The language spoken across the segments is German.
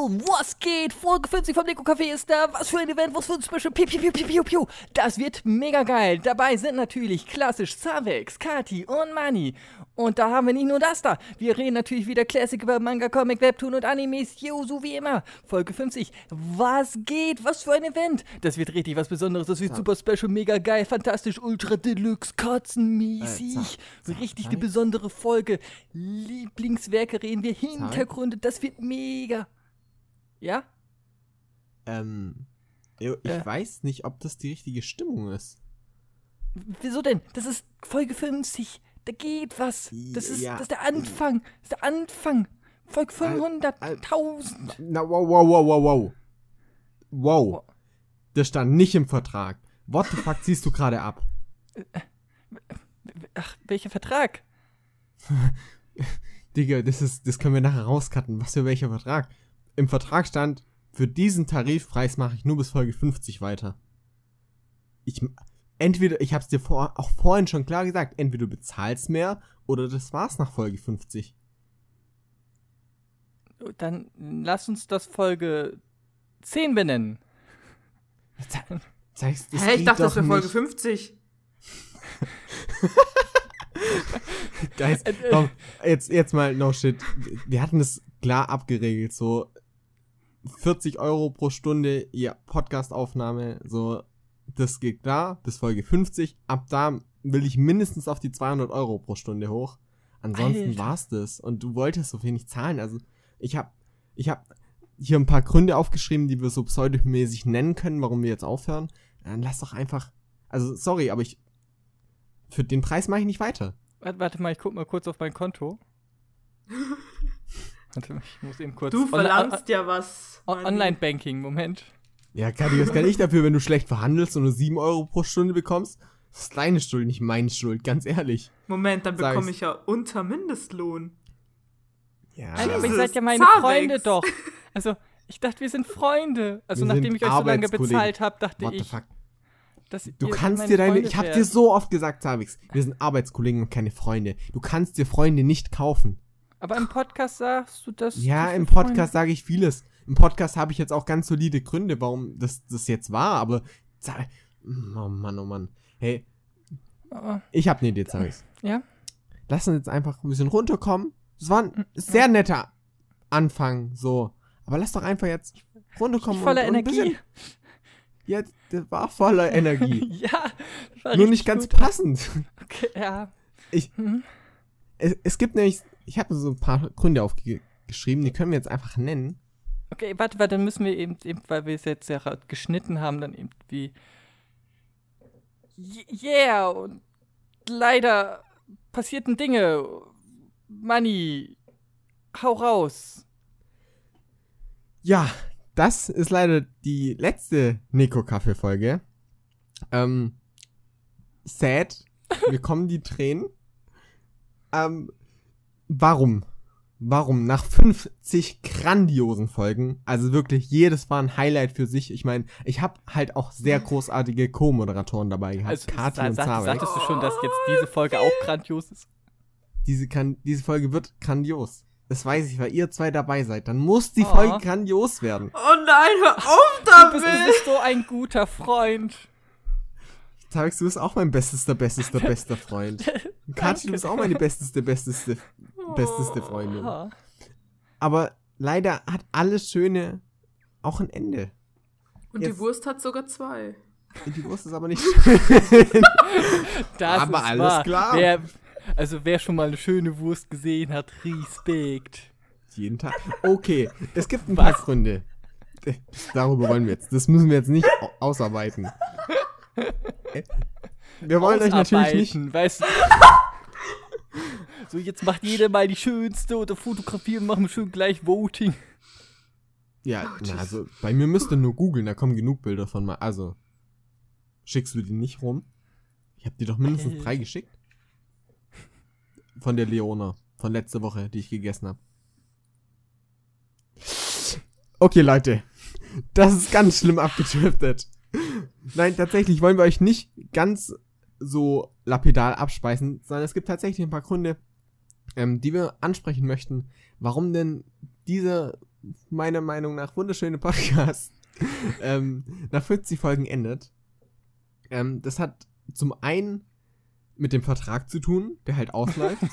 people, was geht? Folge 50 vom Nico Café ist da. Was für ein Event, was für ein Special. Piu, piu, piu, piu, piu, piu. Das wird mega geil. Dabei sind natürlich klassisch Zavex, Kati und Mani. Und da haben wir nicht nur das da. Wir reden natürlich wieder Classic über Manga, Comic, Webtoon und Animes. Jo, so wie immer. Folge 50. Was geht? Was für ein Event? Das wird richtig was Besonderes. Das wird super special, mega geil, fantastisch, ultra deluxe, katzenmäßig. Richtig eine besondere Folge. Lieblingswerke reden wir, Hintergründe. Das wird mega. Ja? Ähm, ich äh. weiß nicht, ob das die richtige Stimmung ist. Wieso denn? Das ist Folge 50. Da geht was. Das ist, ja. das ist der Anfang. Das ist der Anfang. Folge 500.000. Na, wow, wow, wow, wow, wow. Wow. Das stand nicht im Vertrag. What the fuck ziehst du gerade ab? Ach, welcher Vertrag? Digga, das ist, das können wir nachher rauscutten. Was für welcher Vertrag? Im Vertrag stand, für diesen Tarifpreis mache ich nur bis Folge 50 weiter. Ich, entweder, ich hab's dir vor, auch vorhin schon klar gesagt, entweder du bezahlst mehr oder das war's nach Folge 50. Dann lass uns das Folge 10 benennen. Zeigst, Hä, ich dachte, das wäre Folge 50. Guys, komm, jetzt, jetzt mal no shit. Wir hatten es klar abgeregelt, so 40 Euro pro Stunde, ja, Podcastaufnahme, so, das geht da bis Folge 50. Ab da will ich mindestens auf die 200 Euro pro Stunde hoch. Ansonsten Alter. war's das. Und du wolltest so wenig zahlen. Also, ich hab, ich hab hier ein paar Gründe aufgeschrieben, die wir so pseudomäßig nennen können, warum wir jetzt aufhören. Dann lass doch einfach, also, sorry, aber ich, für den Preis mache ich nicht weiter. Warte, warte mal, ich guck mal kurz auf mein Konto. warte, ich muss eben kurz. Du verlangst ja was. Online-Banking, Moment. Ja, Kati, was kann ich dafür, wenn du schlecht verhandelst und nur 7 Euro pro Stunde bekommst? Das ist deine Schuld, nicht meine Schuld, ganz ehrlich. Moment, dann bekomme ich ja unter Mindestlohn. Ja. Nein, aber ihr seid ja meine Zarex. Freunde doch. Also, ich dachte, wir sind Freunde. Also, wir nachdem ich euch so lange bezahlt habe, dachte What ich. Fuck? du kannst dir deine. Freunde ich habe dir so oft gesagt, Savix, wir sind Arbeitskollegen und keine Freunde. Du kannst dir Freunde nicht kaufen. Aber im Podcast sagst du das. Ja, im Podcast sage ich vieles. Im Podcast habe ich jetzt auch ganz solide Gründe, warum das, das jetzt war, aber. Oh Mann, oh Mann. Hey. Ich habe eine Idee, Savix. Ja? Lass uns jetzt einfach ein bisschen runterkommen. Es war ein sehr netter Anfang, so. Aber lass doch einfach jetzt runterkommen. Voller und, und Energie. Ja, der war voller Energie. ja, war Nur nicht ganz gut. passend. Okay, ja. Ich, mhm. es, es, gibt nämlich, ich habe so ein paar Gründe aufgeschrieben, die können wir jetzt einfach nennen. Okay, warte, warte, dann müssen wir eben, eben weil wir es jetzt ja geschnitten haben, dann eben wie. Yeah, und leider passierten Dinge. Money, hau raus. Ja, das ist leider die letzte Nico-Kaffee-Folge. Ähm, sad. Mir kommen die Tränen. Ähm, warum? Warum? Nach 50 grandiosen Folgen, also wirklich jedes war ein Highlight für sich. Ich meine, ich habe halt auch sehr großartige Co-Moderatoren dabei gehabt. Also, Kati und sag, Sagtest du schon, dass jetzt diese Folge auch grandios ist? Diese, kann, diese Folge wird grandios. Das weiß ich, weil ihr zwei dabei seid. Dann muss die oh. Folge grandios werden. Oh nein, hör auf damit! Du bist, du bist so ein guter Freund. Tarek, du bist auch mein bestester, bestester, bester Freund. Kathi, du bist auch meine besteste, besteste, besteste Freundin. Oh. Aber leider hat alles Schöne auch ein Ende. Und Jetzt, die Wurst hat sogar zwei. Die Wurst ist aber nicht schön. Das aber alles wahr. klar. Wer, also wer schon mal eine schöne Wurst gesehen hat, Respekt. Jeden Tag. Okay, es gibt ein paar Gründe. Darüber wollen wir jetzt. Das müssen wir jetzt nicht ausarbeiten. Wir wollen euch natürlich nicht. Weißt du, so, jetzt macht jeder mal die schönste oder fotografieren, machen wir schön gleich Voting. Ja, oh, na, also bei mir müsst ihr nur googeln, da kommen genug Bilder von mal. Also, schickst du die nicht rum? Ich hab dir doch mindestens drei geschickt. Von der Leona. Von letzter Woche, die ich gegessen habe. Okay, Leute. Das ist ganz schlimm abgetriftet. Nein, tatsächlich wollen wir euch nicht ganz so lapidar abspeisen, sondern es gibt tatsächlich ein paar Gründe, ähm, die wir ansprechen möchten, warum denn diese meiner Meinung nach wunderschöne Podcast ähm, nach 50 Folgen endet. Ähm, das hat zum einen mit dem Vertrag zu tun, der halt ausläuft.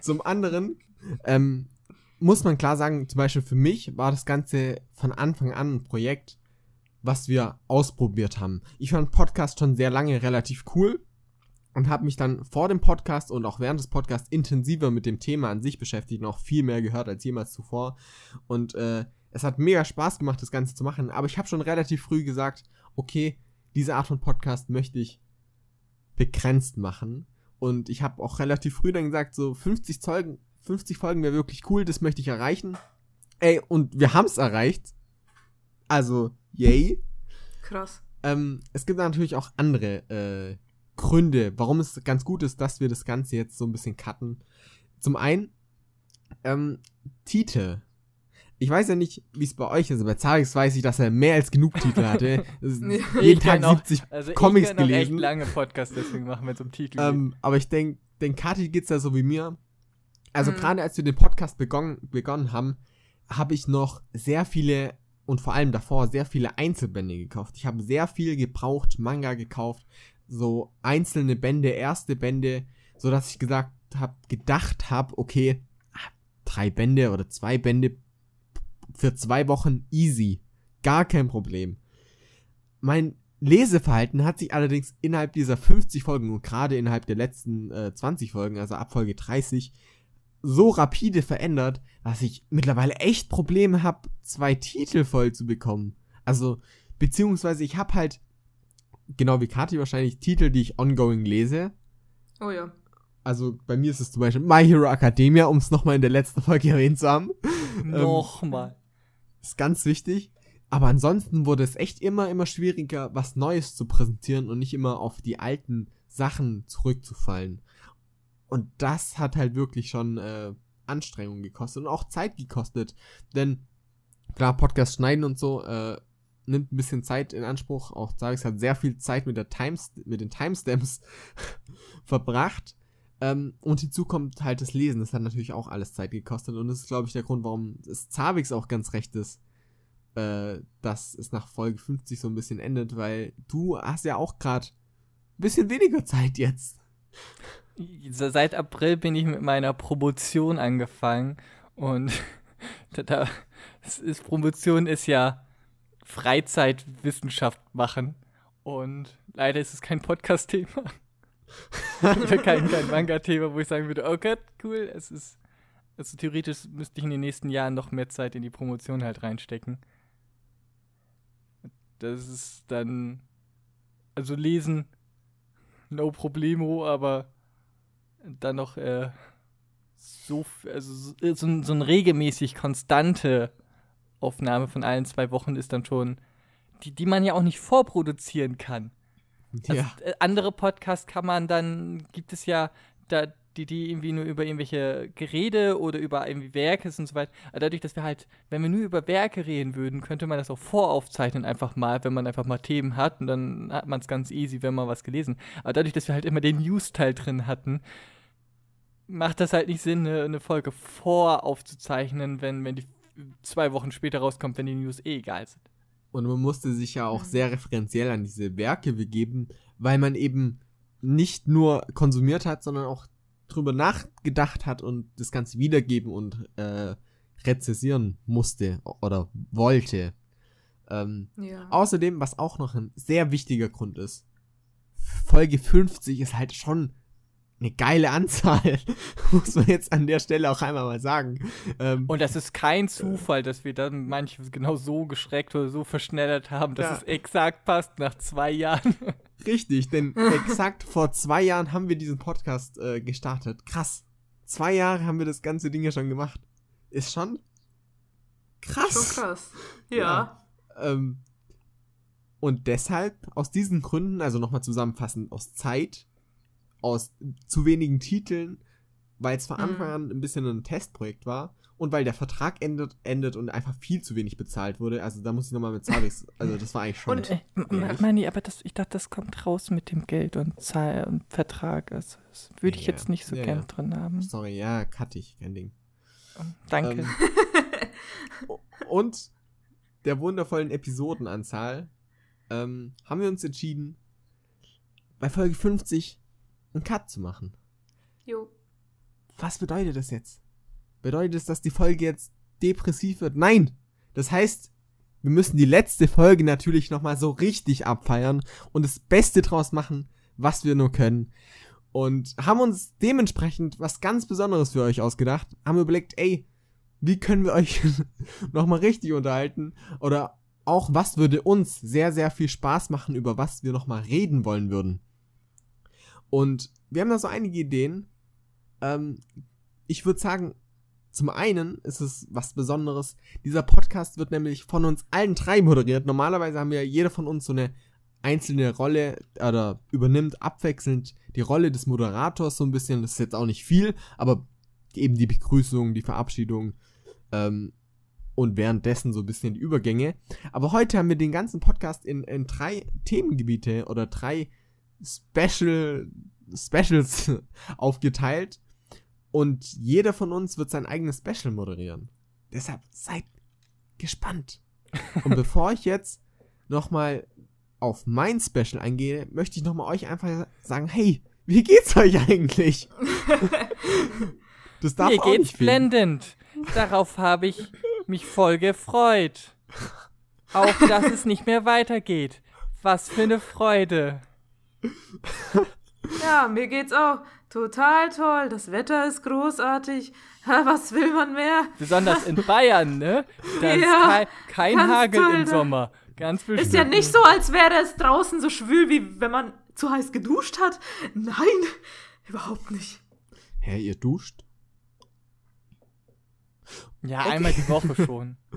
zum anderen ähm, muss man klar sagen, zum Beispiel für mich war das Ganze von Anfang an ein Projekt, was wir ausprobiert haben. Ich fand Podcast schon sehr lange relativ cool und habe mich dann vor dem Podcast und auch während des Podcasts intensiver mit dem Thema an sich beschäftigt und auch viel mehr gehört als jemals zuvor. Und äh, es hat mega Spaß gemacht, das Ganze zu machen. Aber ich habe schon relativ früh gesagt, okay, diese Art von Podcast möchte ich begrenzt machen. Und ich habe auch relativ früh dann gesagt, so 50 Folgen, 50 Folgen wäre wirklich cool, das möchte ich erreichen. Ey, und wir haben es erreicht. Also, yay. Krass. Ähm, es gibt natürlich auch andere äh, Gründe, warum es ganz gut ist, dass wir das Ganze jetzt so ein bisschen cutten. Zum einen, ähm, Titel. Ich weiß ja nicht, wie es bei euch ist, aber bei Zarix weiß ich, dass er mehr als genug Titel hatte. jeden Tag auch, 70 also Comics ich gelesen. echt lange Podcast deswegen machen so einem Titel. Ähm, aber ich denke, den Kati geht's ja so wie mir. Also Mhm. gerade als wir den Podcast begonnen, begonnen haben, habe ich noch sehr viele und vor allem davor sehr viele Einzelbände gekauft. Ich habe sehr viel gebraucht Manga gekauft, so einzelne Bände, erste Bände, so dass ich gesagt habe, gedacht habe, okay, drei Bände oder zwei Bände für zwei Wochen easy, gar kein Problem. Mein Leseverhalten hat sich allerdings innerhalb dieser 50 Folgen und gerade innerhalb der letzten äh, 20 Folgen, also ab Folge 30, so rapide verändert, dass ich mittlerweile echt Probleme habe, zwei Titel voll zu bekommen. Also, beziehungsweise ich habe halt, genau wie Kati wahrscheinlich, Titel, die ich ongoing lese. Oh ja. Also bei mir ist es zum Beispiel My Hero Academia, um es nochmal in der letzten Folge erwähnt zu haben. Nochmal. Ist ganz wichtig. Aber ansonsten wurde es echt immer, immer schwieriger, was Neues zu präsentieren und nicht immer auf die alten Sachen zurückzufallen. Und das hat halt wirklich schon äh, Anstrengung gekostet und auch Zeit gekostet. Denn klar, Podcast schneiden und so äh, nimmt ein bisschen Zeit in Anspruch. Auch Zavix hat sehr viel Zeit mit, der Times mit den Timestamps verbracht. Ähm, und hinzu kommt halt das Lesen. Das hat natürlich auch alles Zeit gekostet. Und das ist, glaube ich, der Grund, warum es Zavix auch ganz recht ist, äh, dass es nach Folge 50 so ein bisschen endet, weil du hast ja auch gerade ein bisschen weniger Zeit jetzt. Seit April bin ich mit meiner Promotion angefangen und da, ist, Promotion ist ja Freizeitwissenschaft machen und leider ist es kein Podcast-Thema. Kein, kein Manga-Thema, wo ich sagen würde, oh Gott, cool, es ist, also theoretisch müsste ich in den nächsten Jahren noch mehr Zeit in die Promotion halt reinstecken. Das ist dann, also lesen, no problemo, aber dann noch äh, so, also so, so, ein- so ein regelmäßig konstante Aufnahme von allen zwei Wochen ist dann schon, die, die man ja auch nicht vorproduzieren kann. Also, ja. äh, andere Podcasts kann man dann, gibt es ja da, die, die irgendwie nur über irgendwelche Gerede oder über irgendwie Werke und so weiter. Aber dadurch, dass wir halt, wenn wir nur über Werke reden würden, könnte man das auch voraufzeichnen einfach mal, wenn man einfach mal Themen hat und dann hat man es ganz easy, wenn man was gelesen. Aber dadurch, dass wir halt immer den News-Teil drin hatten, macht das halt nicht Sinn, eine, eine Folge voraufzuzeichnen, wenn, wenn die zwei Wochen später rauskommt, wenn die News eh egal sind. Und man musste sich ja auch sehr referenziell an diese Werke begeben, weil man eben nicht nur konsumiert hat, sondern auch drüber nachgedacht hat und das Ganze wiedergeben und äh, rezessieren musste oder wollte. Ähm, Ja. Außerdem, was auch noch ein sehr wichtiger Grund ist, Folge 50 ist halt schon eine geile Anzahl, muss man jetzt an der Stelle auch einmal mal sagen. Ähm, Und das ist kein Zufall, dass wir dann manche genau so geschreckt oder so verschnellert haben, dass Ja. es exakt passt nach zwei Jahren. Richtig, denn exakt vor zwei Jahren haben wir diesen Podcast äh, gestartet. Krass. Zwei Jahre haben wir das ganze Ding ja schon gemacht. Ist schon krass. Schon krass. Ja. Ja. Ähm, und deshalb, aus diesen Gründen, also nochmal zusammenfassend, aus Zeit, aus zu wenigen Titeln, weil es von Mhm. Anfang an ein bisschen ein Testprojekt war und weil der Vertrag endet, endet und einfach viel zu wenig bezahlt wurde. Also da muss ich nochmal mit Zavis, also das war eigentlich schon. Und, Äh? Mani, aber das, ich dachte, das kommt raus mit dem Geld und Zahl und Vertrag. Also, das würde ich Ja, jetzt nicht so ja, gern ja. drin haben. Sorry, ja, cut ich, kein Ding. Danke. Ähm, und der wundervollen Episodenanzahl ähm, haben wir uns entschieden, bei Folge 50 einen Cut zu machen. Jo. Was bedeutet das jetzt? Bedeutet es, dass die Folge jetzt depressiv wird? Nein! Das heißt, wir müssen die letzte Folge natürlich nochmal so richtig abfeiern und das Beste draus machen, was wir nur können. Und haben uns dementsprechend was ganz Besonderes für euch ausgedacht. Haben überlegt, ey, wie können wir euch nochmal richtig unterhalten? Oder auch, was würde uns sehr, sehr viel Spaß machen, über was wir nochmal reden wollen würden. Und wir haben da so einige Ideen. Ähm, ich würde sagen, zum einen ist es was Besonderes. Dieser Podcast wird nämlich von uns allen drei moderiert. Normalerweise haben wir jeder von uns so eine einzelne Rolle oder übernimmt abwechselnd die Rolle des Moderators so ein bisschen. Das ist jetzt auch nicht viel, aber eben die Begrüßung, die Verabschiedung ähm, und währenddessen so ein bisschen die Übergänge. Aber heute haben wir den ganzen Podcast in, in drei Themengebiete oder drei Special Specials aufgeteilt und jeder von uns wird sein eigenes Special moderieren. Deshalb seid gespannt. Und bevor ich jetzt nochmal auf mein Special eingehe, möchte ich nochmal euch einfach sagen, hey, wie geht's euch eigentlich? das darf Mir auch geht's nicht blendend. Darauf habe ich mich voll gefreut. Auch, dass es nicht mehr weitergeht. Was für eine Freude. Ja, mir geht's auch total toll. Das Wetter ist großartig. Was will man mehr? Besonders in Bayern, ne? Da ja, ist kein, kein Hagel toll, im Sommer. Ganz bestimmt. Ist ja nicht so, als wäre es draußen so schwül, wie wenn man zu heiß geduscht hat. Nein, überhaupt nicht. Hä, ihr duscht? Ja, okay. einmal die Woche schon.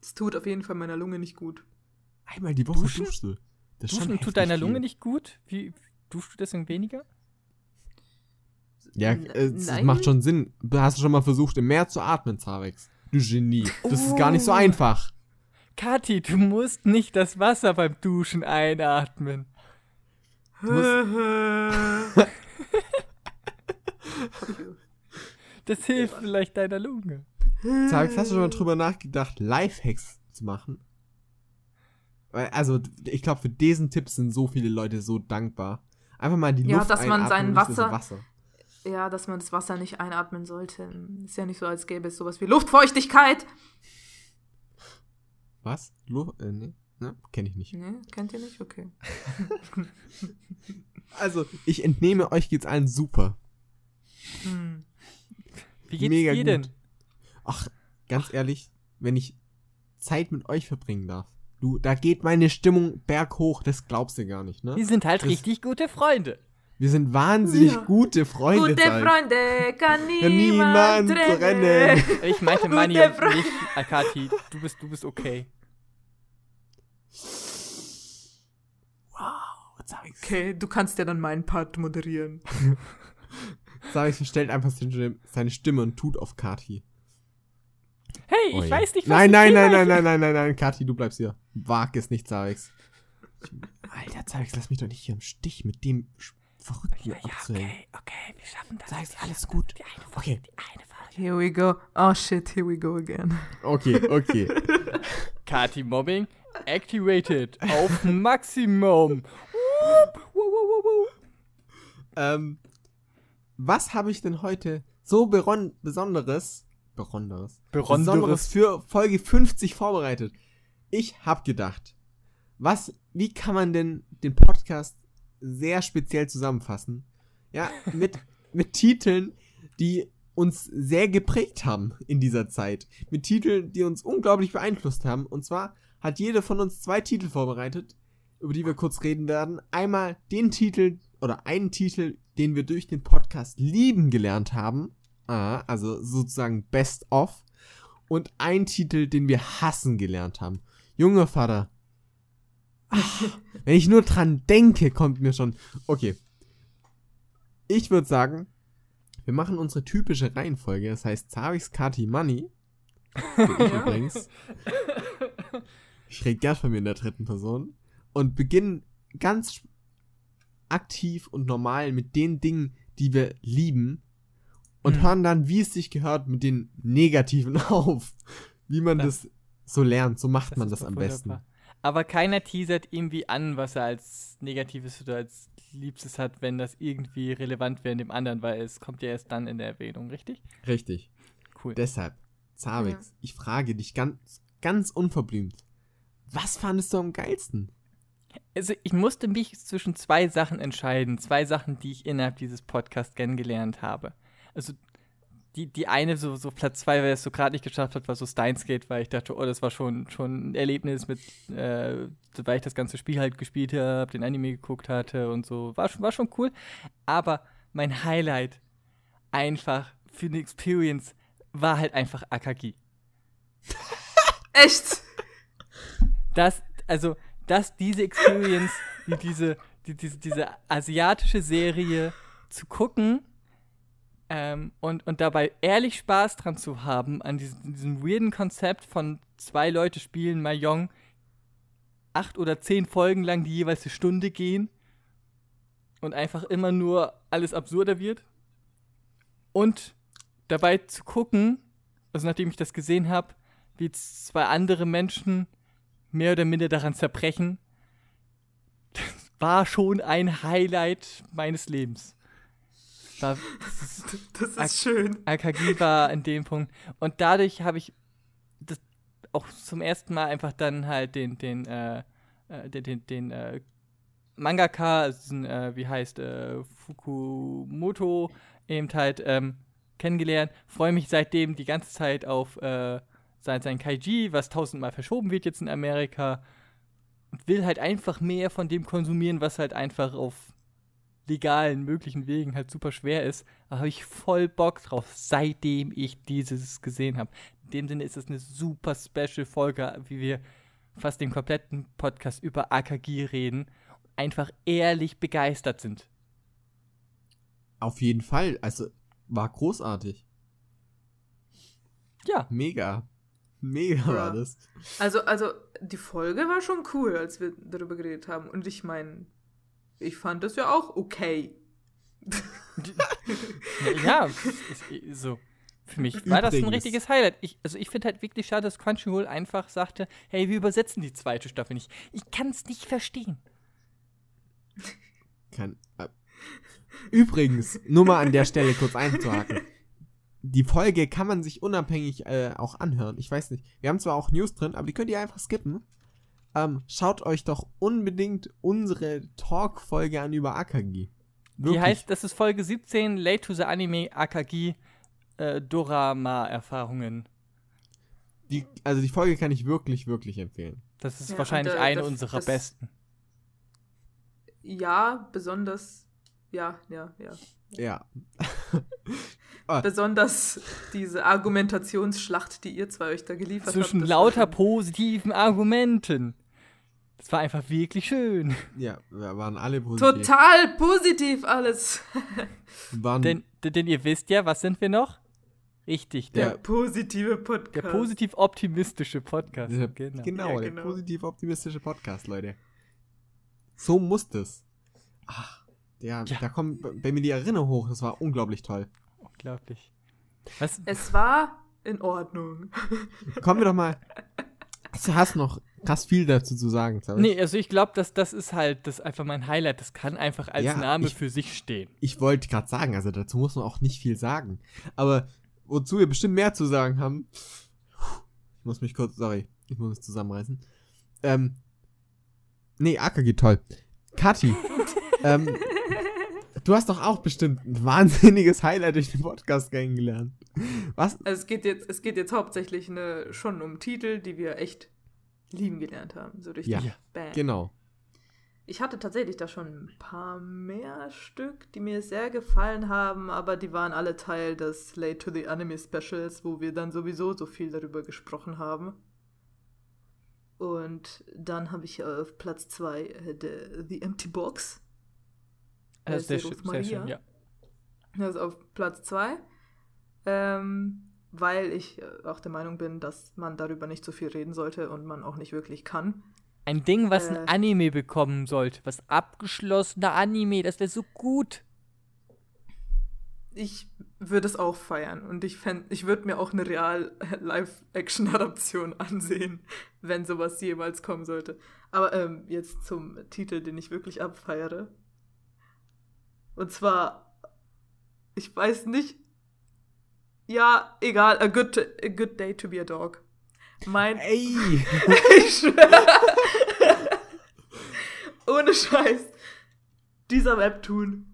Das tut auf jeden Fall meiner Lunge nicht gut. Einmal die Woche Duschen? duschst du? Das Duschen tut deiner Lunge nicht gut? Wie, duschst du deswegen weniger? Ja, es macht schon Sinn. Hast du schon mal versucht, im Meer zu atmen, Zarex? Du Genie. Das oh. ist gar nicht so oh. einfach. Kathi, du musst nicht das Wasser beim Duschen einatmen. das hilft vielleicht deiner Lunge. Zarex, hast du schon mal drüber nachgedacht, Lifehacks zu machen? Also, ich glaube, für diesen Tipp sind so viele Leute so dankbar. Einfach mal die ja, Luft dass man sein Wasser, Wasser, Ja, dass man das Wasser nicht einatmen sollte. Ist ja nicht so, als gäbe es sowas wie Luftfeuchtigkeit. Was? Luft? Äh, nee. Ne? Kenn ich nicht. Nee, kennt ihr nicht? Okay. also, ich entnehme, euch geht's allen super. Hm. Wie geht's Mega dir gut. denn? Ach, ganz Ach. ehrlich, wenn ich Zeit mit euch verbringen darf. Du, da geht meine Stimmung berghoch, das glaubst du gar nicht, ne? Wir sind halt das, richtig gute Freunde. Wir sind wahnsinnig ja. gute Freunde. Gute halt. Freunde kann niemand, niemand trennen. Ich meinte Mani und nicht Akati. Du bist, du bist okay. Wow, jetzt hab ich's. Okay, du kannst ja dann meinen Part moderieren. Sag ich, stellt einfach seine Stimme und tut auf Kati. Hey, ich weiß nicht, was Nein, nein, nein, nein, nein, nein, nein, nein, Kathi, du bleibst hier. Wag es nicht, Zarex. Alter, Zarex, lass mich doch nicht hier im Stich mit dem Verrückten ja, ja, okay, okay, wir schaffen das. Zarex, alles gut. Die eine Folge, okay. die eine Folge. Here we go. Oh shit, here we go again. Okay, okay. Kati Mobbing activated auf Maximum. ähm, was habe ich denn heute so Besonderes Besonderes. Besonderes für Folge 50 vorbereitet. Ich hab gedacht, was, wie kann man denn den Podcast sehr speziell zusammenfassen? Ja, mit, mit Titeln, die uns sehr geprägt haben in dieser Zeit. Mit Titeln, die uns unglaublich beeinflusst haben. Und zwar hat jeder von uns zwei Titel vorbereitet, über die wir kurz reden werden. Einmal den Titel oder einen Titel, den wir durch den Podcast lieben gelernt haben. Ah, also sozusagen Best of. Und ein Titel, den wir hassen gelernt haben. Junge Vater. Ach, wenn ich nur dran denke, kommt mir schon. Okay. Ich würde sagen, wir machen unsere typische Reihenfolge. Das heißt Zavis Kati Money. Ich übrigens. Ich rede gern von mir in der dritten Person. Und beginnen ganz aktiv und normal mit den Dingen, die wir lieben und hm. hören dann, wie es sich gehört, mit den Negativen auf. Wie man das, das so lernt, so macht man das am wunderbar. besten. Aber keiner teasert irgendwie an, was er als Negatives oder als Liebstes hat, wenn das irgendwie relevant wäre in dem anderen, weil es kommt ja erst dann in der Erwähnung, richtig? Richtig. Cool. Deshalb, Zabex, ja. ich frage dich ganz, ganz unverblümt. Was fandest du am geilsten? Also ich musste mich zwischen zwei Sachen entscheiden, zwei Sachen, die ich innerhalb dieses Podcasts kennengelernt habe. Also die, die eine, so, so Platz zwei, weil es so gerade nicht geschafft hat, war so Steins Gate, weil ich dachte, oh, das war schon, schon ein Erlebnis mit, äh, weil ich das ganze Spiel halt gespielt habe, den Anime geguckt hatte und so. War schon, war schon cool. Aber mein Highlight einfach für eine Experience war halt einfach Akagi. Echt? Das, also, dass diese Experience, die, diese, die, diese, diese asiatische Serie zu gucken ähm, und, und dabei ehrlich Spaß dran zu haben, an diesem, diesem weirden Konzept von zwei Leute spielen Mahjong acht oder zehn Folgen lang, die jeweils eine Stunde gehen und einfach immer nur alles absurder wird. Und dabei zu gucken, also nachdem ich das gesehen habe, wie zwei andere Menschen mehr oder minder daran zerbrechen, das war schon ein Highlight meines Lebens. War, das ist, das ist schön. AKG war in dem Punkt. Und dadurch habe ich das auch zum ersten Mal einfach dann halt den, den, äh, äh den, den, den äh, Mangaka, also, äh, wie heißt, äh, Fukumoto, eben halt ähm, kennengelernt. Freue mich seitdem die ganze Zeit auf äh, sein, sein Kaiji, was tausendmal verschoben wird jetzt in Amerika. Will halt einfach mehr von dem konsumieren, was halt einfach auf legalen, möglichen Wegen halt super schwer ist. Da habe ich voll Bock drauf, seitdem ich dieses gesehen habe. In dem Sinne ist es eine super special Folge, wie wir fast den kompletten Podcast über AKG reden. Einfach ehrlich begeistert sind. Auf jeden Fall. Also, war großartig. Ja. Mega. Mega ja. war das. Also, also, die Folge war schon cool, als wir darüber geredet haben. Und ich meine, ich fand das ja auch okay. ja, so. Für mich war das ein richtiges Highlight. Ich, also ich finde halt wirklich schade, dass Crunchyroll einfach sagte, hey, wir übersetzen die zweite Staffel nicht. Ich kann es nicht verstehen. Kann, äh, Übrigens, nur mal an der Stelle kurz einzuhaken. Die Folge kann man sich unabhängig äh, auch anhören. Ich weiß nicht. Wir haben zwar auch News drin, aber die könnt ihr einfach skippen. Ähm, schaut euch doch unbedingt unsere Talk-Folge an über Akagi. Wirklich. Die heißt, das ist Folge 17, Late to the Anime Akagi äh, Dorama-Erfahrungen. Die, also die Folge kann ich wirklich, wirklich empfehlen. Das ist ja, wahrscheinlich und, äh, eine das, unserer das, besten. Ja, besonders. Ja, ja, ja. Ja. Ah. Besonders diese Argumentationsschlacht, die ihr zwei euch da geliefert Zwischen habt. Zwischen lauter positiven Argumenten. Das war einfach wirklich schön. Ja, wir waren alle positiv. Total positiv alles. waren denn, denn ihr wisst ja, was sind wir noch? Richtig, der, der positive Podcast. Der positiv optimistische Podcast. Der, genau, genau, ja, genau, der positiv optimistische Podcast, Leute. So muss das. Ach, ja, ja. da kommt bei mir die Erinnerung hoch. Das war unglaublich toll. Unglaublich. Was? Es war in Ordnung. Kommen wir doch mal. Du hast noch krass viel dazu zu sagen. Nee, also ich glaube, dass das ist halt das ist einfach mein Highlight. Das kann einfach als ja, Name ich, für sich stehen. Ich wollte gerade sagen, also dazu muss man auch nicht viel sagen. Aber wozu wir bestimmt mehr zu sagen haben. Ich muss mich kurz, sorry, ich muss mich zusammenreißen. Ähm, nee, AKG toll. Kathi, ähm, Du hast doch auch bestimmt ein wahnsinniges Highlight durch den Podcast kennengelernt. Was? Also es geht jetzt, es geht jetzt hauptsächlich eine, schon um Titel, die wir echt lieben gelernt haben. So durch ja, die Band. Genau. Ich hatte tatsächlich da schon ein paar mehr Stück, die mir sehr gefallen haben, aber die waren alle Teil des Late to the Anime Specials, wo wir dann sowieso so viel darüber gesprochen haben. Und dann habe ich auf Platz 2 äh, The Empty Box äh, sehr, schön, sehr schön, ja. Das ist auf Platz 2. Ähm, weil ich äh, auch der Meinung bin, dass man darüber nicht so viel reden sollte und man auch nicht wirklich kann. Ein Ding, was äh, ein Anime bekommen sollte. Was abgeschlossener Anime, das wäre so gut. Ich würde es auch feiern. Und ich fänd, ich würde mir auch eine Real-Live-Action-Adaption ansehen, wenn sowas jemals kommen sollte. Aber ähm, jetzt zum Titel, den ich wirklich abfeiere. Und zwar, ich weiß nicht. Ja, egal. A good, a good day to be a dog. Mein. Ey! ich schwör. Ohne Scheiß. Dieser Webtoon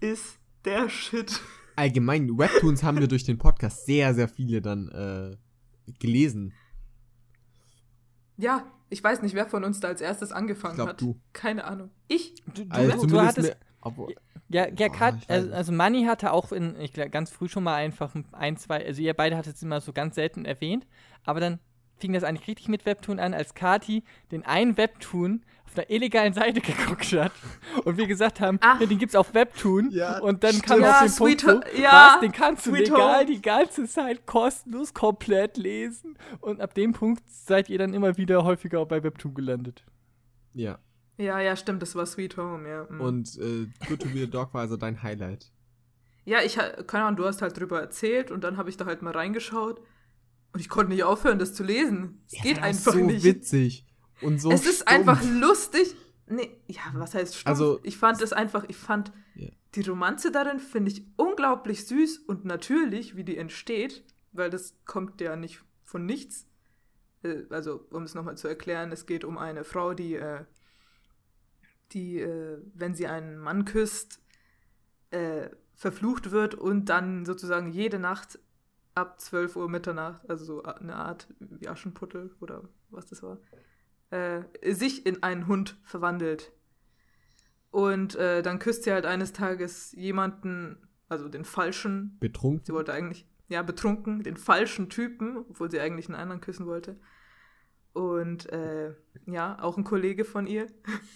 ist der Shit. Allgemein, Webtoons haben wir durch den Podcast sehr, sehr viele dann äh, gelesen. Ja, ich weiß nicht, wer von uns da als erstes angefangen Ich glaub, hat. du. Keine Ahnung. Ich? Du, du, Also du hattest. mir, obwohl, Ja, ja, Oh, Kat, also, also Manny hatte auch in, ich glaub, ganz früh schon mal einfach ein, zwei, also ihr beide hattet es immer so ganz selten erwähnt, aber dann fing das eigentlich richtig mit Webtoon an, als Kati den einen Webtoon auf einer illegalen Seite geguckt hat und wir gesagt haben, Ah. ja, den gibt's auf Webtoon Ja, und dann stimmt. kam Ja, auf den Sweet Punkt, so, ja, was, den kannst du legal Home. die ganze Zeit kostenlos komplett lesen und ab dem Punkt seid ihr dann immer wieder häufiger auch bei Webtoon gelandet. ja. Ja, ja, stimmt, das war Sweet Home, ja. mhm. Und äh, Good to be a Dog war also dein Highlight. Ja, ich, keine Ahnung, du hast halt drüber erzählt und dann habe ich da halt mal reingeschaut und ich konnte nicht aufhören, das zu lesen. Es geht war einfach so nicht. witzig und so es ist stumpf. einfach lustig. Nee, ja, was heißt stumpf? Also- ich fand es einfach, ich fand Ja. die Romanze darin finde ich unglaublich süß und natürlich, wie die entsteht, weil das kommt ja nicht von nichts. Äh, Also, um es nochmal zu erklären, es geht um eine Frau, die, äh, die, äh, wenn sie einen Mann küsst, äh, verflucht wird und dann sozusagen jede Nacht ab 12 Uhr Mitternacht, also so eine Art wie Aschenputtel oder was das war, äh, sich in einen Hund verwandelt. Und äh, dann küsst sie halt eines Tages jemanden, also den falschen, betrunken. sie wollte eigentlich, ja, betrunken, den falschen Typen, obwohl sie eigentlich einen anderen küssen wollte. Und äh, ja, auch ein Kollege von ihr.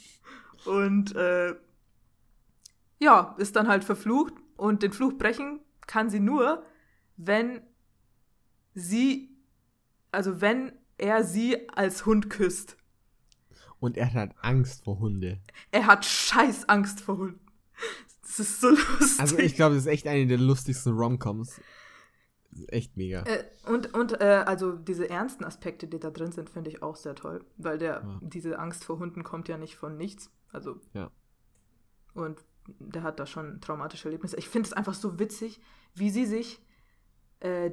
Und äh, ja, ist dann halt verflucht. Und den Fluch brechen kann sie nur, wenn sie, also wenn er sie als Hund küsst. Und er hat Angst vor Hunde. Er hat scheiß Angst vor Hunden. Das ist so lustig. Also ich glaube, das ist echt eine der lustigsten Romcoms. Echt mega. Äh, und und äh, also diese ernsten Aspekte, die da drin sind, finde ich auch sehr toll. Weil der, Ja. diese Angst vor Hunden kommt ja nicht von nichts. Also. Ja. Und der hat da schon traumatische Erlebnisse. Ich finde es einfach so witzig, wie sie sich äh,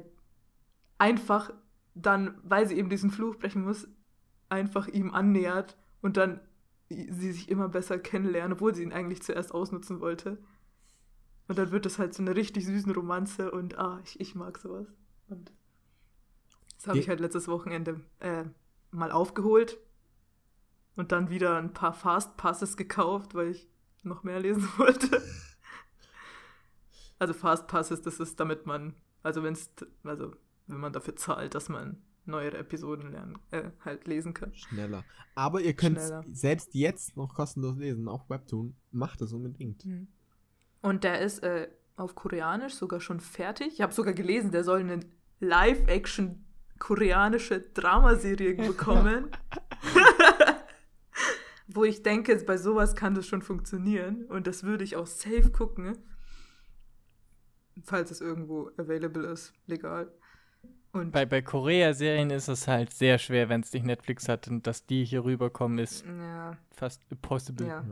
einfach dann, weil sie eben diesen Fluch brechen muss, einfach ihm annähert und dann sie sich immer besser kennenlernen, obwohl sie ihn eigentlich zuerst ausnutzen wollte. Und dann wird das halt so eine richtig süßen Romanze und ah, ich, ich mag sowas. Und das habe ich halt letztes Wochenende äh, mal aufgeholt und dann wieder ein paar Fast Passes gekauft, weil ich noch mehr lesen wollte. Also Fast Passes, das ist damit man, also wenn es, also wenn man dafür zahlt, dass man neuere Episoden lernen, äh, halt lesen kann. Schneller. Aber ihr könnt selbst jetzt noch kostenlos lesen auf Webtoon. Macht es unbedingt. Und der ist äh, auf Koreanisch sogar schon fertig. Ich habe sogar gelesen, der soll eine Live-Action koreanische Dramaserie bekommen. Wo ich denke, bei sowas kann das schon funktionieren. Und das würde ich auch safe gucken. Falls es irgendwo available ist, legal. Und Bei, bei Korea-Serien ist es halt sehr schwer, wenn es nicht Netflix hat und dass die hier rüberkommen, ist ja, fast impossible. ja.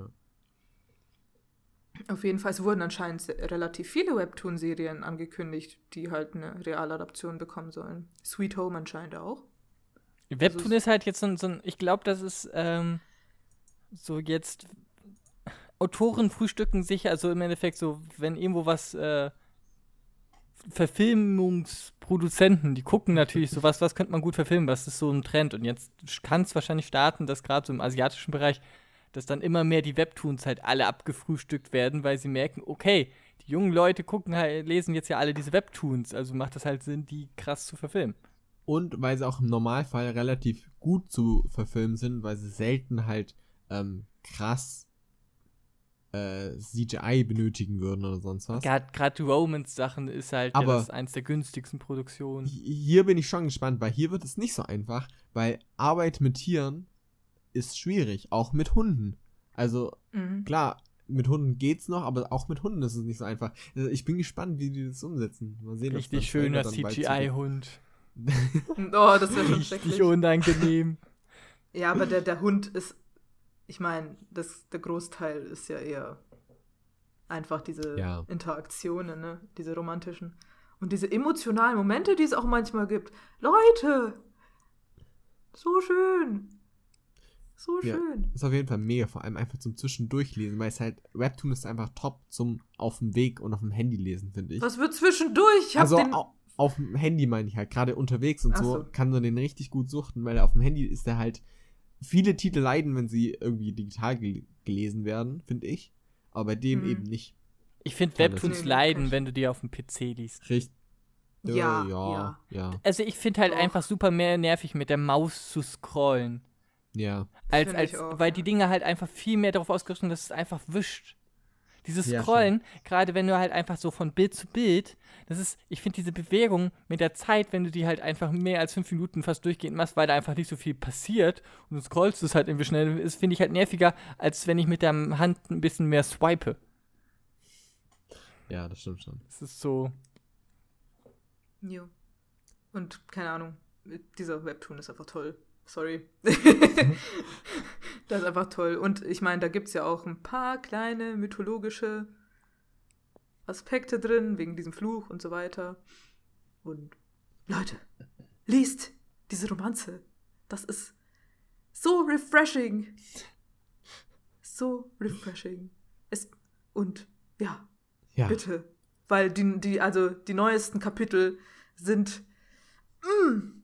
Auf jeden Fall, es wurden anscheinend relativ viele Webtoon-Serien angekündigt, die halt eine Realadaption bekommen sollen. Sweet Home anscheinend auch. Webtoon Also ist halt jetzt so ein, so ein ich glaube, das ist ähm, so jetzt Autoren frühstücken sich, also im Endeffekt so, wenn irgendwo was äh, Verfilmungsproduzenten, die gucken natürlich so, was, was könnte man gut verfilmen, was ist so ein Trend und jetzt kann es wahrscheinlich starten, dass gerade so im asiatischen Bereich, dass dann immer mehr die Webtoons halt alle abgefrühstückt werden, weil sie merken, okay, die jungen Leute gucken halt, lesen jetzt ja alle diese Webtoons, also macht das halt Sinn, die krass zu verfilmen. Und weil sie auch im Normalfall relativ gut zu verfilmen sind, weil sie selten halt ähm, krass äh, CGI benötigen würden oder sonst was. Gerade die Romance-Sachen ist halt Aber- ja, das eins der günstigsten Produktionen. Hi- Hier bin ich schon gespannt, weil hier wird es nicht so einfach, weil Arbeit mit Tieren ist schwierig, auch mit Hunden. Also Mhm. klar, mit Hunden geht's noch, aber auch mit Hunden ist es nicht so einfach. Also ich bin gespannt, wie die das umsetzen. Mal sehen, Richtig schöner CGI-Hund. Oh, das wäre schon Richtig schrecklich. unangenehm. Ja, aber der, der Hund ist, ich meine, das, der Großteil ist ja eher einfach diese Ja. Interaktionen, ne? diese romantischen. Und diese emotionalen Momente, die es auch manchmal gibt. Leute! So schön! So Ja. schön. Ist auf jeden Fall mega, vor allem einfach zum Zwischendurchlesen, weil es halt, Webtoon ist einfach top zum auf dem Weg und auf dem Handy lesen, finde ich. Was wird zwischendurch? Ich hab also den. au- auf dem Handy meine ich halt, gerade unterwegs und so, so. kann man den richtig gut suchten, weil auf dem Handy ist der halt, viele Titel leiden, wenn sie irgendwie digital gel gelesen werden, finde ich. Aber bei dem Hm. eben nicht. Ich finde Webtoons leiden, wenn du die auf dem PC liest. Richtig. Ja, ja, ja, ja, Also ich finde halt Doch. einfach super mehr nervig mit der Maus zu scrollen. Ja. Als, als, auch, weil ja. die Dinge halt einfach viel mehr darauf ausgerichtet sind, dass es einfach wischt. Dieses Ja, Scrollen, gerade wenn du halt einfach so von Bild zu Bild, das ist, ich finde diese Bewegung mit der Zeit, wenn du die halt einfach mehr als fünf Minuten fast durchgehend machst, weil da einfach nicht so viel passiert und du scrollst es halt irgendwie schnell, ist, finde ich halt nerviger, als wenn ich mit der Hand ein bisschen mehr swipe. Ja, das stimmt schon. Das ist so, Jo. Und keine Ahnung, dieser Webtoon ist einfach toll. Sorry. das ist einfach toll. Und ich meine, da gibt es ja auch ein paar kleine mythologische Aspekte drin, wegen diesem Fluch und so weiter. Und Leute, liest diese Romanze. Das ist so refreshing. So refreshing. Es, und ja, Ja. Bitte. Weil die, die, also die neuesten Kapitel sind mm,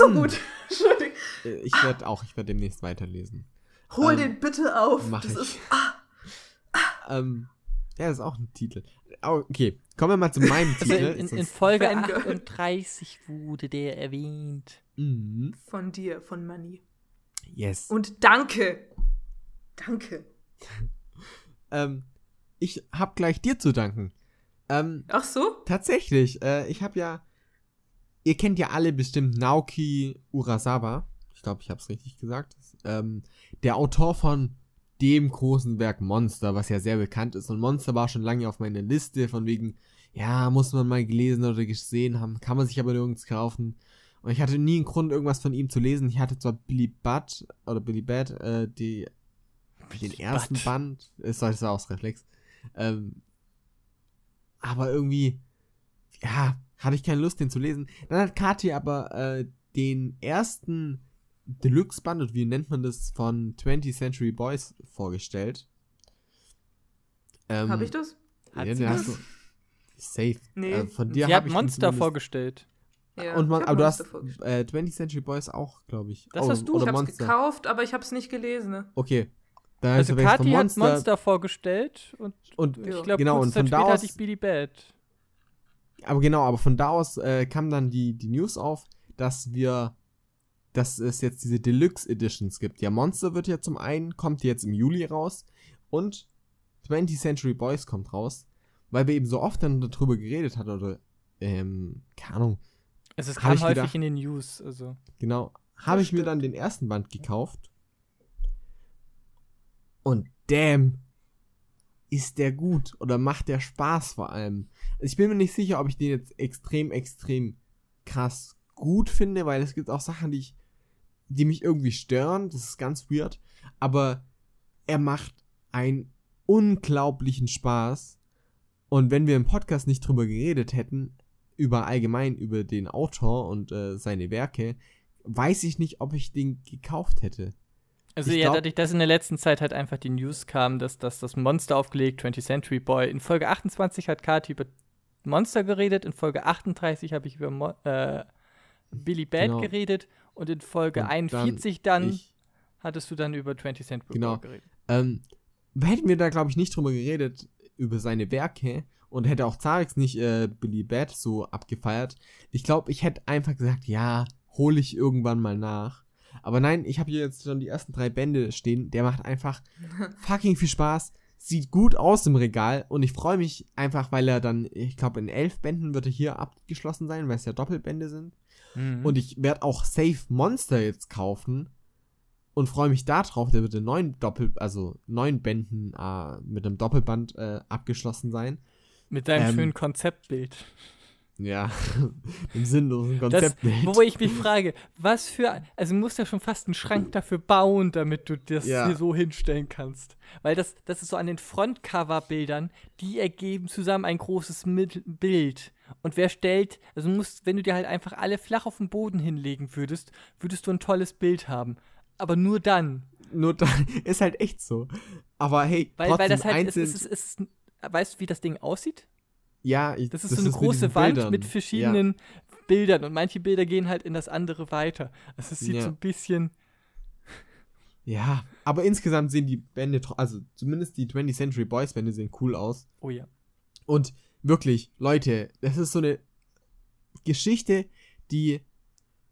so Mm. gut. Entschuldigung. Äh, Ich werde auch, ich werde demnächst weiterlesen. Hol Ähm, den bitte auf. mach das ich. ist. Ah, Ähm, ja, das ist auch ein Titel. Okay, kommen wir mal zu meinem also Titel. in, in, in Folge Fangirl. 38 wurde der erwähnt. Mhm. von dir, von Manny. Yes. Und danke. Danke. Ähm, ich hab gleich dir zu danken. Ähm, Ach so? tatsächlich, äh, ich hab ja, ihr kennt ja alle bestimmt Naoki Urasawa. Ich glaube, ich hab's richtig gesagt. Ähm, der Autor von dem großen Werk Monster, was ja sehr bekannt ist. Und Monster war schon lange auf meiner Liste, von wegen, ja, muss man mal gelesen oder gesehen haben, kann man sich aber nirgends kaufen. Und ich hatte nie einen Grund, irgendwas von ihm zu lesen. Ich hatte zwar Billy Budd oder Billy Bad, äh, die, den ersten Budd. Band, ist das war aus Reflex. Ähm, aber irgendwie, ja, hatte ich keine Lust, den zu lesen. Dann hat Kathi aber äh, den ersten Deluxe-Band, und wie nennt man das, von 20th Century Boys vorgestellt. Ähm, Habe ich das? Hat ja, sie den das? du safe. Nee. Äh, von dir Sie hab hat Monster vorgestellt. Ja, und man, aber du hast Monster vorgestellt. äh, 20th Century Boys auch, glaube ich. Das Oh, hast du. Oder ich hab's Monster. gekauft, aber ich hab's nicht gelesen. Ne? Okay. Da Also Kathi hat Monster vorgestellt und Und Ja. ich glaube, genau, und Zeit von da später aus, hatte ich Billy Bad. Aber genau, aber von da aus äh, kam dann die, die News auf, dass wir, dass es jetzt diese Deluxe Editions gibt. Ja, Monster wird ja zum einen, kommt jetzt im Juli raus und 20th Century Boys kommt raus, weil wir eben so oft dann darüber geredet hatten oder, ähm, keine Ahnung, Also es Hab kam häufig gedacht. in den News. Also. Genau. Habe ich mir stimmt. dann den ersten Band gekauft. Und damn, ist der gut oder macht der Spaß vor allem. Also ich bin mir nicht sicher, ob ich den jetzt extrem, extrem krass gut finde, weil es gibt auch Sachen, die ich, die mich irgendwie stören. Das ist ganz weird. Aber er macht einen unglaublichen Spaß. Und wenn wir im Podcast nicht drüber geredet hätten, über allgemein über den Autor und äh, seine Werke, weiß ich nicht, ob ich den gekauft hätte. Also Ich ja, glaub- dadurch, dass in der letzten Zeit halt einfach die News kam, dass, dass das Monster aufgelegt, 20th Century Boy. In Folge 28 hat Kati über Monster geredet, in Folge 38 habe ich über Mo äh, Billy Bad Genau. geredet und in Folge Und 41 dann, Ich, hattest du dann über 20th Century Genau. Boy geredet. ähm, hätten wir da, glaube ich, nicht drüber geredet, über seine Werke und hätte auch Zarex nicht äh, Billy Bad so abgefeiert. Ich glaube, ich hätte einfach gesagt, ja, hole ich irgendwann mal nach. Aber nein, ich habe hier jetzt schon die ersten drei Bände stehen. Der macht einfach fucking viel Spaß. Sieht gut aus im Regal und ich freue mich einfach, weil er dann, ich glaube, in elf Bänden wird er hier abgeschlossen sein, weil es ja Doppelbände sind. Mhm. Und ich werde auch Safe Monster jetzt kaufen. und freue mich darauf. Der wird in neun Doppel, also neun Bänden äh, mit einem Doppelband äh, abgeschlossen sein. Mit deinem Ähm, schönen Konzeptbild. Ja, im sinnlosen Das, Konzeptbild. wo ich mich frage, was für. Also, du musst ja schon fast einen Schrank dafür bauen, damit du das Ja. hier so hinstellen kannst. Weil das, das ist so an den Frontcover-Bildern, die ergeben zusammen ein großes Bild. Und wer stellt, also du musst, wenn du dir halt einfach alle flach auf den Boden hinlegen würdest, würdest du ein tolles Bild haben. Aber nur dann. Nur da ist halt echt so. Aber hey, Weil, trotzdem weil das halt, einzeln, es, es, es, weißt du, wie das Ding aussieht? Ja, ich, Das ist so eine mit große Wand Bildern. mit verschiedenen Bildern und manche Bilder gehen halt in das andere weiter. Also es sieht Ja. so ein bisschen. Ja, ja, aber insgesamt sehen die Bände, also zumindest die 20th Century Boys Bände sehen cool aus. Oh ja. Und wirklich, Leute, das ist so eine Geschichte, die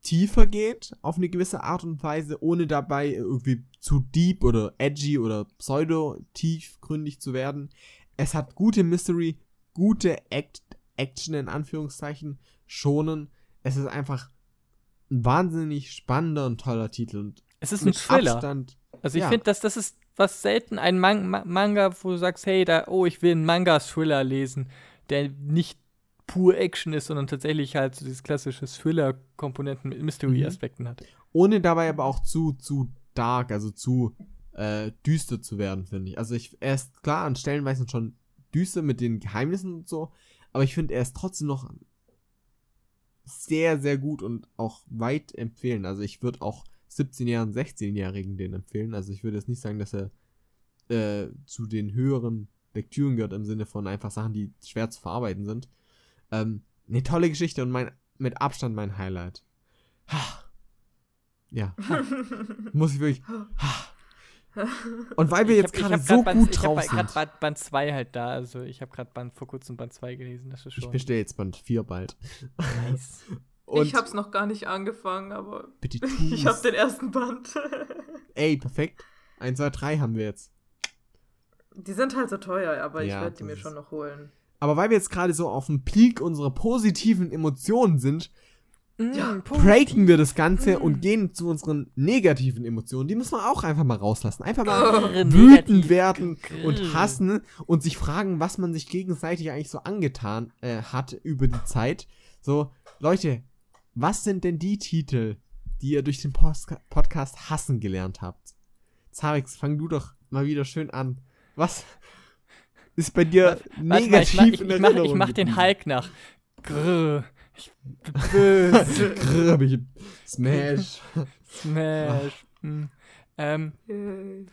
tiefer geht auf eine gewisse Art und Weise, ohne dabei irgendwie zu deep oder edgy oder pseudo tiefgründig zu werden. Es hat gute Mystery, gute Act Action in Anführungszeichen, schonen. Es ist einfach ein wahnsinnig spannender und toller Titel und Es ist ein Thriller. Abstand. Also ich Ja. finde, dass das ist was selten ein Man Ma Manga, wo du sagst, hey, da, oh, ich will einen Manga-Thriller lesen, der nicht pur Action ist, sondern tatsächlich halt so dieses klassische Thriller-Komponenten mit Mystery-Aspekten hat. ohne dabei aber auch zu, zu dark, also zu äh, düster zu werden, finde ich. Also ich, er ist klar an Stellenweisen schon düster mit den Geheimnissen und so, aber ich finde, er ist trotzdem noch sehr, sehr gut und auch weit empfehlen. Also ich würde auch 17-Jährigen, 16-Jährigen den empfehlen. Also ich würde jetzt nicht sagen, dass er äh, zu den höheren Lektüren gehört im Sinne von einfach Sachen, die schwer zu verarbeiten sind. Ähm, eine tolle Geschichte und mein, mit Abstand mein Highlight. Ha. Ja. Ha. Muss ich wirklich. Ha. Und weil wir Ich jetzt hab- ich gerade so grad Band, gut ich drauf hab gerade sind. Band, Band 2 halt da, also ich habe gerade Band vor kurzem Band 2 gelesen, das ist Ich schon bestelle jetzt Band 4 bald. nice. Und ich hab's noch gar nicht angefangen, aber bitte ich hab den ersten Band. Ey, perfekt. 1, 2, 3 haben wir jetzt. die sind halt so teuer, aber ich Ja, werde die mir schon noch holen. Aber weil wir jetzt gerade so auf dem Peak unserer positiven Emotionen sind, Ja, Mm, breaken wir das Ganze Mm. und gehen zu unseren negativen Emotionen. Die müssen wir auch einfach mal rauslassen. Einfach mal Grrr, wütend werden Grrr. und hassen und sich fragen, was man sich gegenseitig eigentlich so angetan äh, hat über die Zeit. So, Leute, was sind denn die Titel, die ihr durch den Postka- Podcast hassen gelernt habt? Zarix, fang du doch mal wieder schön an. Was ist bei dir Warte mal, negativ ich mach, ich, in ich, mach, ich mach den? Hulk nach. Grrr. Ich Smash. Smash. Mm. Ähm, Yay.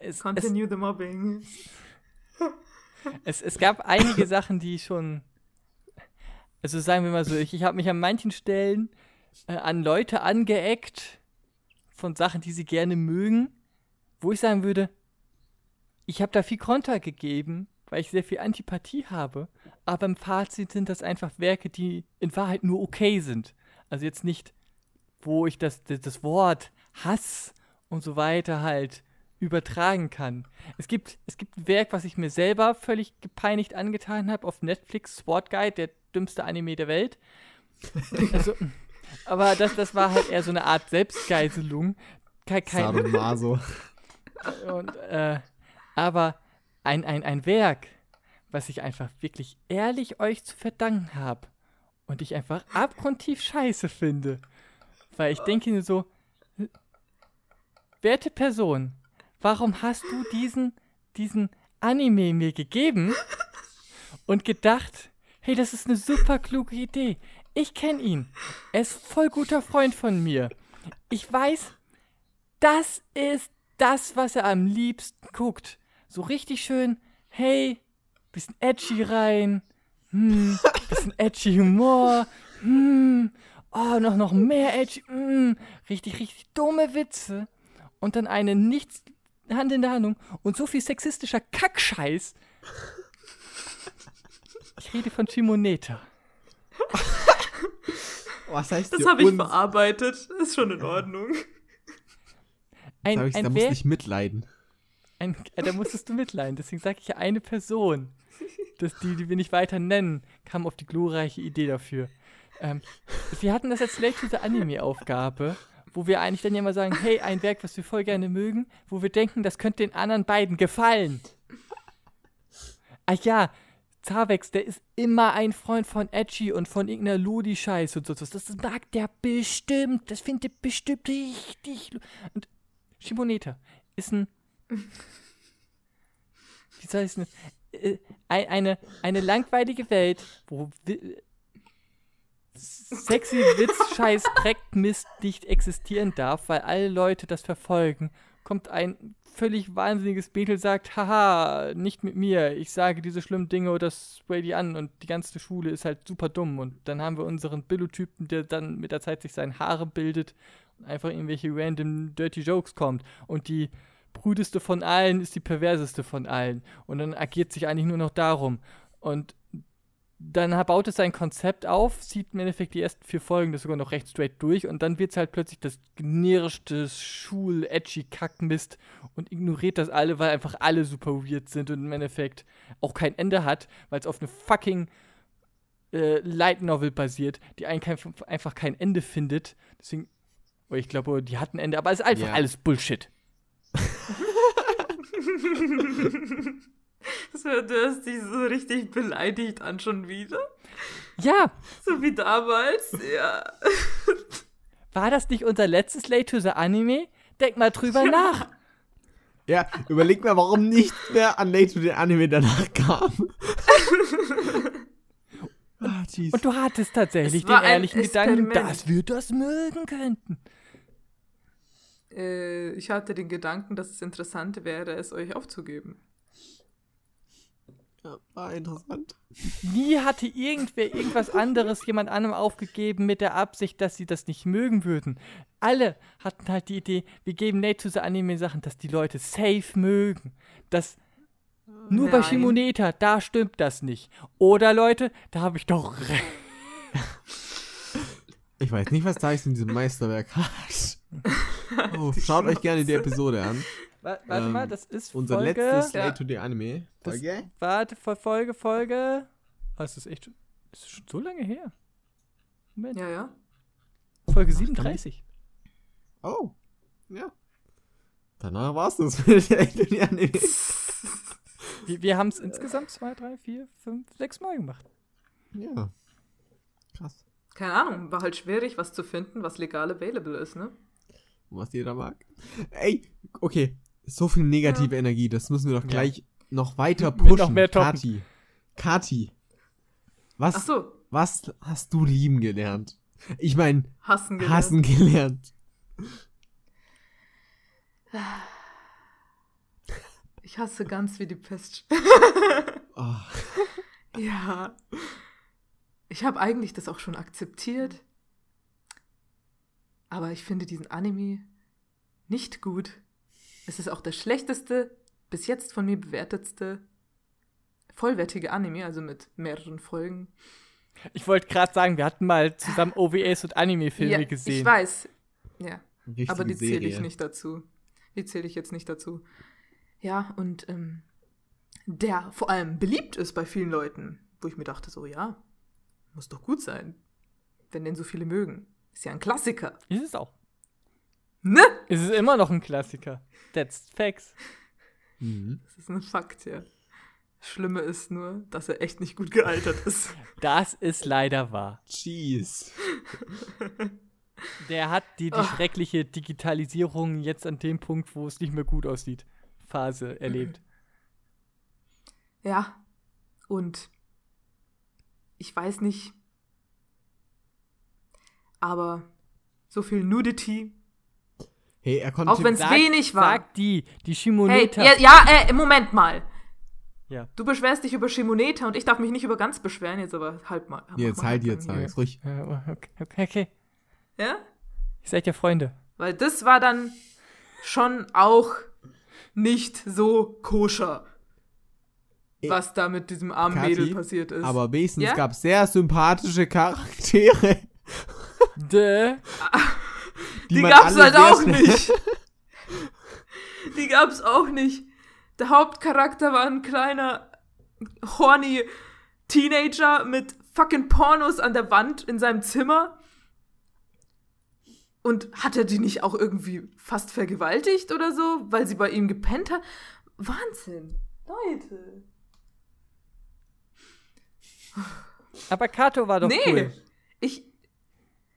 es, es, Continue the mobbing. es, es gab einige Sachen, die schon. Also sagen wir mal so, ich, ich habe mich an manchen Stellen äh, an Leute angeeckt von Sachen, die sie gerne mögen, wo ich sagen würde, ich habe da viel Konter gegeben, weil ich sehr viel Antipathie habe, aber im Fazit sind das einfach Werke, die in Wahrheit nur okay sind. Also jetzt nicht, wo ich das, das, das Wort Hass und so weiter halt übertragen kann. Es gibt, es gibt ein Werk, was ich mir selber völlig gepeinigt angetan habe auf Netflix, Sport Guide, der dümmste Anime der Welt. also, aber das, das war halt eher so eine Art Selbstgeiselung. Kein, kein, Sadomaso. und, äh, aber ein, ein, ein Werk, was ich einfach wirklich ehrlich euch zu verdanken habe und ich einfach abgrundtief scheiße finde. Weil ich denke mir so, werte Person, warum hast du diesen, diesen Anime mir gegeben und gedacht, hey, das ist eine super kluge Idee. Ich kenne ihn. Er ist voll guter Freund von mir. Ich weiß, das ist das, was er am liebsten guckt. So richtig schön, hey, bisschen edgy rein, hm, bisschen edgy Humor, hm, oh, noch, noch mehr edgy, hm, richtig, richtig dumme Witze und dann eine nichts Hand in der Handlung und so viel sexistischer Kackscheiß. Ich rede von Chimoneta. Was heißt Das hier habe ich uns? verarbeitet. Ist schon in Ordnung. Ein, Sag ich, da ein musste Werk, ich mitleiden. Ein, äh, da musstest du mitleiden. Deswegen sage ich ja eine Person, das, die, die wir nicht weiter nennen, kam auf die glorreiche Idee dafür. Ähm, wir hatten das als Late to the Anime-Aufgabe, wo wir eigentlich dann ja immer sagen, hey, ein Werk, was wir voll gerne mögen, wo wir denken, das könnte den anderen beiden gefallen. Ach ja, Zavex, der ist immer ein Freund von Edgy und von irgendeiner Ludi-Scheiß und so. Das mag der bestimmt. Das findet bestimmt richtig. Und Shimoneta ist ein. Wie soll ich es? Äh, eine, eine langweilige Welt, wo sexy Witz, Scheiß, Dreck, Mist nicht existieren darf, weil alle Leute das verfolgen, kommt ein völlig wahnsinniges Mädel sagt, haha, nicht mit mir, ich sage diese schlimmen Dinge oder spray die an und die ganze Schule ist halt super dumm und dann haben wir unseren Billo-Typen, der dann mit der Zeit sich seine Haare bildet und einfach irgendwelche random dirty Jokes kommt und die brüdeste von allen ist die perverseste von allen und dann agiert sich eigentlich nur noch darum und dann baut es sein Konzept auf, zieht im Endeffekt die ersten vier Folgen das sogar noch recht straight durch und dann wird es halt plötzlich das generischste Schul-Edgy-Kackmist und ignoriert das alle, weil einfach alle super weird sind und im Endeffekt auch kein Ende hat, weil es auf eine fucking äh, Light Novel basiert, die einfach kein Ende findet. Deswegen, oh, ich glaube, die hat ein Ende, aber es ist einfach ja. alles Bullshit. Das hört sich so richtig beleidigt an schon wieder. Ja. So wie damals, ja. War das nicht unser letztes Late to the Anime? Denk mal drüber ja. nach. Ja, überleg mal, warum nicht mehr an Late to the Anime danach kam. ah, Und du hattest tatsächlich den ehrlichen Gedanken, dass wir das mögen könnten. Äh, ich hatte den Gedanken, dass es interessant wäre, es euch aufzugeben. Ja, war interessant. Nie hatte irgendwer irgendwas anderes jemand anderem aufgegeben mit der Absicht, dass sie das nicht mögen würden. Alle hatten halt die Idee, wir geben Nate zu so Anime-Sachen, dass die Leute safe mögen. Das nur Nein. bei Shimoneta, da stimmt das nicht. Oder Leute, da habe ich doch recht. Ich weiß nicht, was da in diesem Meisterwerk hat. Oh, schaut euch gerne die Episode an. Warte ähm, mal, das ist unser Folge, letztes Slay ja. to the Anime. Folge? Das, warte, Folge, Folge. Oh, ist das echt schon, ist das schon so lange her? Moment. Ja, ja. Folge 37. Oh, ja. Danach war es das mit Slay to the Anime. wir wir haben es insgesamt zwei, drei, vier, fünf, sechs Mal gemacht. Ja. Krass. Keine Ahnung, war halt schwierig, was zu finden, was legal available ist, ne? Was jeder mag. Ey, okay so viel negative ja. Energie, das müssen wir doch gleich ja. noch weiter pushen. Noch mehr Kati. Kati. Was, so. was hast du lieben gelernt? Ich meine, hassen gelernt. Hassen gelernt. Ich hasse ganz wie die Pest. oh. Ja. Ich habe eigentlich das auch schon akzeptiert. Aber ich finde diesen Anime nicht gut. Es ist auch der schlechteste, bis jetzt von mir bewertetste, vollwertige Anime, also mit mehreren Folgen. Ich wollte gerade sagen, wir hatten mal zusammen OVAs und Anime-Filme ja, gesehen. Ich weiß. Ja. Richtige aber die zähle ich nicht dazu. Die zähle ich jetzt nicht dazu. Ja, und ähm, der vor allem beliebt ist bei vielen Leuten, wo ich mir dachte, so, ja, muss doch gut sein, wenn den so viele mögen. Ist ja ein Klassiker. Ist es auch. Ne? Es ist immer noch ein Klassiker. That's facts. Mhm. Das ist ein Fakt, ja. Schlimme ist nur, dass er echt nicht gut gealtert ist. Das ist leider wahr. Jeez. Der hat die, die schreckliche Digitalisierung jetzt an dem Punkt, wo es nicht mehr gut aussieht, Phase erlebt. Ja. Und ich weiß nicht, aber so viel Nudity Hey, er konnte Auch wenn es wenig war. Sagt die, die Shimoneta. Hey, ja, ja äh, Moment mal. Ja. Du beschwerst dich über Shimoneta und ich darf mich nicht über ganz beschweren, jetzt aber halt mal. Jetzt halt, halt jetzt, sag es ruhig. Okay, okay, okay. Ja? Ihr seid ja Freunde. Weil das war dann schon auch nicht so koscher, was da mit diesem armen Mädel passiert ist. Aber wenigstens ja? gab es sehr sympathische Charaktere. Däh. Die, die gab's halt auch nicht. die gab's auch nicht. Der Hauptcharakter war ein kleiner, horny Teenager mit fucking Pornos an der Wand in seinem Zimmer. Und hat er die nicht auch irgendwie fast vergewaltigt oder so, weil sie bei ihm gepennt hat? Wahnsinn. Leute. Aber Kato war doch nee. cool. Ich.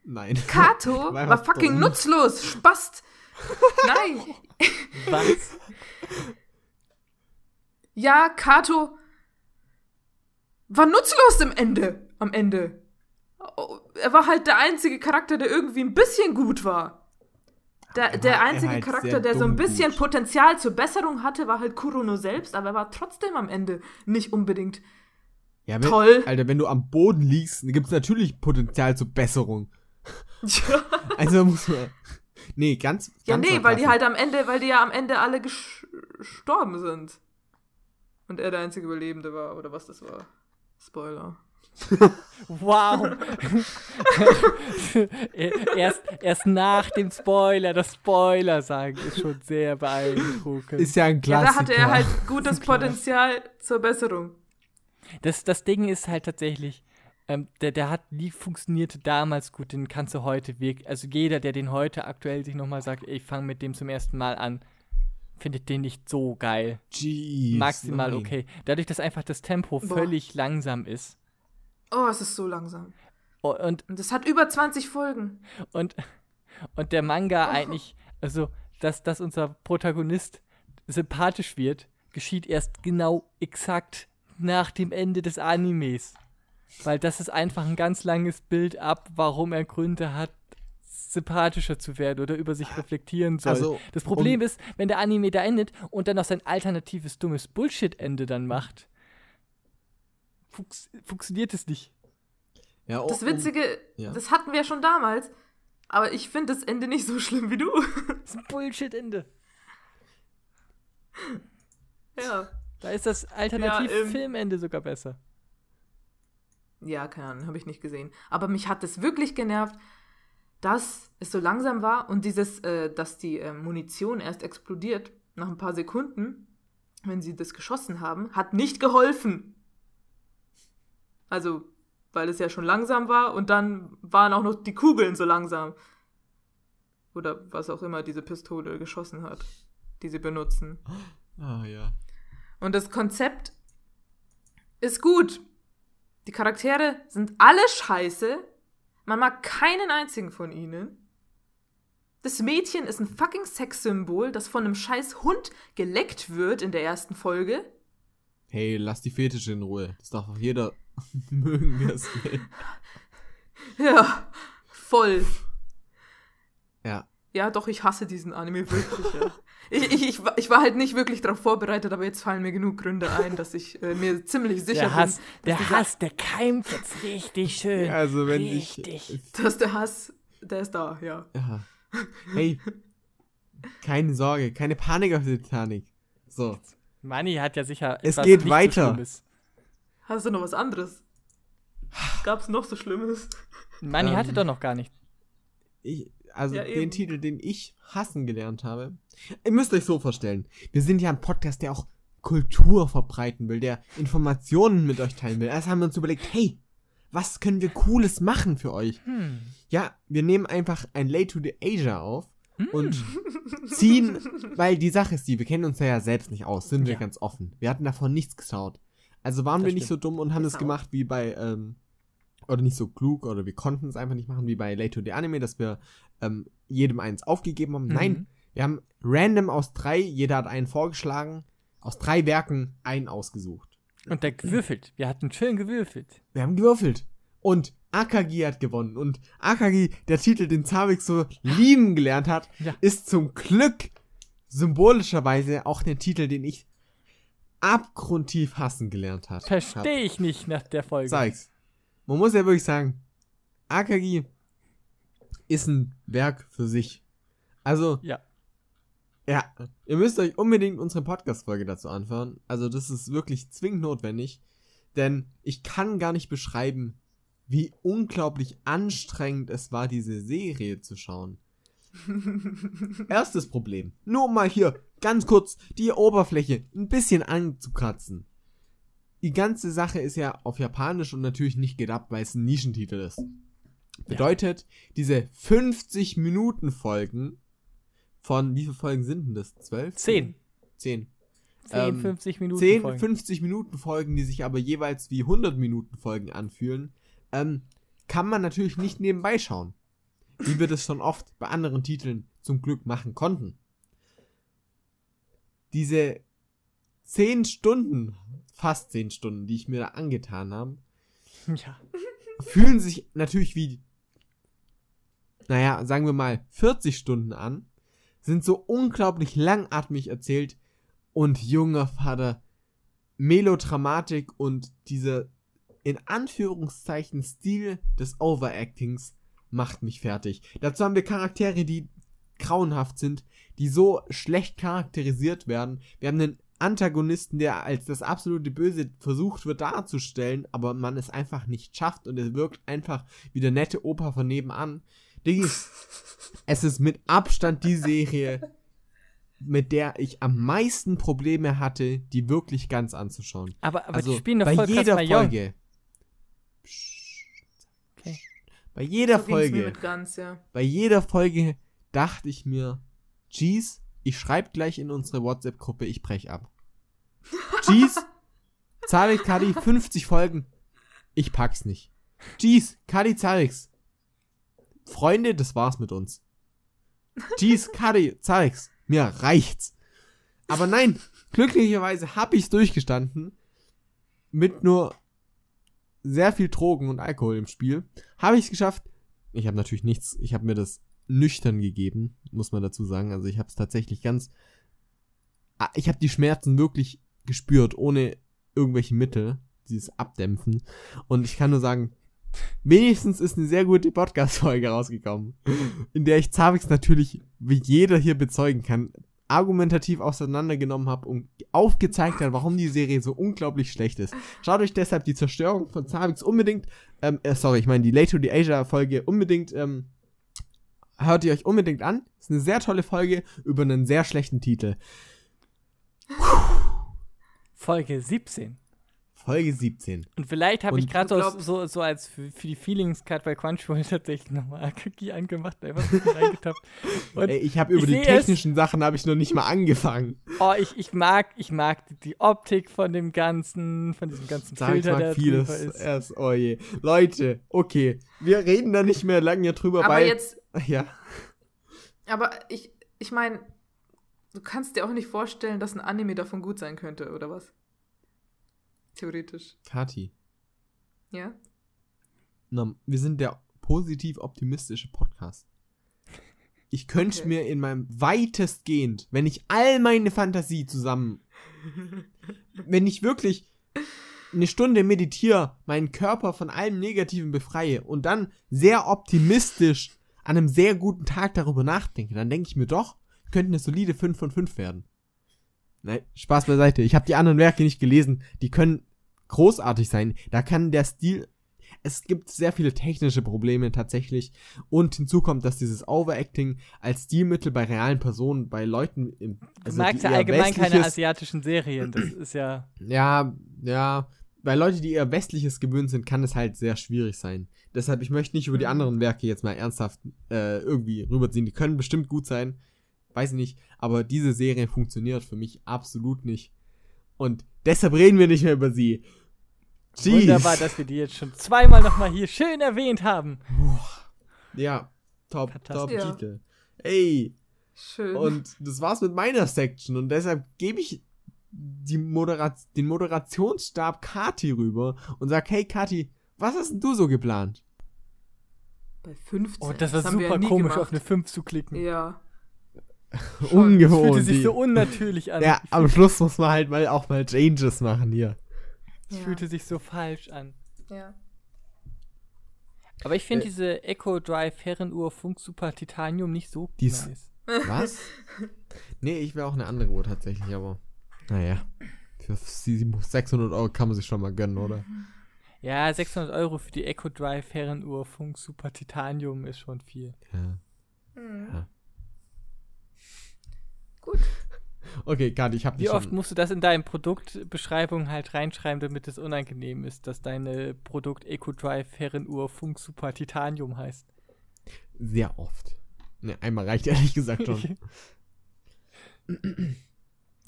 Nein. Kato War fucking dumm. nutzlos. Spast. Nein. Was? Ja, Kato war nutzlos im Ende. Am Ende. Oh, Er war halt der einzige Charakter, der irgendwie ein bisschen gut war. Der, Er der einzige halt Charakter, der so ein bisschen gut. Potenzial zur Besserung hatte, war halt Kurono selbst, aber er war trotzdem am Ende nicht unbedingt. Ja, wenn, Toll. Alter, wenn du am Boden liegst, gibt es natürlich Potenzial zur Besserung. Ja, Also muss man. Nee, ganz. ja ganz nee, weil die halt am Ende, weil die ja am Ende alle gesch- gestorben sind. Und er der einzige Überlebende war, oder was das war. Spoiler. Wow. erst, erst nach dem Spoiler, das Spoiler sagen, ist schon sehr beeindruckend. Ist ja ein Ja, Klassiker. da hatte er halt gutes Potenzial zur Besserung. Das, das Ding ist halt tatsächlich, ähm, der, der hat nie funktioniert damals gut, den kannst du heute wirklich, also jeder, der den heute aktuell sich nochmal sagt, ey, ich fange mit dem zum ersten Mal an, findet den nicht so geil. Jeez, Maximal nein. okay. Dadurch, dass einfach das Tempo Boah. völlig langsam ist. Oh, es ist so langsam. O- Und, Und es hat über 20 Folgen. und, und der Manga Oh. eigentlich, also, dass, dass unser Protagonist sympathisch wird, geschieht erst genau exakt nach dem Ende des Animes. Weil das ist einfach ein ganz langes Bild ab, warum er Gründe hat, sympathischer zu werden oder über sich reflektieren soll. Also, das Problem um- ist, wenn der Anime da endet und dann noch sein alternatives dummes Bullshit-Ende dann macht, funks funktioniert es nicht. Ja, Das oh, Witzige, ja. das hatten wir schon damals. Aber ich finde das Ende nicht so schlimm wie du. Das ist ein Bullshit-Ende. ja. Da ist das Ja, ähm, Alternativ-Filmende sogar besser. Ja, keine Ahnung, habe ich nicht gesehen. Aber mich hat es wirklich genervt, dass es so langsam war und dieses, äh, dass die äh, Munition erst explodiert nach ein paar Sekunden, wenn sie das geschossen haben, hat nicht geholfen. Also, weil es ja schon langsam war und dann waren auch noch die Kugeln so langsam. Oder was auch immer diese Pistole geschossen hat, die sie benutzen. Ah, ja. Und das Konzept ist gut. Die Charaktere sind alle scheiße. Man mag keinen einzigen von ihnen. Das Mädchen ist ein fucking Sexsymbol, das von einem scheiß Hund geleckt wird in der ersten Folge. Hey, lass die Fetische in Ruhe. Das darf auch jeder mögen, wir es will. Ja, voll. Ja. Ja, doch, ich hasse diesen Anime wirklich, ja. Ich, ich, ich, war- ich war halt nicht wirklich darauf vorbereitet, aber jetzt fallen mir genug Gründe ein, dass ich äh, mir ziemlich sicher Der Hass, bin, der Hass, der keimt jetzt richtig schön. Also, wenn richtig. ich. dass der Hass, der ist da, ja. Ja. Hey, keine Sorge, keine Panik auf der Titanic. So. Manni hat ja sicher. Es etwas geht nicht so weiter. Schlimmes. Hast du noch was anderes? Gab's noch so Schlimmes? Manni Ähm, hatte doch noch gar nicht. Ich, also Ja, den. Titel, den ich hassen gelernt habe. Ihr müsst euch so vorstellen. Wir sind ja ein Podcast, der auch Kultur verbreiten will, der Informationen mit euch teilen will. Also haben wir uns überlegt, hey, was können wir Cooles machen für euch? Hm. Ja, wir nehmen einfach ein Late to the Asia auf Hm. und ziehen, weil die Sache ist die, wir kennen uns ja, ja selbst nicht aus, sind wir Ja. ganz offen. Wir hatten davon nichts geschaut. Also waren Das wir nicht so stimmt. dumm und haben das auch. gemacht wie bei, ähm, oder nicht so klug, oder wir konnten es einfach nicht machen wie bei Late to the Anime, dass wir ähm, jedem eins aufgegeben haben. Mhm. Nein, wir haben random aus drei, jeder hat einen vorgeschlagen, aus drei Werken einen ausgesucht. Und der gewürfelt. Wir hatten schön gewürfelt. Wir haben gewürfelt. Und Akagi hat gewonnen. Und Akagi, der Titel, den Zabik so lieben gelernt hat, Ja. ist zum Glück symbolischerweise auch der Titel, den ich abgrundtief hassen gelernt hat. Verstehe ich nicht nach der Folge. Sag's. Man muss ja wirklich sagen, Akagi ist ein Werk für sich. Also, Ja. ja, ihr müsst euch unbedingt unsere Podcast-Folge dazu anhören. Also, das ist wirklich zwingend notwendig. Denn ich kann gar nicht beschreiben, wie unglaublich anstrengend es war, diese Serie zu schauen. Erstes Problem. Nur um mal hier ganz kurz die Oberfläche ein bisschen anzukratzen. Die ganze Sache ist ja auf Japanisch und natürlich nicht gedubbt, weil es ein Nischentitel ist. Bedeutet, diese 50 Minuten Folgen von, wie viele Folgen sind denn das? 12? 10. 10. 10, Ähm, 50 Minuten. 10, Folgen. 50 Minuten Folgen, die sich aber jeweils wie 100 Minuten Folgen anfühlen, ähm, kann man natürlich nicht nebenbei schauen. Wie wir das schon oft bei anderen Titeln zum Glück machen konnten. Diese 10 Stunden, fast 10 Stunden, die ich mir da angetan habe, Ja. fühlen sich natürlich wie, naja, sagen wir mal 40 Stunden an, sind so unglaublich langatmig erzählt und junger Vater, Melodramatik und dieser in Anführungszeichen Stil des Overactings macht mich fertig. Dazu haben wir Charaktere, die grauenhaft sind, die so schlecht charakterisiert werden. Wir haben einen Antagonisten, der als das absolute Böse versucht wird darzustellen, aber man es einfach nicht schafft und er wirkt einfach wie der nette Opa von nebenan. Diggi, es ist mit Abstand die Serie, mit der ich am meisten Probleme hatte, die wirklich ganz anzuschauen. Aber, aber also die spielen doch bei voll jeder. Folge. Okay. Bei jeder So Folge mit ganz, ja. bei jeder Folge dachte ich mir, Jeez, ich schreibe gleich in unsere WhatsApp-Gruppe, ich brech ab. Jeez, Zarek Kadi, 50 Folgen, ich pack's nicht. Jeez, Kadi Zareks. Freunde, das war's mit uns. Jeez, Kadi Zareks, mir reicht's. Aber nein, glücklicherweise hab ich's durchgestanden. Mit nur sehr viel Drogen und Alkohol im Spiel. Habe ich's geschafft, ich habe natürlich nichts, ich habe mir das nüchtern gegeben, muss man dazu sagen. Also ich habe es tatsächlich ganz, Ah, ich habe die Schmerzen wirklich gespürt, ohne irgendwelche Mittel, dieses Abdämpfen. Und ich kann nur sagen, wenigstens ist eine sehr gute Podcast-Folge rausgekommen, in der ich Zavix natürlich, wie jeder hier bezeugen kann, argumentativ auseinandergenommen habe und aufgezeigt hat, warum die Serie so unglaublich schlecht ist. Schaut euch deshalb die Zerstörung von Zavix unbedingt, ähm, äh, sorry, ich meine die Late to the Asia Folge unbedingt, ähm, hört ihr euch unbedingt an. Ist eine sehr tolle Folge über einen sehr schlechten Titel. Folge 17. Folge 17. Und vielleicht habe ich gerade so, so, so als für, für die Feelings Card bei Crunchyroll tatsächlich nochmal Akaki angemacht, einfach reingetappt. Und Ey, ich habe über ich die seh es. technischen Sachen habe ich noch nicht mal angefangen. oh, ich, ich mag, ich mag die, Optik von dem ganzen, von diesem ganzen Sag ich Filter, mal der vieles. ist. Erst, oh je. Leute, okay. Wir reden da nicht mehr lange drüber, Aber weil. jetzt, Ja. aber ich, ich meine, du kannst dir auch nicht vorstellen, dass ein Anime davon gut sein könnte, oder was? Theoretisch. Kati, Ja? na, wir sind der positiv optimistische Podcast. Ich könnte Okay. mir in meinem weitestgehend, wenn ich all meine Fantasie zusammen, wenn ich wirklich eine Stunde meditiere, meinen Körper von allem Negativen befreie und dann sehr optimistisch an einem sehr guten Tag darüber nachdenke, dann denke ich mir doch, könnte eine solide 5 von 5 werden. Nein, Spaß beiseite. Ich habe die anderen Werke nicht gelesen. Die können großartig sein. Da kann der Stil. Es gibt sehr viele technische Probleme tatsächlich. Und hinzu kommt, dass dieses Overacting als Stilmittel bei realen Personen, bei Leuten im. Also magst ja allgemein keine asiatischen Serien, das ist ja. ja, ja. Bei Leuten, die eher westliches gewöhnt sind, kann es halt sehr schwierig sein. Deshalb, ich möchte nicht über die Mhm. anderen Werke jetzt mal ernsthaft äh, irgendwie rüberziehen. Die können bestimmt gut sein. Weiß ich nicht. Aber diese Serie funktioniert für mich absolut nicht. Und deshalb reden wir nicht mehr über sie. Jeez. Wunderbar, dass wir die jetzt schon zweimal nochmal hier schön erwähnt haben. Ja, top, top. Ja. Titel. Ey, Schön. und das war's mit meiner Section. Und deshalb gebe ich die Modera den Moderationsstab Kati rüber und sag, hey Kati, was hast denn du so geplant? Bei 15. Oh, das war haben wir super ja komisch, gemacht. auf eine 5 zu klicken. Ja. Das Ungewohnt. fühlte sich so unnatürlich an. ja, am Schluss muss man halt mal auch mal Changes machen hier. Es ja. fühlte sich so falsch an. ja. Aber ich finde Äh, diese Echo Drive Herrenuhr Funk Super Titanium nicht so Die ist- nice. Was? nee, ich wäre auch eine andere Uhr tatsächlich, aber naja. Für 600 Euro kann man sich schon mal gönnen, oder? Ja, 600 Euro für die Echo Drive Herrenuhr Funk Super Titanium ist schon viel. Ja. Hm. Ja. Gut. Okay, Gott, ich habe Wie oft musst du das in deine Produktbeschreibung halt reinschreiben, damit es unangenehm ist, dass deine Produkt EcoDrive Herrenuhr Funk Super Titanium heißt? Sehr oft. Ne, einmal reicht ehrlich gesagt schon.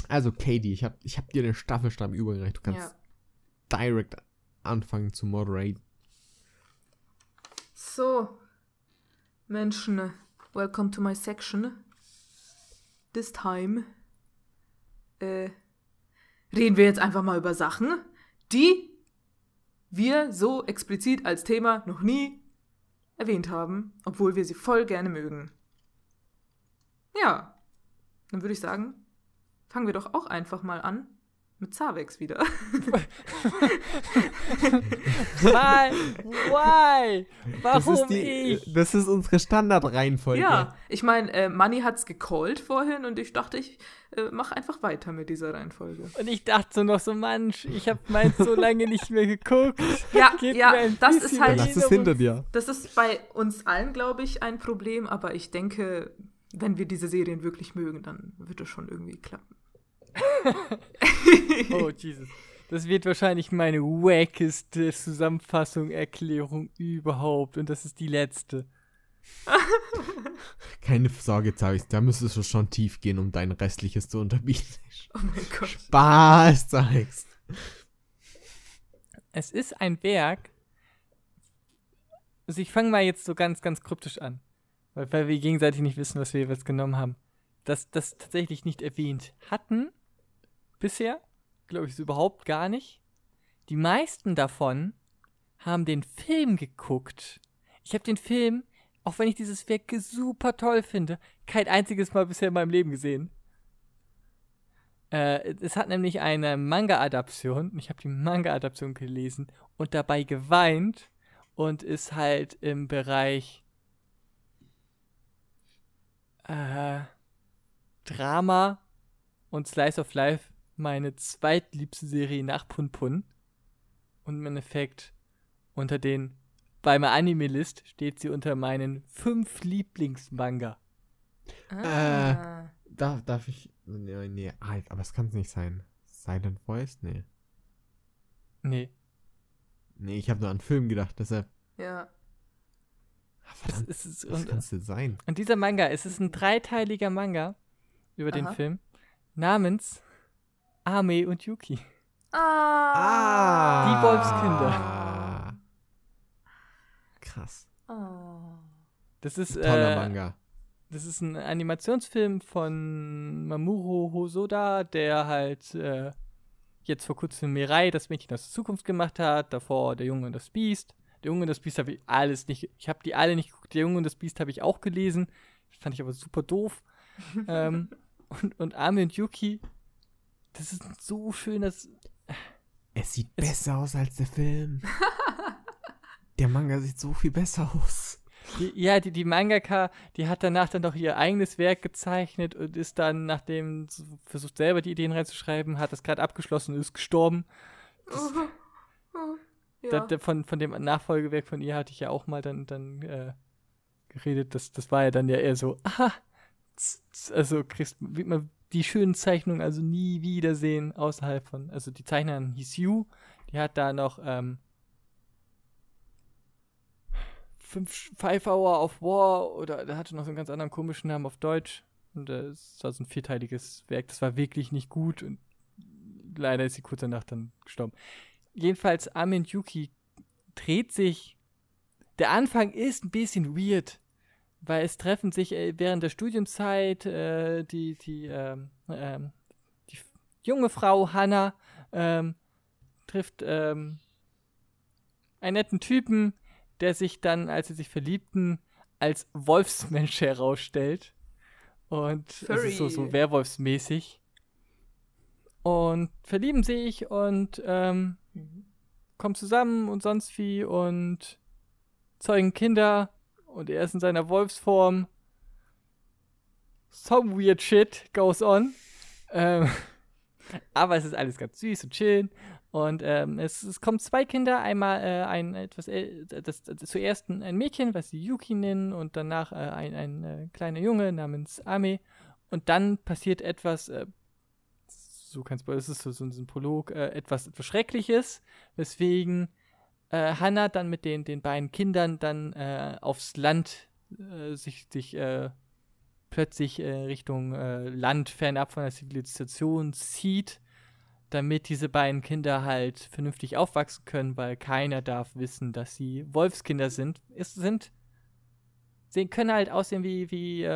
also, Katie, ich habe ich hab dir den Staffelstab übergereicht. Du kannst ja. direkt anfangen zu moderaten. So, Menschen, welcome to my section. This time äh, reden wir jetzt einfach mal über Sachen, die wir so explizit als Thema noch nie erwähnt haben, obwohl wir sie voll gerne mögen. Ja, dann würde ich sagen, fangen wir doch auch einfach mal an mit Zavex wieder. Why? Why? Warum das die, ich? Das ist unsere Standardreihenfolge. Ja, ich meine, äh, Manny hat's gecallt vorhin und ich dachte, ich äh, mache einfach weiter mit dieser Reihenfolge. Und ich dachte so noch so, Mensch, ich habe meins so lange nicht mehr geguckt. Ja, ja, das ist halt. Lass es hinter dir. Das ist bei uns allen, glaube ich, ein Problem, aber ich denke, wenn wir diese Serien wirklich mögen, dann wird es schon irgendwie klappen. oh, Jesus. Das wird wahrscheinlich meine wackeste Zusammenfassung, Erklärung überhaupt. Und das ist die letzte. Keine Sorge, Zavis, da müsstest du schon tief gehen, um dein restliches zu unterbieten. Oh mein Gott. Spaß, Zavis. Es ist ein Werk. Also ich fange mal jetzt so ganz, ganz kryptisch an. Weil, weil wir gegenseitig nicht wissen, was wir jeweils genommen haben. Das, das tatsächlich nicht erwähnt hatten, bisher, glaube ich, überhaupt gar nicht. Die meisten davon haben den Film geguckt. Ich habe den Film, auch wenn ich dieses Werk super toll finde, kein einziges Mal bisher in meinem Leben gesehen. Äh, es hat nämlich eine Manga-Adaption. Ich habe die Manga-Adaption gelesen und dabei geweint und ist halt im Bereich äh, Drama und Slice of Life meine zweitliebste Serie nach Pun Pun. Und im Endeffekt unter den, bei meiner Anime-List steht sie unter meinen fünf Lieblingsmanga. Ah. Äh, darf, darf ich. Nee, nee, aber es kann es nicht sein. Silent Voice? Nee. Nee. Nee, ich habe nur an Film gedacht, deshalb. Ja. Ah, verdammt, das, ist, was kann es denn sein? Und dieser Manga, es ist ein dreiteiliger Manga über Aha. den Film namens Ame und Yuki. Ah. ah. Die Wolfskinder. Krass. Oh. Das ist toller äh, Manga. Das ist ein Animationsfilm von Mamoru Hosoda, der halt äh, jetzt vor kurzem Mirai, das Mädchen aus der Zukunft gemacht hat, davor Der Junge und das Biest. Der Junge und das Biest habe ich alles nicht, ich habe die alle nicht geguckt. Der Junge und das Biest habe ich auch gelesen, fand ich aber super doof. ähm, und, und Ame und Yuki das ist so schön, dass. Es sieht es besser aus als der Film. der Manga sieht so viel besser aus. Die, ja, die, die Mangaka, die hat danach dann doch ihr eigenes Werk gezeichnet und ist dann, nachdem versucht selber die Ideen reinzuschreiben, hat das gerade abgeschlossen und ist gestorben. Das, ja. da, da, von, von dem Nachfolgewerk von ihr hatte ich ja auch mal dann, dann äh, geredet. Das, das war ja dann ja eher so, aha, also kriegst, wie man die schönen Zeichnungen also nie wiedersehen außerhalb von, also die Zeichnerin hieß Yu, die hat da noch ähm, fünf, Five Hour of War oder der hatte noch so einen ganz anderen komischen Namen auf Deutsch und das war so ein vierteiliges Werk, das war wirklich nicht gut und leider ist sie kurz danach dann gestorben. Jedenfalls Amin Yuki dreht sich, der Anfang ist ein bisschen weird, weil es treffen sich äh, während der Studienzeit äh, die, die, ähm, ähm, die junge Frau Hannah ähm, trifft ähm, einen netten Typen, der sich dann, als sie sich verliebten, als Wolfsmensch herausstellt. Und Furry. es ist so, so Werwolfsmäßig. Und verlieben sich und ähm, mhm. kommen zusammen und sonst wie und zeugen Kinder und er ist in seiner Wolfsform. Some weird shit goes on. Ähm, aber es ist alles ganz süß und schön. Und ähm, es, es kommen zwei Kinder, einmal äh, ein etwas äh, das, das, zuerst ein Mädchen, was sie Yuki nennen, und danach äh, ein, ein äh, kleiner Junge namens Ame. Und dann passiert etwas äh, so kein Spoiler, es ist so, so ein Prolog, äh, etwas, etwas Schreckliches, weswegen äh, Hannah dann mit den, den beiden Kindern dann äh, aufs Land äh, sich, sich äh, plötzlich äh, Richtung äh, Land fernab von der Zivilisation zieht, damit diese beiden Kinder halt vernünftig aufwachsen können, weil keiner darf wissen, dass sie Wolfskinder sind. Es sind, sie können halt aussehen wie, wie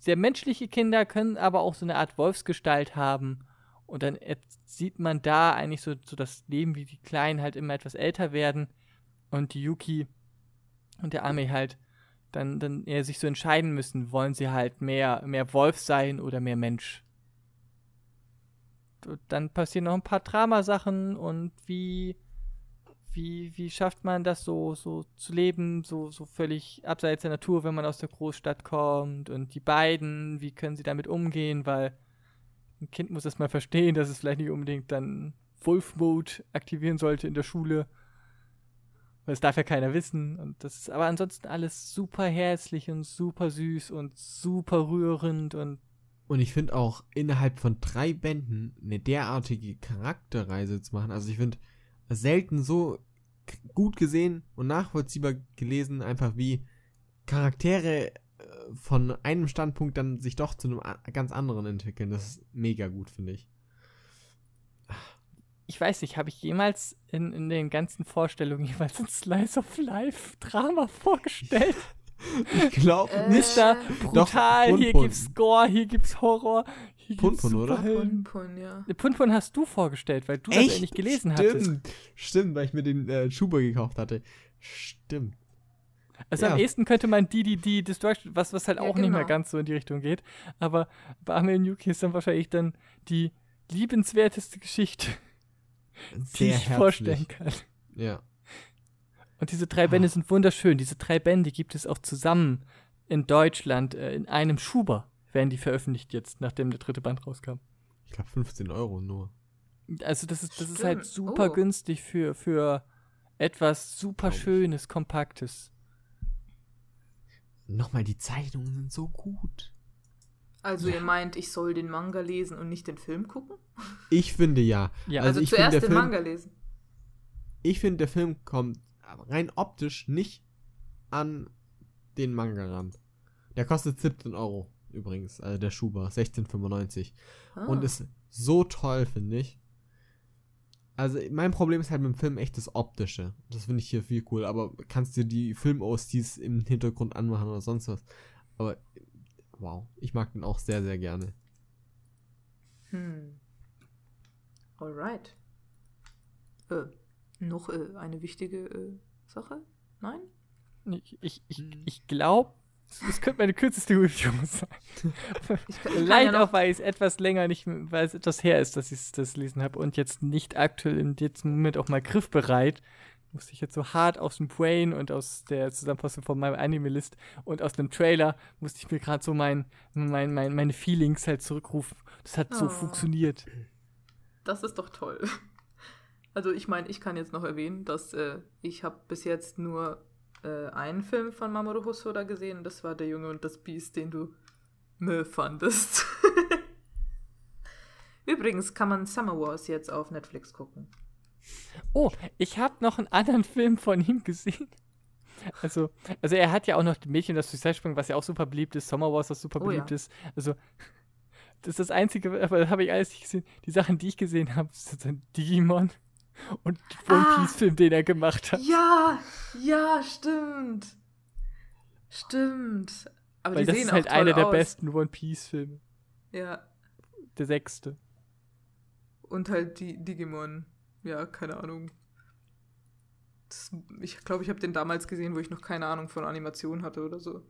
sehr menschliche Kinder, können aber auch so eine Art Wolfsgestalt haben und dann sieht man da eigentlich so, so das Leben, wie die Kleinen halt immer etwas älter werden und die Yuki und der Ami halt dann, dann eher sich so entscheiden müssen, wollen sie halt mehr, mehr Wolf sein oder mehr Mensch. Und dann passieren noch ein paar Dramasachen und wie, wie, wie schafft man das so, so zu leben, so, so völlig abseits der Natur, wenn man aus der Großstadt kommt und die beiden, wie können sie damit umgehen, weil ein Kind muss das mal verstehen, dass es vielleicht nicht unbedingt dann Wolf-Mode aktivieren sollte in der Schule. Weil es darf ja keiner wissen. Und das ist aber ansonsten alles super herzlich und super süß und super rührend und. Und ich finde auch innerhalb von drei Bänden eine derartige Charakterreise zu machen. Also ich finde selten so gut gesehen und nachvollziehbar gelesen, einfach wie Charaktere von einem Standpunkt dann sich doch zu einem ganz anderen entwickeln. Das ist mega gut, finde ich. Ich weiß nicht, habe ich jemals in, in den ganzen Vorstellungen jeweils ein Slice of Life Drama vorgestellt? Ich glaube äh, nicht. Da brutal, doch, hier gibt's Gore, hier gibt's Horror. Hier Punpun, oder? Punpun, ja. Punpun hast du vorgestellt, weil du Echt? das ja nicht gelesen Stimmt. hattest. Stimmt, weil ich mir den äh, Schuber gekauft hatte. Stimmt. Also ja. am ehesten könnte man DDD Destruction, was, was halt ja, auch genau. nicht mehr genau. ganz so in die Richtung geht. Aber bei Amel Yuki ist dann wahrscheinlich dann die liebenswerteste Geschichte, Sehr die ich herzlich. vorstellen kann. Ja. Und diese drei Bände ah. sind wunderschön. Diese drei Bände gibt es auch zusammen in Deutschland äh, in einem Schuber. Werden die veröffentlicht jetzt, nachdem der dritte Band rauskam. Ich glaube 15 Euro nur. Also das ist, das ist halt super oh. günstig für, für etwas super Schönes, Kompaktes. Nochmal, die Zeichnungen sind so gut. Also ja. ihr meint, ich soll den Manga lesen und nicht den Film gucken? Ich finde ja. ja. Also, also zuerst den Film, Manga lesen. Ich finde, der Film kommt rein optisch nicht an den Manga ran. Der kostet 17 Euro übrigens, also der Schuber, 16,95. Ah. Und ist so toll, finde ich. Also, mein Problem ist halt mit dem Film echt das Optische. Das finde ich hier viel cool. Aber kannst du die Film-OSTs im Hintergrund anmachen oder sonst was. Aber, wow. Ich mag den auch sehr, sehr gerne. Hm. Alright. Äh, noch äh, eine wichtige äh, Sache? Nein? Ich, ich, ich, hm. ich glaube, das könnte meine kürzeste Review sein. Leider auch, weil es etwas länger nicht, weil es etwas her ist, dass ich das lesen habe und jetzt nicht aktuell in diesem Moment auch mal griffbereit. Musste ich jetzt so hart aus dem Brain und aus der Zusammenfassung von meinem Anime-List und aus dem Trailer musste ich mir gerade so mein, mein, mein, meine Feelings halt zurückrufen. Das hat oh. so funktioniert. Das ist doch toll. Also ich meine, ich kann jetzt noch erwähnen, dass äh, ich habe bis jetzt nur äh, einen Film von Mamoru Hosoda gesehen das war Der Junge und das Biest, den du Müll fandest. Übrigens kann man Summer Wars jetzt auf Netflix gucken. Oh, ich habe noch einen anderen Film von ihm gesehen. Also, also er hat ja auch noch die Mädchen das Suicide was ja auch super beliebt ist, Summer Wars, das super oh, beliebt ja. ist. Also, das ist das Einzige, aber das habe ich alles nicht gesehen. Die Sachen, die ich gesehen habe, sind Digimon und One ah, Piece Film, den er gemacht hat. Ja, ja, stimmt. Stimmt. Aber Weil die das sehen ist halt einer der besten One Piece Filme. Ja. Der sechste. Und halt die Digimon. Ja, keine Ahnung. Das, ich glaube, ich habe den damals gesehen, wo ich noch keine Ahnung von Animation hatte oder so.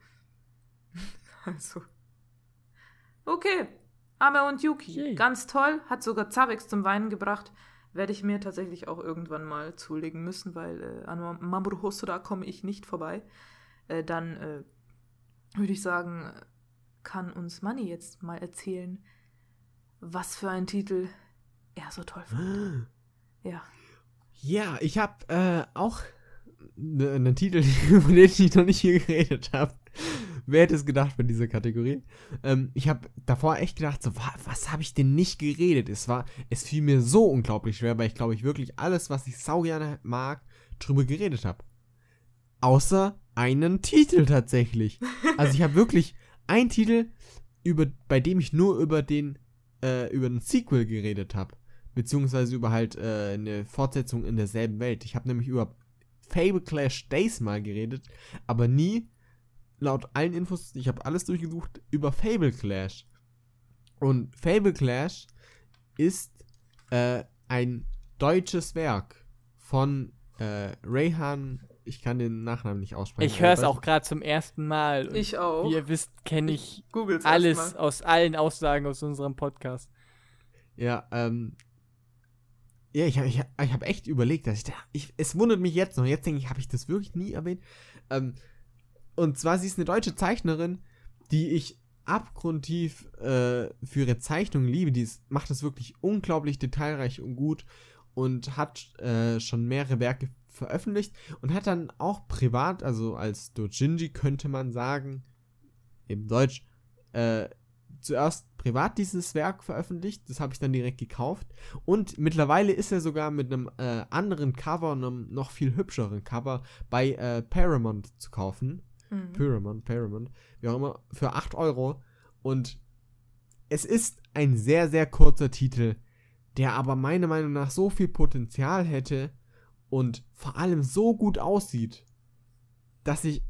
also. Okay. Ame und Yuki. Yay. Ganz toll. Hat sogar Zabex zum Weinen gebracht werde ich mir tatsächlich auch irgendwann mal zulegen müssen, weil äh, an Mamoru Hosoda komme ich nicht vorbei. Äh, dann äh, würde ich sagen, kann uns Manny jetzt mal erzählen, was für ein Titel er so toll fand. ja. Ja, ich habe äh, auch einen ne Titel, über den ich noch nicht hier geredet habe. Wer hätte es gedacht bei dieser Kategorie? Ähm, ich habe davor echt gedacht, so, was, was habe ich denn nicht geredet? Es war, es fiel mir so unglaublich schwer, weil ich glaube ich wirklich alles, was ich sau gerne mag, drüber geredet habe. Außer einen Titel tatsächlich. Also ich habe wirklich einen Titel, über, bei dem ich nur über den, äh, über den Sequel geredet habe. Beziehungsweise über halt äh, eine Fortsetzung in derselben Welt. Ich habe nämlich über Fable Clash Days mal geredet, aber nie, laut allen Infos, ich habe alles durchgesucht, über Fable Clash. Und Fable Clash ist äh, ein deutsches Werk von äh, Rayhan, ich kann den Nachnamen nicht aussprechen. Ich höre es auch gerade zum ersten Mal. Und Ich auch. Wie ihr wisst, kenne ich Googles alles aus allen Aussagen aus unserem Podcast. Ja, ähm. Ja, ich habe ich, hab- ich hab echt überlegt, dass ich da. Ich, es wundert mich jetzt noch. Jetzt denke ich, habe ich das wirklich nie erwähnt. Ähm, und zwar, sie ist eine deutsche Zeichnerin, die ich abgrundtief äh, für ihre Zeichnungen liebe. Die ist, macht das wirklich unglaublich detailreich und gut und hat äh, schon mehrere Werke veröffentlicht und hat dann auch privat, also als Dojinji könnte man sagen, im Deutsch, äh, zuerst privat dieses Werk veröffentlicht. Das habe ich dann direkt gekauft. Und mittlerweile ist er sogar mit einem äh, anderen Cover, einem noch viel hübscheren Cover, bei äh, Paramount zu kaufen. Mhm. Paramount, Paramount, wie auch immer, für 8 Euro. Und es ist ein sehr, sehr kurzer Titel, der aber meiner Meinung nach so viel Potenzial hätte und vor allem so gut aussieht, dass ich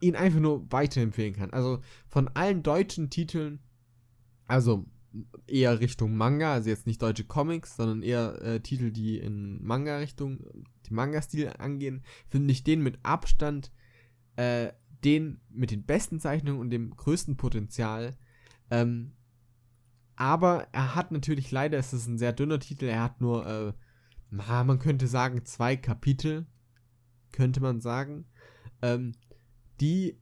ihn einfach nur weiterempfehlen kann. Also von allen deutschen Titeln, also eher Richtung Manga, also jetzt nicht deutsche Comics, sondern eher äh, Titel, die in Manga-Richtung, die Manga-Stil angehen, finde ich den mit Abstand äh, den mit den besten Zeichnungen und dem größten Potenzial. Ähm, aber er hat natürlich leider, es ist ein sehr dünner Titel, er hat nur, äh, man könnte sagen, zwei Kapitel, könnte man sagen, ähm, die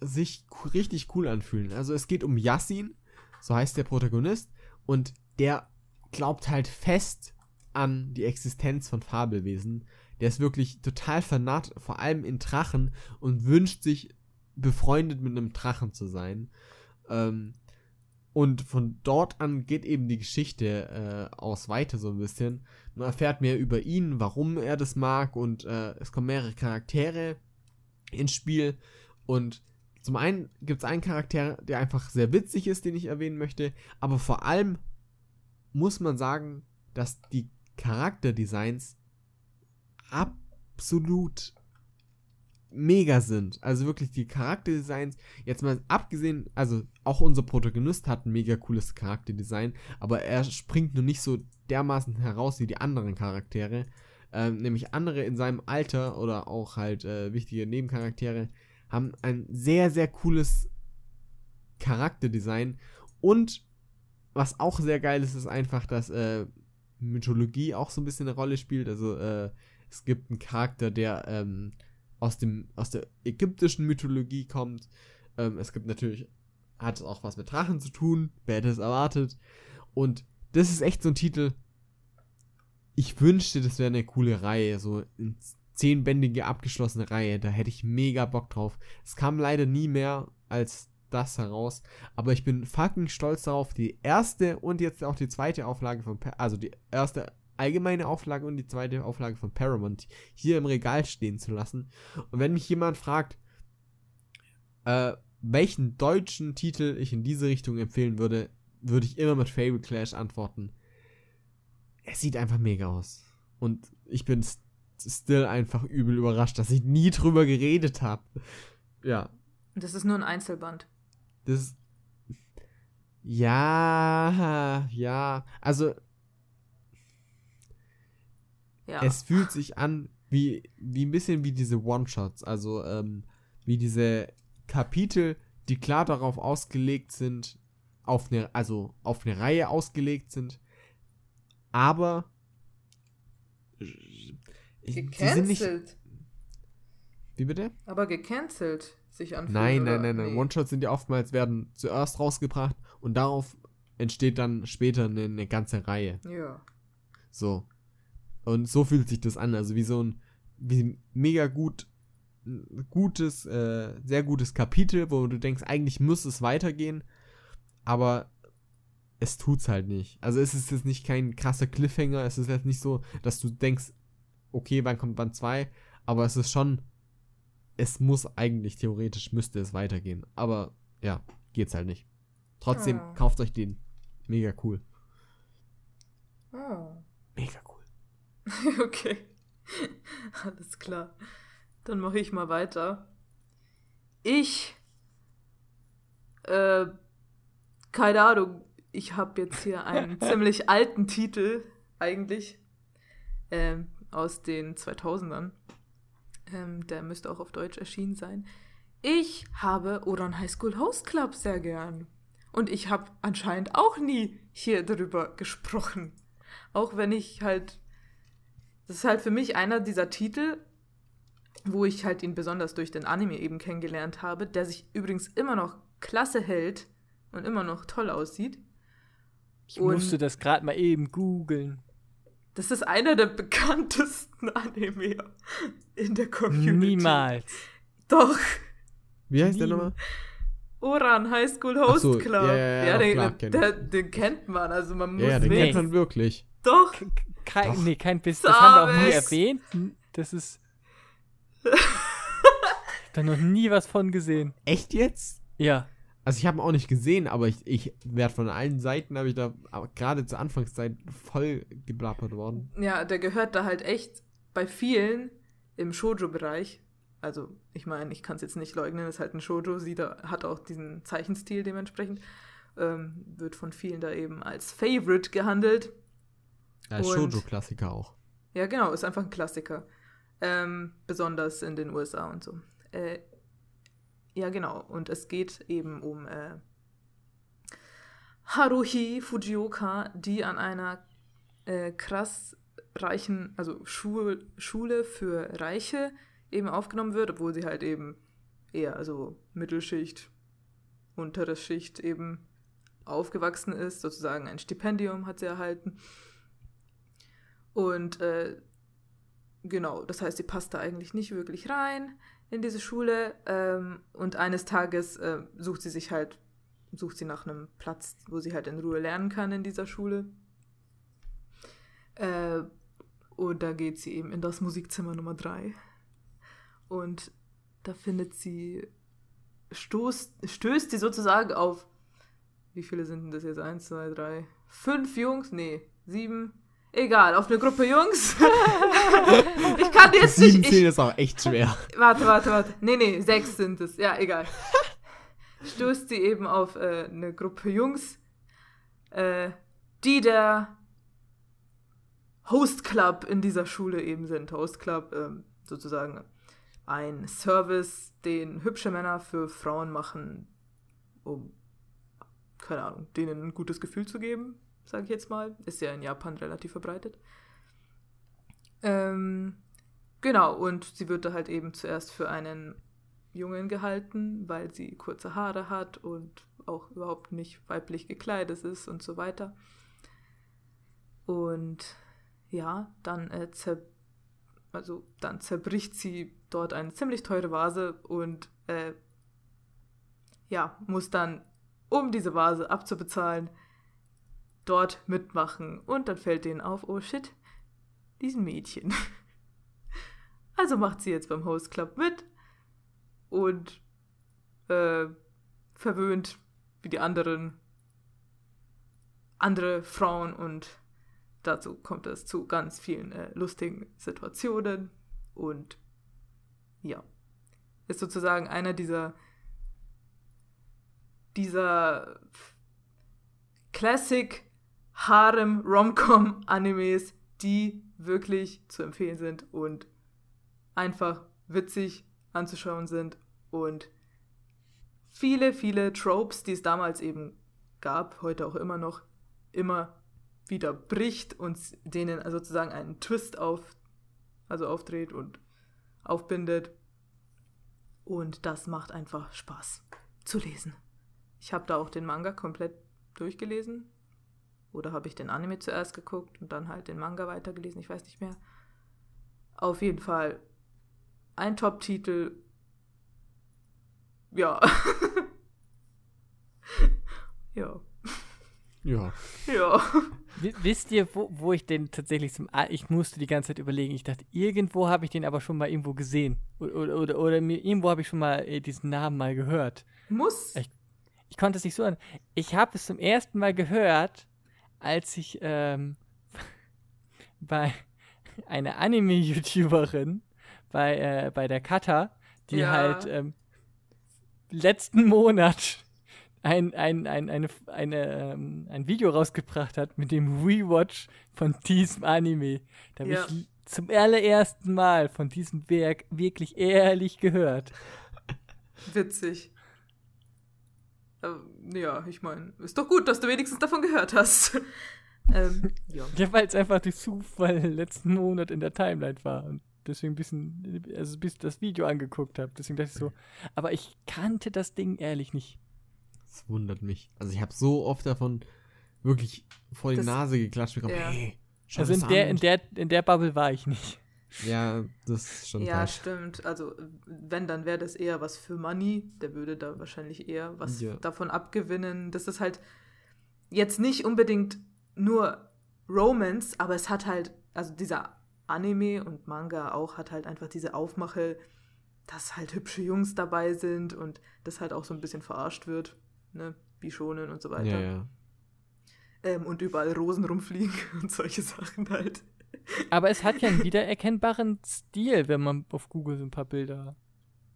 sich richtig cool anfühlen. Also es geht um Yassin, so heißt der Protagonist, und der glaubt halt fest an die Existenz von Fabelwesen. Der ist wirklich total vernarrt, vor allem in Drachen, und wünscht sich, befreundet mit einem Drachen zu sein. Ähm, und von dort an geht eben die Geschichte äh, aus weiter so ein bisschen. Man erfährt mehr über ihn, warum er das mag, und äh, es kommen mehrere Charaktere ins Spiel. Und zum einen gibt es einen Charakter, der einfach sehr witzig ist, den ich erwähnen möchte, aber vor allem muss man sagen, dass die Charakterdesigns absolut mega sind. Also wirklich die Charakterdesigns, jetzt mal abgesehen, also auch unser Protagonist hat ein mega cooles Charakterdesign, aber er springt nur nicht so dermaßen heraus wie die anderen Charaktere. Ähm, nämlich andere in seinem Alter oder auch halt äh, wichtige Nebencharaktere haben ein sehr, sehr cooles Charakterdesign und was auch sehr geil ist, ist einfach, dass äh, Mythologie auch so ein bisschen eine Rolle spielt. Also äh, es gibt einen Charakter, der ähm, aus, dem, aus der ägyptischen Mythologie kommt. Ähm, es gibt natürlich, hat es auch was mit Drachen zu tun, wer hätte es erwartet. Und das ist echt so ein Titel. Ich wünschte, das wäre eine coole Reihe, so eine zehnbändige abgeschlossene Reihe. Da hätte ich mega Bock drauf. Es kam leider nie mehr als das heraus. Aber ich bin fucking stolz darauf, die erste und jetzt auch die zweite Auflage von, Pa- also die erste allgemeine Auflage und die zweite Auflage von Paramount hier im Regal stehen zu lassen. Und wenn mich jemand fragt, äh, welchen deutschen Titel ich in diese Richtung empfehlen würde, würde ich immer mit Fable Clash antworten. Er sieht einfach mega aus. Und ich bin st still einfach übel überrascht, dass ich nie drüber geredet habe. Ja, das ist nur ein Einzelband. das ist. Ja, ja. Also, Ja. es fühlt sich an wie, wie ein bisschen wie diese One-Shots. Also, ähm, wie diese Kapitel, die klar darauf ausgelegt sind, auf eine, also auf eine Reihe ausgelegt sind, aber ich- die sind nicht. gecancelt. Wie bitte? Aber gecancelt sich anfühlt. Nein, nein, nein, nein. Nee. One-Shots sind ja oftmals, werden zuerst rausgebracht und darauf entsteht dann später eine, eine ganze Reihe. Ja. So. Und so fühlt sich das an. Also wie so ein, wie mega gut gutes, äh, sehr gutes Kapitel, wo du denkst, eigentlich muss es weitergehen, aber es tut's halt nicht. Also es ist jetzt nicht kein krasser Cliffhanger, es ist jetzt nicht so, dass du denkst, okay, wann kommt Band 2, aber es ist schon, es muss eigentlich, theoretisch müsste es weitergehen, aber ja, geht's halt nicht. Trotzdem, Ah. kauft euch den. Mega cool. Oh. Mega cool. okay. Alles klar. Dann mache ich mal weiter. Ich. Äh, keine Ahnung. Ich habe jetzt hier einen ziemlich alten Titel, eigentlich. Ähm, aus den 2000ern. Ähm, der müsste auch auf Deutsch erschienen sein. Ich habe Oran High School Host Club sehr gern. Und ich habe anscheinend auch nie hier darüber gesprochen. Auch wenn ich halt. Das ist halt für mich einer dieser Titel, wo ich halt ihn besonders durch den Anime eben kennengelernt habe, der sich übrigens immer noch klasse hält und immer noch toll aussieht. Ich Und- musste das gerade mal eben googeln. Das ist einer der bekanntesten Anime in der Community. Niemals. Doch. Wie heißt der Nie. nochmal? Oran High School Host so, Club. ja, ja, ja, doch, den, klar, kenn ich. der, den kennt man. Also man muss Ja, ja, den kennt man wirklich. Doch. Kein, Doch. nee, kein Biss. Das haben wir auch nie erwähnt. Das ist. ich hab da noch nie was von gesehen. Echt jetzt? Ja. Also ich habe ihn auch nicht gesehen, aber ich, ich werde von allen Seiten, habe ich da gerade zur Anfangszeit voll geblappert worden. Ja, der gehört da halt echt bei vielen im Shoujo-Bereich. Also, ich meine, ich kann es jetzt nicht leugnen, ist halt ein Shoujo, sieht da, hat auch diesen Zeichenstil dementsprechend. Ähm, wird von vielen da eben als Favorite gehandelt. Und- Shoujo-Klassiker auch. Ja, genau, ist einfach ein Klassiker. Ähm, besonders in den USA und so. Äh, ja, genau. Und es geht eben um äh, Haruhi Fujioka, die an einer äh, krass reichen, also Schul Schule für Reiche eben aufgenommen wird, obwohl sie halt eben eher also Mittelschicht, untere Schicht eben aufgewachsen ist, sozusagen ein Stipendium hat sie erhalten. Und äh, genau, das heißt, sie passt da eigentlich nicht wirklich rein in diese Schule. Ähm, und eines Tages äh, sucht sie sich halt, sucht sie nach einem Platz, wo sie halt in Ruhe lernen kann in dieser Schule. Äh, und da geht sie eben in das Musikzimmer Nummer 3. Und da findet sie, stoßt, stößt sie sozusagen auf, wie viele sind denn das jetzt? Eins, zwei, drei, fünf Jungs? Nee, sieben. Egal, auf eine Gruppe Jungs. ich kann jetzt Sieben nicht. Ich, ist auch echt schwer. warte, warte, warte. Nee, nee, sechs sind es. Ja, egal. Stößt sie eben auf äh, eine Gruppe Jungs, äh, die der Host Club in dieser Schule eben sind. Host Club, ähm, sozusagen ein Service, den hübsche Männer für Frauen machen, um, keine Ahnung, denen ein gutes Gefühl zu geben, sage ich jetzt mal. Ist ja in Japan relativ verbreitet. Ähm, genau, und sie wird da halt eben zuerst für einen Jungen gehalten, weil sie kurze Haare hat und auch überhaupt nicht weiblich gekleidet ist und so weiter. Und ja, dann, äh, zer also, dann zerbricht sie dort eine ziemlich teure Vase und äh, ja, muss dann, um diese Vase abzubezahlen, dort mitmachen. Und dann fällt denen auf, oh shit, diesen Mädchen. Also macht sie jetzt beim Host Club mit und äh, verwöhnt wie die anderen andere Frauen und dazu kommt es zu ganz vielen äh, lustigen Situationen und ja, ist sozusagen einer dieser dieser Classic Harem Romcom Animes, die wirklich zu empfehlen sind und einfach witzig anzuschauen sind und viele, viele Tropes, die es damals eben gab, heute auch immer noch, immer wieder bricht und denen sozusagen einen Twist auf, also aufdreht und aufbindet. Und das macht einfach Spaß zu lesen. Ich habe da auch den Manga komplett durchgelesen. Oder habe ich den Anime zuerst geguckt und dann halt den Manga weitergelesen, ich weiß nicht mehr. Auf jeden Fall ein Top-Titel. Ja. ja. Ja. Ja. Wisst ihr, wo, wo ich den tatsächlich zum. Ich musste die ganze Zeit überlegen. Ich dachte, irgendwo habe ich den aber schon mal irgendwo gesehen. Oder, oder, oder, oder mir, irgendwo habe ich schon mal äh, diesen Namen mal gehört. Muss. Ich, ich konnte es nicht so an. Ich habe es zum ersten Mal gehört, als ich ähm, bei einer Anime-YouTuberin, bei, äh, bei der Kata, die ja. halt ähm, letzten Monat ein, ein, ein, eine, eine, ähm, ein Video rausgebracht hat mit dem Rewatch von diesem Anime. Da habe ja. ich zum allerersten Mal von diesem Werk wirklich ehrlich gehört. Witzig. Äh, ja, ich meine, ist doch gut, dass du wenigstens davon gehört hast. ähm, ja. ja weil es einfach durch Zufall letzten Monat in der Timeline war und deswegen ein bisschen, also bis das Video angeguckt habe. Deswegen dachte ich so, aber ich kannte das Ding ehrlich nicht. Das wundert mich. Also ich habe so oft davon wirklich vor die das, Nase geklatscht bekommen. Ja. Hey, also in der, in, der, in der Bubble war ich nicht. Ja, das ist schon Ja, falsch. stimmt. Also, wenn, dann wäre das eher was für Money. Der würde da wahrscheinlich eher was ja. davon abgewinnen. Das ist halt jetzt nicht unbedingt nur Romance, aber es hat halt, also dieser Anime und Manga auch hat halt einfach diese Aufmache, dass halt hübsche Jungs dabei sind und das halt auch so ein bisschen verarscht wird ne, Bischonen und so weiter. Ja, ja. Ähm, und überall Rosen rumfliegen und solche Sachen halt. Aber es hat ja einen wiedererkennbaren Stil, wenn man auf Google so ein paar Bilder.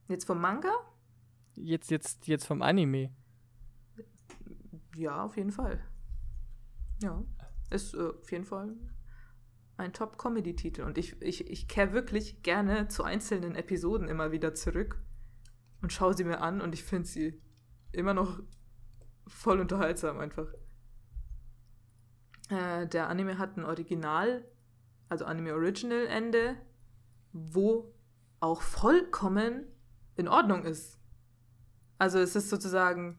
Jetzt vom Manga? Jetzt, jetzt, jetzt vom Anime. Ja, auf jeden Fall. Ja. Ist äh, auf jeden Fall ein Top-Comedy-Titel. Und ich, ich, ich kehre wirklich gerne zu einzelnen Episoden immer wieder zurück und schaue sie mir an und ich finde sie immer noch voll unterhaltsam einfach. Äh, der Anime hat ein Original, also Anime Original Ende, wo auch vollkommen in Ordnung ist. Also es ist sozusagen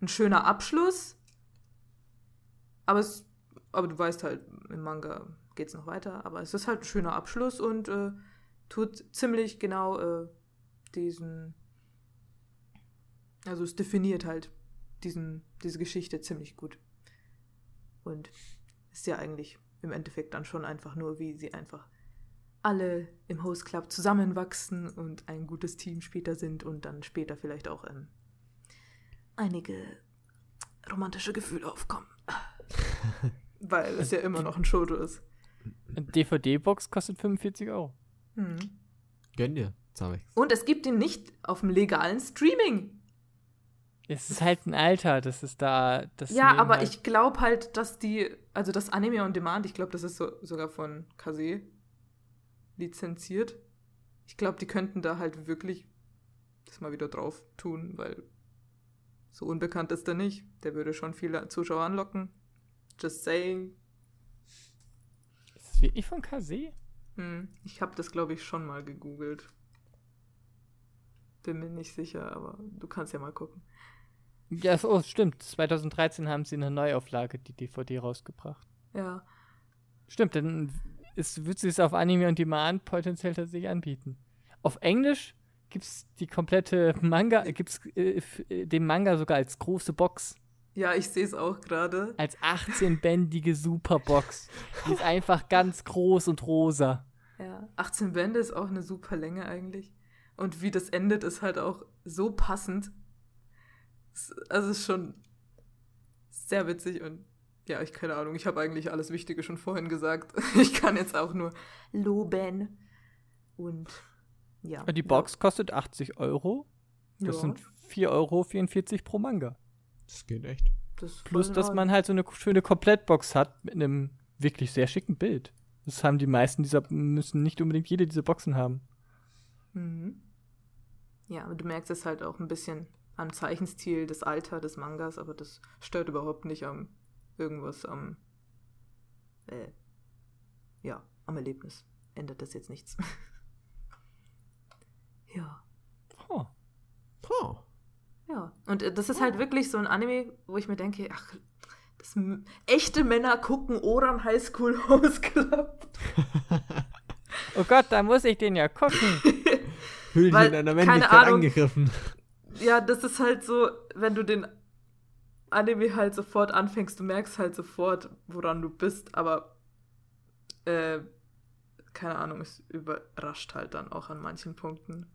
ein schöner Abschluss, aber es, aber du weißt halt, im Manga geht es noch weiter, aber es ist halt ein schöner Abschluss und äh, tut ziemlich genau äh, diesen, also es definiert halt diesen, diese Geschichte ziemlich gut. Und ist ja eigentlich im Endeffekt dann schon einfach nur, wie sie einfach alle im Host Club zusammenwachsen und ein gutes Team später sind und dann später vielleicht auch ähm, einige romantische Gefühle aufkommen. Weil es ja immer noch ein Shoto ist. Eine DVD-Box kostet 45 Euro. Hm. Gönn dir, Zamex. Und es gibt ihn nicht auf dem legalen Streaming. Es ist halt ein Alter, das ist da. Das ja, aber halt ich glaube halt, dass die, also das Anime on Demand, ich glaube, das ist so, sogar von Kase lizenziert. Ich glaube, die könnten da halt wirklich das mal wieder drauf tun, weil so unbekannt ist er nicht. Der würde schon viele Zuschauer anlocken. Just saying. Ist es wirklich von Kase? Hm, ich habe das, glaube ich, schon mal gegoogelt. Bin mir nicht sicher, aber du kannst ja mal gucken. Ja, oh, stimmt. 2013 haben sie eine Neuauflage, die DVD rausgebracht. Ja. Stimmt, dann ist, wird sie es auf Anime und Demand potenziell tatsächlich anbieten. Auf Englisch gibt es die komplette Manga, gibt es äh, äh, den Manga sogar als große Box. Ja, ich sehe es auch gerade. Als 18-bändige Superbox. Die ist einfach ganz groß und rosa. Ja, 18 Bände ist auch eine super Länge eigentlich. Und wie das endet, ist halt auch so passend also es ist schon sehr witzig und ja, ich keine Ahnung. Ich habe eigentlich alles Wichtige schon vorhin gesagt. Ich kann jetzt auch nur loben. Und ja. Die Box ja. kostet 80 Euro. Das ja. sind 4,44 Euro pro Manga. Das geht echt. Das Plus, dass man halt so eine schöne Komplettbox hat mit einem wirklich sehr schicken Bild. Das haben die meisten dieser, müssen nicht unbedingt jede dieser Boxen haben. Mhm. Ja, aber du merkst es halt auch ein bisschen am Zeichenstil, das Alter des Mangas, aber das stört überhaupt nicht am irgendwas am äh, ja, am Erlebnis. Ändert das jetzt nichts. ja. Oh. Oh. Ja, und äh, das ist halt wirklich so ein Anime, wo ich mir denke, ach, das echte Männer gucken Oran High School House Club. oh Gott, da muss ich den ja gucken. Weil, in keine Männlichkeit Ahnung. angegriffen. Ja, das ist halt so, wenn du den Anime halt sofort anfängst, du merkst halt sofort, woran du bist, aber äh, keine Ahnung, es überrascht halt dann auch an manchen Punkten.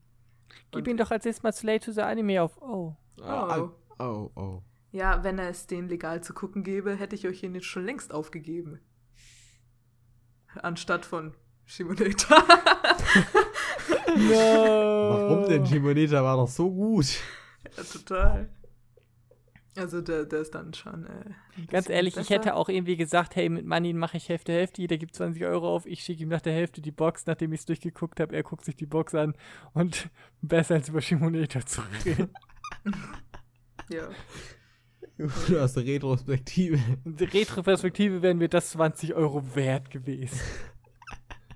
Gib Und- ihn doch als erstes mal Slay to the Anime auf. Oh. Oh, oh, oh. Ja, wenn er es den legal zu gucken gäbe, hätte ich euch ihn jetzt schon längst aufgegeben. Anstatt von Shimoneta. No. Warum denn? Shimoneta war doch so gut. ja, total. Also der, der ist dann schon. Äh, Ganz ehrlich, ich besser. hätte auch irgendwie gesagt, hey, mit Money mache ich Hälfte, Hälfte, jeder gibt 20 Euro auf, ich schicke ihm nach der Hälfte die Box, nachdem ich es durchgeguckt habe, er guckt sich die Box an und besser als über Shimoneta zu reden. Ja. Du hast eine Retrospektive. In der Retroperspektive wären mir das 20 Euro wert gewesen.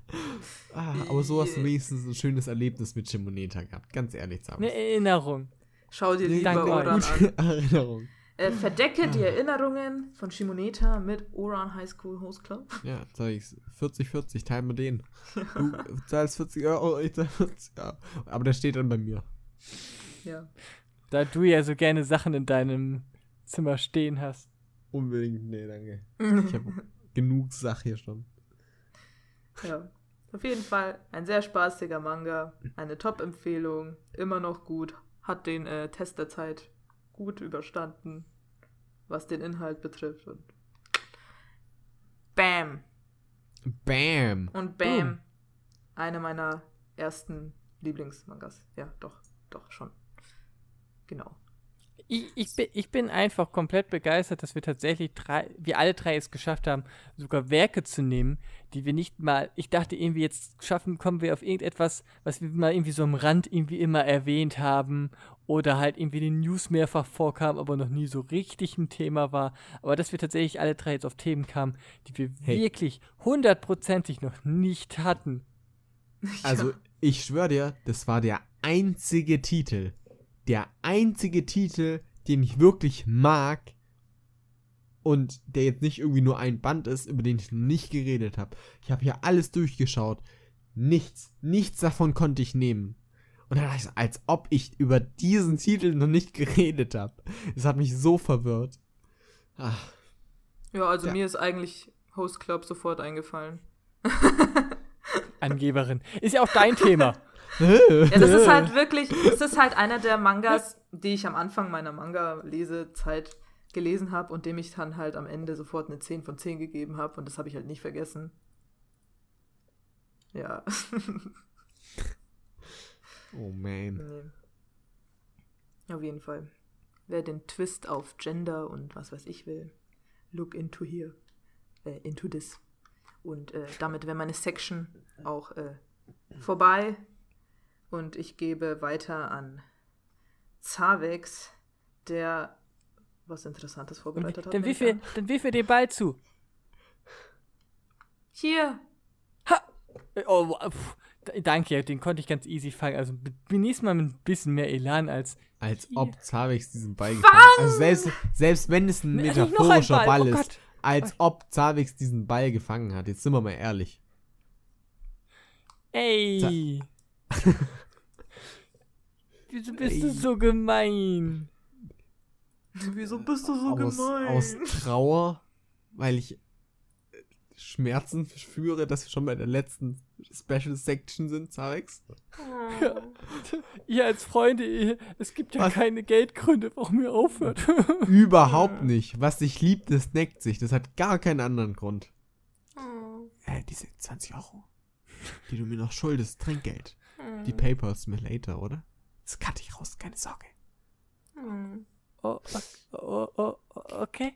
Ah, aber so hast du wenigstens ein schönes Erlebnis mit Shimoneta gehabt. Ganz ehrlich, Sam. Eine Erinnerung. Schau dir lieber Danke. Oran an. Erinnerung. Äh, verdecke die Erinnerungen von Shimoneta mit Oran High School Host Club. Ja, sag ich's. 40-40, teilen wir den. Du zahlst 40 Euro, ich zahl 40 Euro. Aber der steht dann bei mir. Ja. Da du ja so gerne Sachen in deinem Zimmer stehen hast. Unbedingt, nee, danke. Ich habe genug Sache hier schon. ja. Auf jeden Fall ein sehr spaßiger Manga. Eine Top-Empfehlung. Immer noch gut. Hat den äh, Test der Zeit gut überstanden, was den Inhalt betrifft. Und Bam! Bam! Und Bam! Eine meiner ersten Lieblingsmangas. Ja, doch, doch, schon. Genau. Ich, ich, bin, ich bin einfach komplett begeistert, dass wir tatsächlich drei, wir alle drei es geschafft haben, sogar Werke zu nehmen, die wir nicht mal, ich dachte irgendwie, jetzt schaffen, kommen wir auf irgendetwas, was wir mal irgendwie so am Rand irgendwie immer erwähnt haben oder halt irgendwie in den News mehrfach vorkam, aber noch nie so richtig ein Thema war. Aber dass wir tatsächlich alle drei jetzt auf Themen kamen, die wir Hey. wirklich hundertprozentig noch nicht hatten. Also, ich schwöre dir, das war der einzige Titel. Der einzige Titel, den ich wirklich mag und der jetzt nicht irgendwie nur ein Band ist, über den ich noch nicht geredet habe. Ich habe hier alles durchgeschaut. Nichts, nichts davon konnte ich nehmen. Und dann dachte ich, als ob ich über diesen Titel noch nicht geredet habe. Das hat mich so verwirrt. Ach, Ja, also Ja. mir ist eigentlich Host Club sofort eingefallen. Angeberin. Ist ja auch dein Thema. Ja, das ist halt wirklich, das ist halt einer der Mangas, die ich am Anfang meiner Manga-Lesezeit gelesen habe und dem ich dann halt am Ende sofort eine 10 von 10 gegeben habe und das habe ich halt nicht vergessen. Ja. oh man. nee. Auf jeden Fall. Wer den Twist auf Gender und was weiß ich will, look into here. Äh, into this. Und äh, damit wäre meine Section auch äh, vorbei. Und ich gebe weiter an Zavex, der was Interessantes vorbereitet hat. Dann wirf wir, an. dann wirf wir den Ball zu. Hier! Äh, Oh, pff, danke, den konnte ich ganz easy fangen. Also nächstes Mal mit ein bisschen mehr Elan als. Als ob Zavex diesen Ball gefangen hat. Also selbst, selbst wenn es ein nicht noch ein metaphorischer Ball, Ball, oh ist, als ob Zavex diesen Ball gefangen hat. Jetzt sind wir mal ehrlich. Ey! Wieso bist du so gemein? Wieso bist du so aus, gemein? aus Trauer, weil ich äh, Schmerzen spüre, dass wir schon bei der letzten Special Section sind, Zavex. Ja. Ihr als Freunde, ihr, es gibt ja Was? keine Geldgründe, warum ihr aufhört. Überhaupt nicht. Was sich liebt, das neckt sich. Das hat gar keinen anderen Grund. Äh, diese 20 Euro, die du mir noch schuldest, Trinkgeld. Die Papers mir later, oder? Das cutte ich raus, keine Sorge. Oh, oh, oh, oh, okay.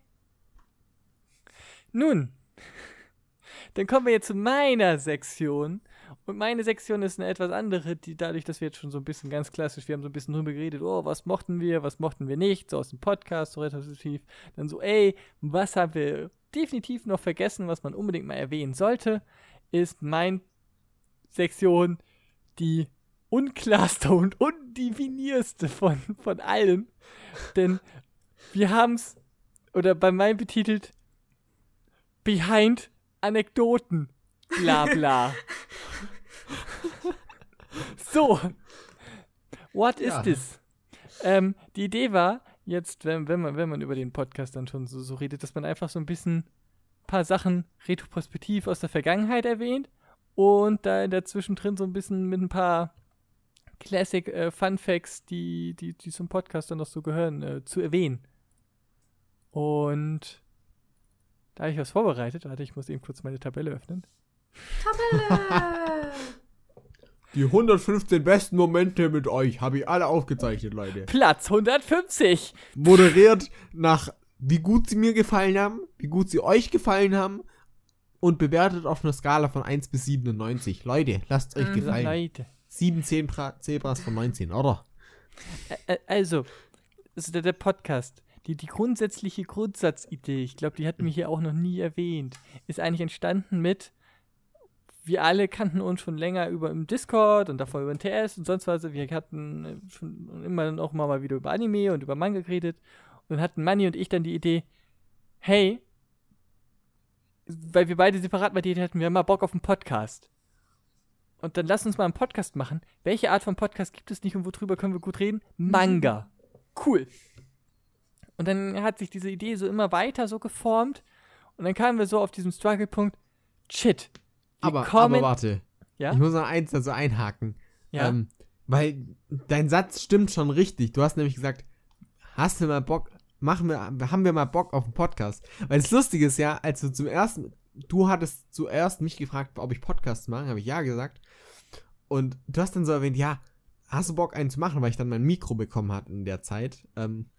Nun, dann kommen wir jetzt zu meiner Sektion. Und meine Sektion ist eine etwas andere, die dadurch, dass wir jetzt schon so ein bisschen ganz klassisch, wir haben so ein bisschen drüber geredet, oh, was mochten wir, was mochten wir nicht, so aus dem Podcast, so retrospektiv. Dann so, ey, was haben wir definitiv noch vergessen, was man unbedingt mal erwähnen sollte, ist mein Sektion die unklarste und undefinierste von, von allen. Denn wir haben es, oder bei meinem betitelt, Behind Anekdoten. Bla bla. so, What Ja. is this? Ähm, die Idee war, jetzt, wenn, wenn, man, wenn man über den Podcast dann schon so, so redet, dass man einfach so ein bisschen ein paar Sachen retroprospektiv aus der Vergangenheit erwähnt und da dazwischen drin so ein bisschen mit ein paar Classic äh, Fun Facts, die, die, die zum Podcast dann noch so gehören, äh, zu erwähnen. Und da habe ich was vorbereitet. Warte, ich muss eben kurz meine Tabelle öffnen. Tabelle! Die 115 besten Momente mit euch habe ich alle aufgezeichnet, Leute. Platz 150. Moderiert nach, wie gut sie mir gefallen haben, wie gut sie euch gefallen haben und bewertet auf einer Skala von 1 bis 97. Leute, lasst euch Mhm. gefallen. Leute. 7 10 Bra- Zebras von 19, oder? Also, ist der, der Podcast. Die, die grundsätzliche Grundsatzidee, ich glaube, die hatten wir hier auch noch nie erwähnt, ist eigentlich entstanden mit, wir alle kannten uns schon länger über im Discord und davor über den TS und sonst was. Wir hatten äh, schon immer dann auch mal, wieder über Anime und über Manga geredet. Und dann hatten Manni und ich dann die Idee, hey, weil wir beide separat bei dir hatten, wir haben mal Bock auf einen Podcast. Und dann lass uns mal einen Podcast machen. Welche Art von Podcast gibt es nicht und worüber können wir gut reden? Manga. Cool. Und dann hat sich diese Idee so immer weiter so geformt. Und dann kamen wir so auf diesen Struggle-Punkt. Shit. Aber, kommen, aber warte. Ja? Ich muss noch eins dazu einhaken. Ja. Ähm, weil dein Satz stimmt schon richtig. Du hast nämlich gesagt, hast du mal Bock, machen wir, haben wir mal Bock auf einen Podcast? Weil das Lustige ist ja, als du zum ersten, du hattest zuerst mich gefragt, ob ich Podcasts mache, habe ich ja gesagt. Und du hast dann so erwähnt, ja, hast du Bock einen zu machen, weil ich dann mein Mikro bekommen hatte in der Zeit. Ähm,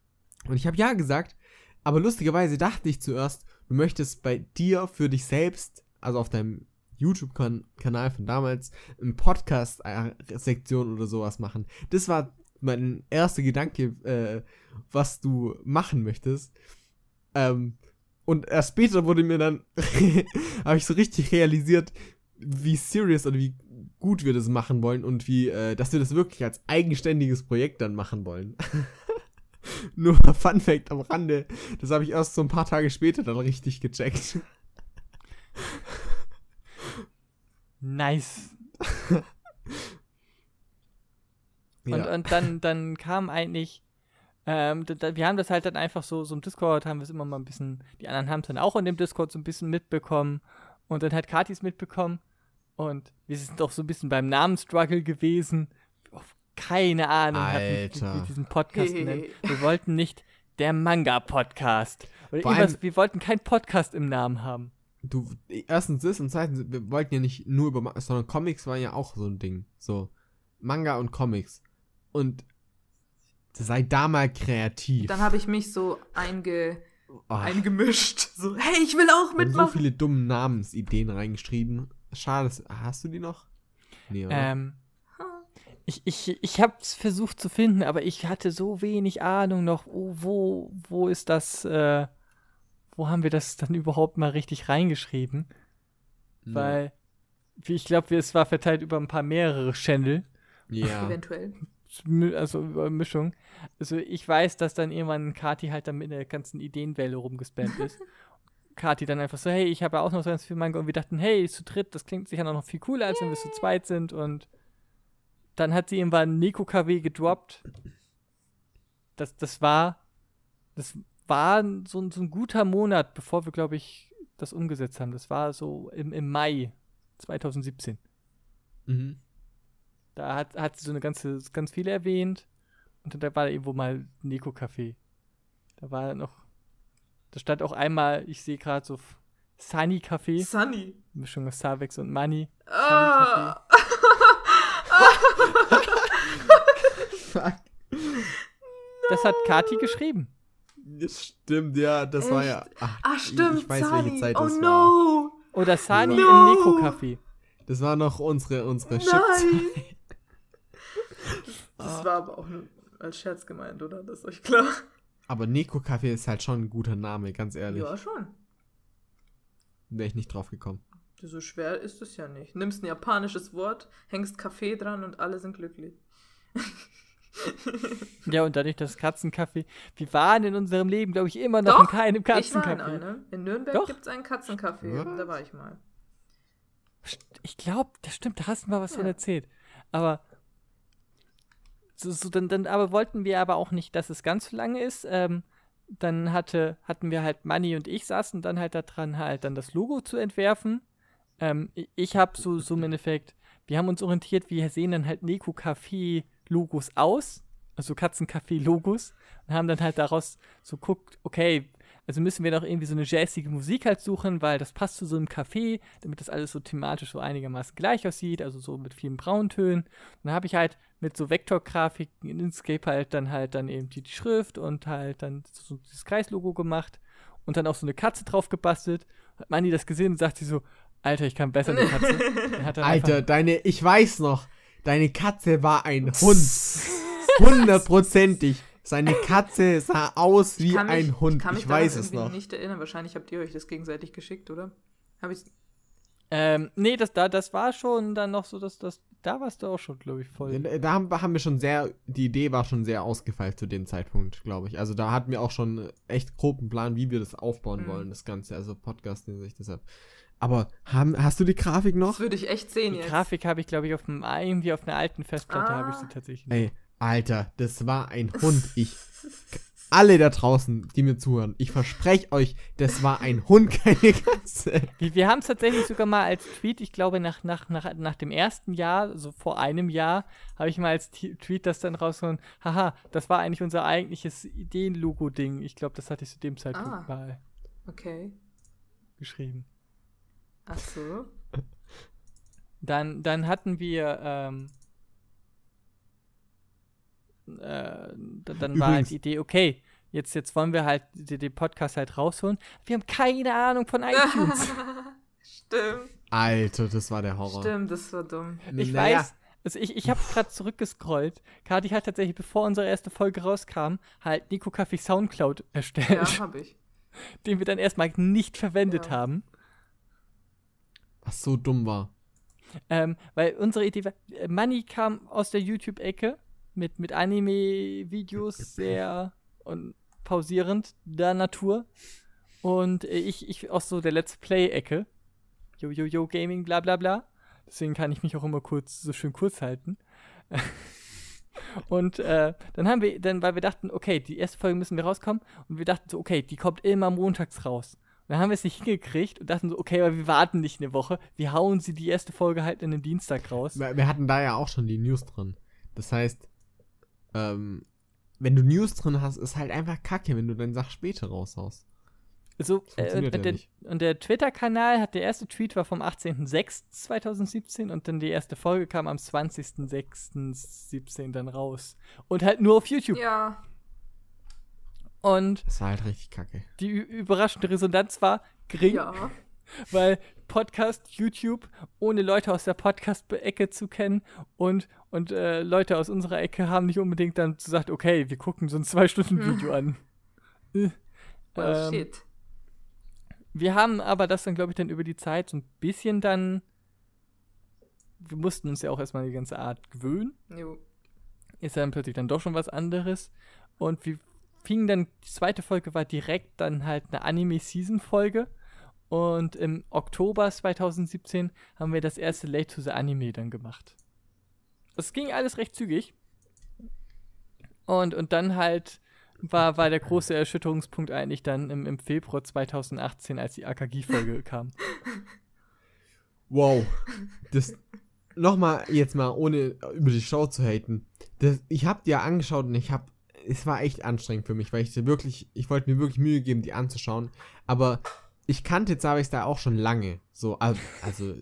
und ich habe ja gesagt, aber lustigerweise dachte ich zuerst, du möchtest bei dir für dich selbst, also auf deinem YouTube-Kanal von damals, eine Podcast-Sektion oder sowas machen. Das war mein erster Gedanke, äh, was du machen möchtest. Ähm, und erst später wurde mir dann, habe ich so richtig realisiert, wie serious oder wie gut wir das machen wollen und wie, äh, dass wir das wirklich als eigenständiges Projekt dann machen wollen. Nur Fun Fact am Rande, das habe ich erst so ein paar Tage später dann richtig gecheckt. Nice. Und, Ja. und dann, dann kam eigentlich, ähm, da, da, wir haben das halt dann einfach so, so im Discord, haben wir es immer mal ein bisschen, die anderen haben es dann auch in dem Discord so ein bisschen mitbekommen. Und dann hat Katis mitbekommen. Und wir sind doch so ein bisschen beim Namensstruggle gewesen. Keine Ahnung, hatten, wie Alter. wir diesen Podcast nennen. Wir wollten nicht der Manga-Podcast. Wir wollten keinen Podcast im Namen haben. du, erstens das und zweitens, wir wollten ja nicht nur über, sondern Comics waren ja auch so ein Ding. So, Manga und Comics. Und sei da mal kreativ. Dann habe ich mich so einge, Oh, eingemischt. So, hey, ich will auch wir haben so mitmachen. viele dumme Namensideen reingeschrieben. Schade, hast du die noch? Nee, oder? Ähm, ich, ich, ich habe es versucht zu finden, aber ich hatte so wenig Ahnung noch, oh, wo, wo ist das, äh, wo haben wir das dann überhaupt mal richtig reingeschrieben? Ja. Weil, wie ich glaube, es war verteilt über ein paar mehrere Channel, Ja. Eventuell. Also Mischung. Also ich weiß, dass dann irgendwann Kati halt dann mit der ganzen Ideenwelle rumgespammt ist. Kati dann einfach so, hey, ich habe ja auch noch so ganz viel Manga und wir dachten, hey, zu dritt, das klingt sicher noch viel cooler, als wenn wir zu zweit sind und dann hat sie irgendwann Neko KW gedroppt. Das, das war, das war so, ein- so ein guter Monat, bevor wir, glaube ich, das umgesetzt haben. Das war so im, im Mai 2017. Mhm. Da hat, hat sie so eine ganze, ganz viele erwähnt. Und dann da war da irgendwo mal Neko Café. Da war noch, da stand auch einmal, ich sehe gerade so Sunny Café, Sunny. Mischung aus Savex und Money. Ah. Fuck. Das hat Kati geschrieben. Das stimmt, ja, das war ja. Ach, Ah, stimmt. Ich, ich weiß, Sunny. welche Zeit oh das war. no. Oder Sani No. im Neko Café. Das war noch unsere, unsere Nein. Das war aber auch nur als Scherz gemeint, oder? Das ist euch klar. Aber Neko Kaffee ist halt schon ein guter Name, ganz ehrlich. Ja, schon. Wäre ich nicht drauf gekommen. So schwer ist es ja nicht. Nimmst ein japanisches Wort, hängst Kaffee dran und alle sind glücklich. Ja, und dadurch das Katzencafé. Wir waren in unserem Leben, glaube ich, immer noch Doch, in keinem Ich war in einem. In Nürnberg gibt es einen Katzencafé. Was? Da war ich mal. Ich glaube, das stimmt, da hast du mal was von Ja. erzählt. Aber so, so, dann, dann aber wollten wir aber auch nicht, dass es ganz so lange ist. Ähm, dann hatte, hatten wir halt Manny und ich saßen dann halt daran, halt dann das Logo zu entwerfen. Ähm, ich habe so, so im Endeffekt, wir haben uns orientiert, wir sehen dann halt Neko Café Logos aus, also Katzencafé Logos und haben dann halt daraus so guckt, okay, also müssen wir doch irgendwie so eine jazzige Musik halt suchen, weil das passt zu so einem Café, damit das alles so thematisch so einigermaßen gleich aussieht, also so mit vielen Brauntönen. Und dann habe ich halt mit so Vektorgrafiken in Inkscape halt dann halt dann eben die, die Schrift und halt dann so dieses Kreislogo gemacht und dann auch so eine Katze drauf gebastelt. Hat Manni das gesehen und sagt sie so, Alter, ich kann besser eine Katze. Alter, deine, ich weiß noch, deine Katze war ein Hund. Hundertprozentig. Seine Katze sah aus wie ein mich, Hund. Ich, kann mich ich weiß es noch. nicht erinnern. Wahrscheinlich habt ihr euch das gegenseitig geschickt, oder? Hab ich's? Ähm, nee, das, da, das war schon dann noch so, dass das, da warst du auch schon, glaube ich, voll. Da, da haben, haben, wir schon sehr, die Idee war schon sehr ausgefeilt zu dem Zeitpunkt, glaube ich. Also da hatten wir auch schon echt groben Plan, wie wir das aufbauen mhm. wollen, das Ganze, also Podcast sich deshalb. Aber haben, hast du die Grafik noch? Das würde ich echt sehen die jetzt. Die Grafik habe ich, glaube ich, auf dem, irgendwie auf einer alten Festplatte ah. habe ich sie tatsächlich. Ey, Alter, das war ein Hund. Ich. Alle da draußen, die mir zuhören, ich verspreche euch, das war ein Hund, keine Katze. Wir, wir haben es tatsächlich sogar mal als Tweet, ich glaube, nach, nach, nach, nach dem ersten Jahr, so vor einem Jahr, habe ich mal als Tweet das dann rausgehauen. Haha, das war eigentlich unser eigentliches Ideen-Logo-Ding. Ich glaube, das hatte ich zu dem Zeitpunkt ah, mal okay. geschrieben. Ach so. Dann, dann hatten wir ähm, äh, dann war halt die Idee, okay, jetzt, jetzt wollen wir halt den, den Podcast halt rausholen. Wir haben keine Ahnung von iTunes. Stimmt. Alter, das war der Horror. Stimmt, das war dumm. Ich naja. weiß, also ich, ich habe gerade zurückgescrollt. Kati hat tatsächlich, bevor unsere erste Folge rauskam, halt Nico Kaffee Soundcloud erstellt. Ja, hab ich. Den wir dann erstmal nicht verwendet ja. haben. Was so dumm war. Ähm, weil unsere Idee war, Money kam aus der YouTube-Ecke mit, mit Anime-Videos sehr und pausierend der Natur. Und ich, ich aus so der Let's Play-Ecke. Yo, yo, yo, Gaming, bla, bla, bla. Deswegen kann ich mich auch immer kurz, so schön kurz halten. und äh, dann haben wir, dann, weil wir dachten, okay, die erste Folge müssen wir rauskommen. Und wir dachten so, okay, die kommt immer montags raus. Und dann haben wir es nicht hingekriegt und dachten so, okay, aber wir warten nicht eine Woche. Wir hauen sie die erste Folge halt in den Dienstag raus. Wir hatten da ja auch schon die News drin. Das heißt, ähm, wenn du News drin hast, ist halt einfach kacke, wenn du deine Sache später raushaust. So, äh, und, ja der, und, der, Twitter-Kanal hat, der erste Tweet war vom 18.06.2017 und dann die erste Folge kam am 20.06.17 dann raus. Und halt nur auf YouTube. Ja. Und. Das war halt richtig kacke. Die überraschende Resonanz war gering. Ja. Weil Podcast, YouTube, ohne Leute aus der Podcast-Ecke zu kennen und, und äh, Leute aus unserer Ecke haben nicht unbedingt dann gesagt, okay, wir gucken so ein Zwei-Stunden-Video an. Äh, oh, ähm, shit. Wir haben aber das dann, glaube ich, dann über die Zeit so ein bisschen dann. Wir mussten uns ja auch erstmal die ganze Art gewöhnen. Jo. Ist dann plötzlich dann doch schon was anderes. Und wir fingen dann, die zweite Folge war direkt dann halt eine Anime-Season-Folge. Und im Oktober 2017 haben wir das erste Late to the Anime dann gemacht. Es ging alles recht zügig. Und, und dann halt war, war der große Erschütterungspunkt eigentlich dann im, im Februar 2018, als die AKG-Folge kam. Wow. Das nochmal jetzt mal, ohne über die Show zu haten. Das, ich hab die ja angeschaut und ich hab, es war echt anstrengend für mich, weil ich wirklich, ich wollte mir wirklich Mühe geben, die anzuschauen. Aber ich kannte Zabex da auch schon lange. So, also,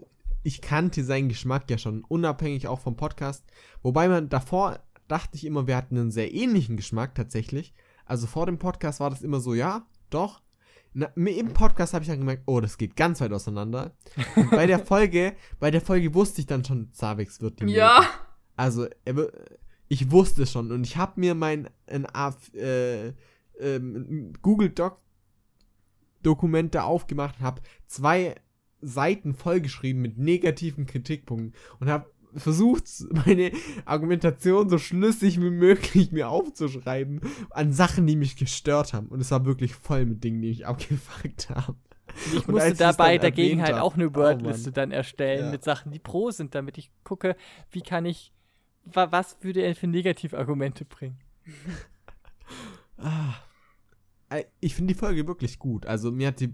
ich kannte seinen Geschmack ja schon, unabhängig auch vom Podcast. Wobei man davor dachte ich immer, wir hatten einen sehr ähnlichen Geschmack tatsächlich. Also vor dem Podcast war das immer so, ja, doch. Na, Im Podcast habe ich dann gemerkt, oh, das geht ganz weit auseinander. Und bei der Folge, bei der Folge wusste ich dann schon, Zabex wird die. Ja. Also, ich wusste es schon und ich habe mir mein ein, äh, ähm, Google Doc Dokumente aufgemacht und habe zwei Seiten vollgeschrieben mit negativen Kritikpunkten und habe versucht, meine Argumentation so schlüssig wie möglich mir aufzuschreiben an Sachen, die mich gestört haben. Und es war wirklich voll mit Dingen, die mich abgefuckt haben. Ich und musste dabei dagegen halt auch eine oh Wordliste oh dann erstellen ja. mit Sachen, die pro sind, damit ich gucke, wie kann ich was würde er für Negativargumente bringen? ah, ich finde die Folge wirklich gut. Also mir hat die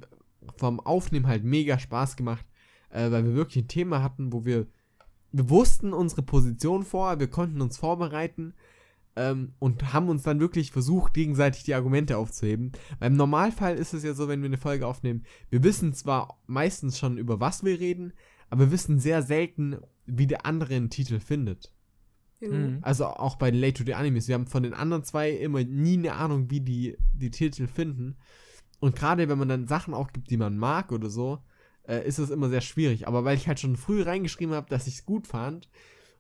vom Aufnehmen halt mega Spaß gemacht, äh, weil wir wirklich ein Thema hatten, wo wir wir wussten unsere Position vor, wir konnten uns vorbereiten ähm, und haben uns dann wirklich versucht, gegenseitig die Argumente aufzuheben. Beim Normalfall ist es ja so, wenn wir eine Folge aufnehmen, wir wissen zwar meistens schon, über was wir reden, aber wir wissen sehr selten, wie der andere einen Titel findet. Mhm. Also auch bei Late to the Animes. Wir haben von den anderen zwei immer nie eine Ahnung, wie die die Titel finden. Und gerade wenn man dann Sachen auch gibt, die man mag oder so, äh, ist es immer sehr schwierig. Aber weil ich halt schon früh reingeschrieben habe, dass ich es gut fand,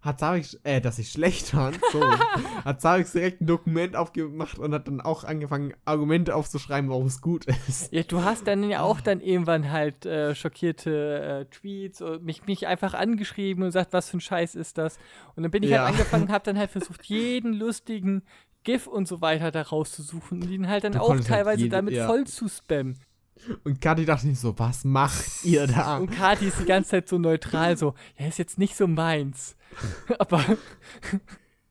hat Zarix, äh, dass ich schlecht fand, so, hat Zarix direkt ein Dokument aufgemacht und hat dann auch angefangen, Argumente aufzuschreiben, warum es gut ist. Ja, du hast dann ja auch dann irgendwann halt äh, schockierte äh, Tweets und mich, mich einfach angeschrieben und sagt, was für ein Scheiß ist das? Und dann bin ich halt ja. halt angefangen und hab dann halt versucht, jeden lustigen GIF und so weiter da rauszusuchen und ihn halt dann du auch halt teilweise halt jede, damit ja. voll zu spammen. Und Kathi dachte nicht so, was macht ihr da? Und Kathi ist die ganze Zeit so neutral, so, ja, ist jetzt nicht so meins. Aber.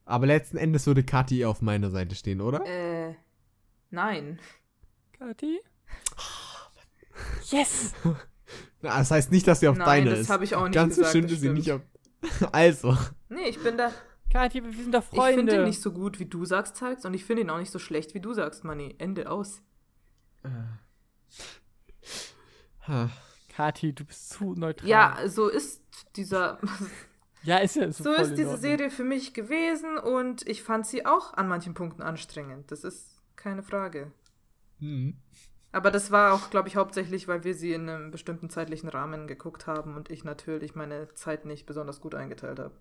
Aber letzten Endes würde Kathi auf meiner Seite stehen, oder? Äh, nein. Kathi? Yes! Na, das heißt nicht, dass sie auf nein, deine das ist. habe ich auch nicht Ganz gesagt. bestimmt ist sie nicht auf. Also. Nee, ich bin da. Kathi, wir sind doch Freunde. Ich finde ihn nicht so gut, wie du sagst, Zeigst, und ich finde ihn auch nicht so schlecht, wie du sagst, Manni. Ende aus. Kati, du bist zu neutral. Ja, so ist dieser. ja, ist ja so. So ist diese Serie für mich gewesen und ich fand sie auch an manchen Punkten anstrengend. Das ist keine Frage. Mhm. Aber das war auch, glaube ich, hauptsächlich, weil wir sie in einem bestimmten zeitlichen Rahmen geguckt haben und ich natürlich meine Zeit nicht besonders gut eingeteilt habe.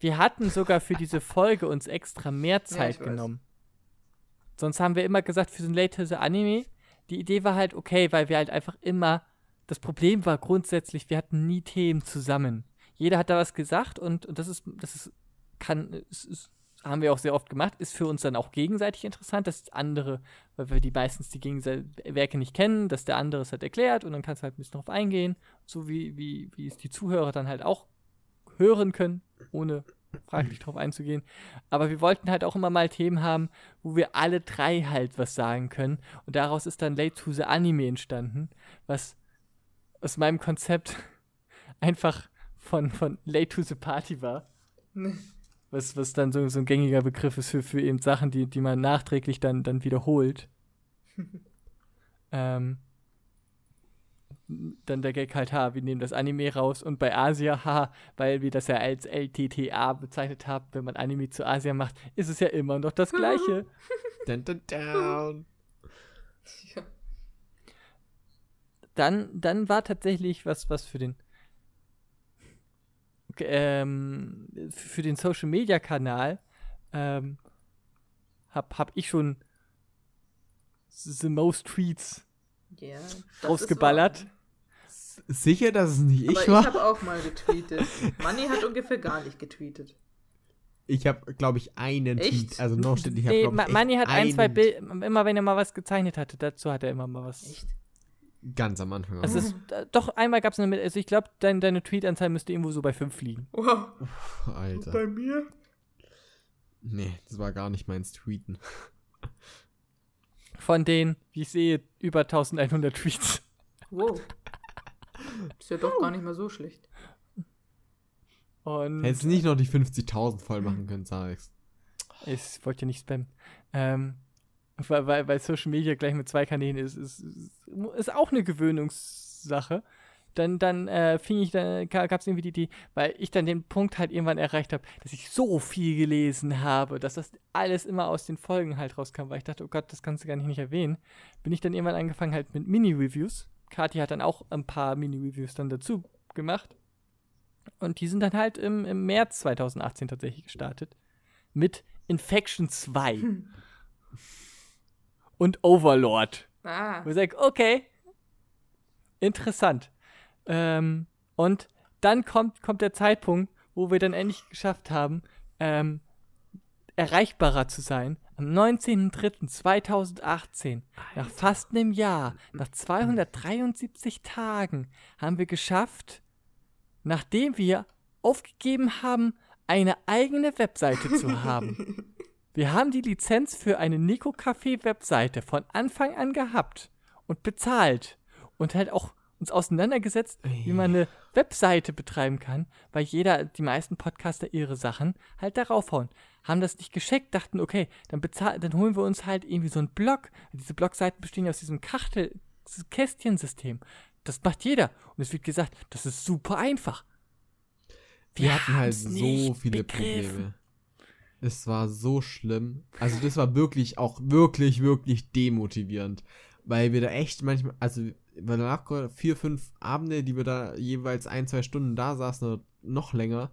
Wir hatten sogar für diese Folge uns extra mehr Zeit ja, genommen. Sonst haben wir immer gesagt, für so ein Later Anime die Idee war halt okay, weil wir halt einfach immer, das Problem war grundsätzlich, wir hatten nie Themen zusammen. Jeder hat da was gesagt und, und das ist, das ist, kann, ist, ist, haben wir auch sehr oft gemacht, ist für uns dann auch gegenseitig interessant, dass andere, weil wir die meistens die Werke nicht kennen, dass der andere es halt erklärt und dann kannst du halt ein bisschen drauf eingehen, so wie, wie, wie es die Zuhörer dann halt auch hören können, ohne fraglich drauf einzugehen. Aber wir wollten halt auch immer mal Themen haben, wo wir alle drei halt was sagen können. Und daraus ist dann Late to the Anime entstanden, was aus meinem Konzept einfach von, von Late to the Party war. Was, was dann so, so ein gängiger Begriff ist für, für eben Sachen, die, die man nachträglich dann, dann wiederholt. ähm, dann der Gag halt, ha, wir nehmen das Anime raus und bei Asia, ha, weil wir das ja als LTTA bezeichnet haben, wenn man Anime zu Asia macht, ist es ja immer noch das Gleiche. dun, dun, dun. Ja. Dann, dann war tatsächlich was, was für den ähm, für den Social Media Kanal ähm, hab, hab ich schon the most tweets yeah, rausgeballert sicher, dass es nicht Aber ich war? ich habe auch mal getweetet. Manni hat ungefähr gar nicht getweetet. Ich habe, glaube ich, einen echt? Tweet. Also noch steht, ich nee, habe, Manni hat ein, zwei Bilder, immer wenn er mal was gezeichnet hatte, dazu hat er immer mal was. Echt? Ganz am Anfang. Also es, äh, doch, einmal gab es eine, also ich glaube, dein, deine Tweetanzahl müsste irgendwo so bei fünf liegen. Wow. Uff, Alter. bei mir? Nee, das war gar nicht meins Tweeten. Von den, wie ich sehe, über 1100 Tweets. Wow. Ist ja doch gar nicht mal so schlecht. Und Hättest du nicht noch die 50.000 voll machen können, Sarix. Ich wollte ja nicht spammen. Ähm, weil, weil, weil Social Media gleich mit zwei Kanälen ist, ist, ist, ist auch eine Gewöhnungssache. Dann, dann äh, fing ich, dann gab es irgendwie die Idee, weil ich dann den Punkt halt irgendwann erreicht habe, dass ich so viel gelesen habe, dass das alles immer aus den Folgen halt rauskam, weil ich dachte, oh Gott, das kannst du gar nicht, nicht erwähnen. Bin ich dann irgendwann angefangen halt mit Mini-Reviews Kati hat dann auch ein paar Mini-Reviews dann dazu gemacht. Und die sind dann halt im, im März 2018 tatsächlich gestartet. Mit Infection 2. Hm. Und Overlord. Ah. Wo ich sage, okay. Interessant. Ähm, und dann kommt, kommt der Zeitpunkt, wo wir dann endlich geschafft haben, ähm, erreichbarer zu sein am 19.03.2018, nach fast einem Jahr, nach 273 Tagen, haben wir geschafft, nachdem wir aufgegeben haben, eine eigene Webseite zu haben. Wir haben die Lizenz für eine Nico Café Webseite von Anfang an gehabt und bezahlt und halt auch uns auseinandergesetzt, wie man eine Webseite betreiben kann, weil jeder, die meisten Podcaster ihre Sachen halt darauf hauen. Haben das nicht gescheckt, dachten, okay, dann bezahlen, dann holen wir uns halt irgendwie so einen Blog. Diese Blogseiten bestehen ja aus diesem Kachtel, Kästchensystem. Das macht jeder. Und es wird gesagt, das ist super einfach. Wir, Wir hatten halt so viele begriffen. Probleme. Es war so schlimm. Also das war wirklich auch wirklich, wirklich demotivierend. Weil wir da echt manchmal, also wir danach vier, fünf Abende, die wir da jeweils ein, zwei Stunden da saßen oder noch länger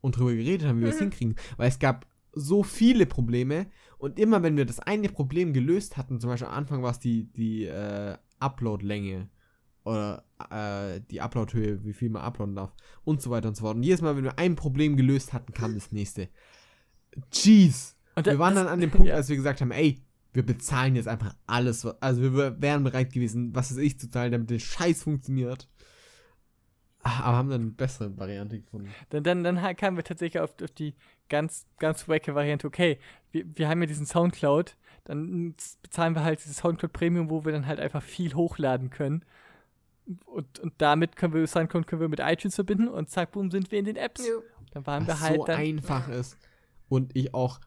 und drüber geredet haben, wie wir es Mhm. hinkriegen. Weil es gab so viele Probleme und immer wenn wir das eine Problem gelöst hatten, zum Beispiel am Anfang war es die, die äh, Upload-Länge oder äh, die Upload-Höhe, wie viel man uploaden darf und so weiter und so fort. Und jedes Mal, wenn wir ein Problem gelöst hatten, kam das nächste. Jeez. Und Wir waren dann an dem Punkt, ja. als wir gesagt haben, ey, wir bezahlen jetzt einfach alles. was- Also wir wär- wären bereit gewesen, was weiß ich, zu zahlen, damit der Scheiß funktioniert. Ah, Aber haben dann eine bessere Variante gefunden. Dann, dann, dann kamen wir tatsächlich auf, auf die ganz, ganz wacke Variante, okay, wir, wir haben ja diesen Soundcloud, dann bezahlen wir halt dieses Soundcloud Premium, wo wir dann halt einfach viel hochladen können. Und, und damit können wir Soundcloud können wir mit iTunes verbinden und zack, boom, sind wir in den Apps. Jo. Dann waren wir Was halt so dann. einfach ist. Und ich auch.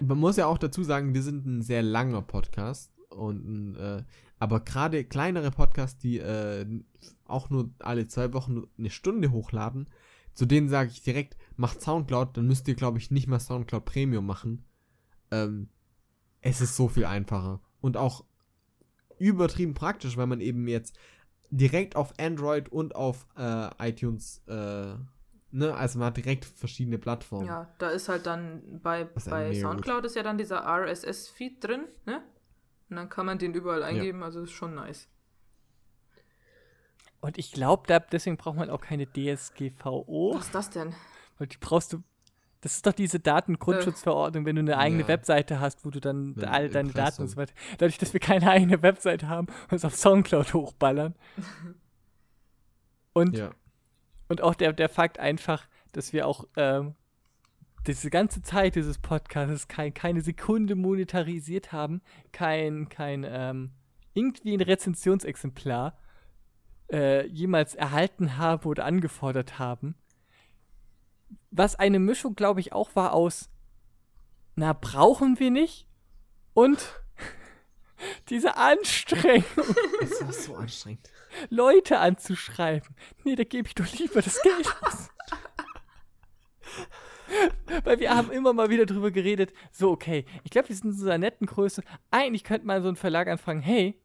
Man muss ja auch dazu sagen, wir sind ein sehr langer Podcast. Und ein, äh, aber gerade kleinere Podcasts, die äh, auch nur alle zwei Wochen eine Stunde hochladen, zu denen sage ich direkt, macht Soundcloud, dann müsst ihr, glaube ich, nicht mal Soundcloud Premium machen. Ähm, es ist so viel einfacher. Und auch übertrieben praktisch, weil man eben jetzt direkt auf Android und auf äh, iTunes, äh, ne, also man hat direkt verschiedene Plattformen. Ja, da ist halt dann bei, bei Soundcloud ist ja dann dieser RSS-Feed drin, ne? Und dann kann man den überall eingeben, also ist schon nice. Und ich glaube, da, deswegen braucht man auch keine DSGVO, Was ist das denn? weil die brauchst du. Das ist doch diese Datengrundschutzverordnung, wenn du eine eigene Ja. Webseite hast, wo du dann Wenn all deine Daten Impressum. und so weiter. Dadurch, dass wir keine eigene Webseite haben, uns auf Soundcloud hochballern. Und Ja. Und auch der, der Fakt einfach, dass wir auch ähm, diese ganze Zeit dieses Podcasts kein, keine Sekunde monetarisiert haben, kein, kein ähm, irgendwie ein Rezensionsexemplar äh, jemals erhalten haben oder angefordert haben. Was eine Mischung, glaube ich, auch war aus, na, brauchen wir nicht und diese Anstrengung. Es war so anstrengend. Leute anzuschreiben. Nee, da gebe ich doch lieber das Geld aus. Weil wir haben immer mal wieder drüber geredet, so, okay, ich glaube, wir sind in so einer netten Größe. Eigentlich könnte man so ein Verlag anfangen, hey,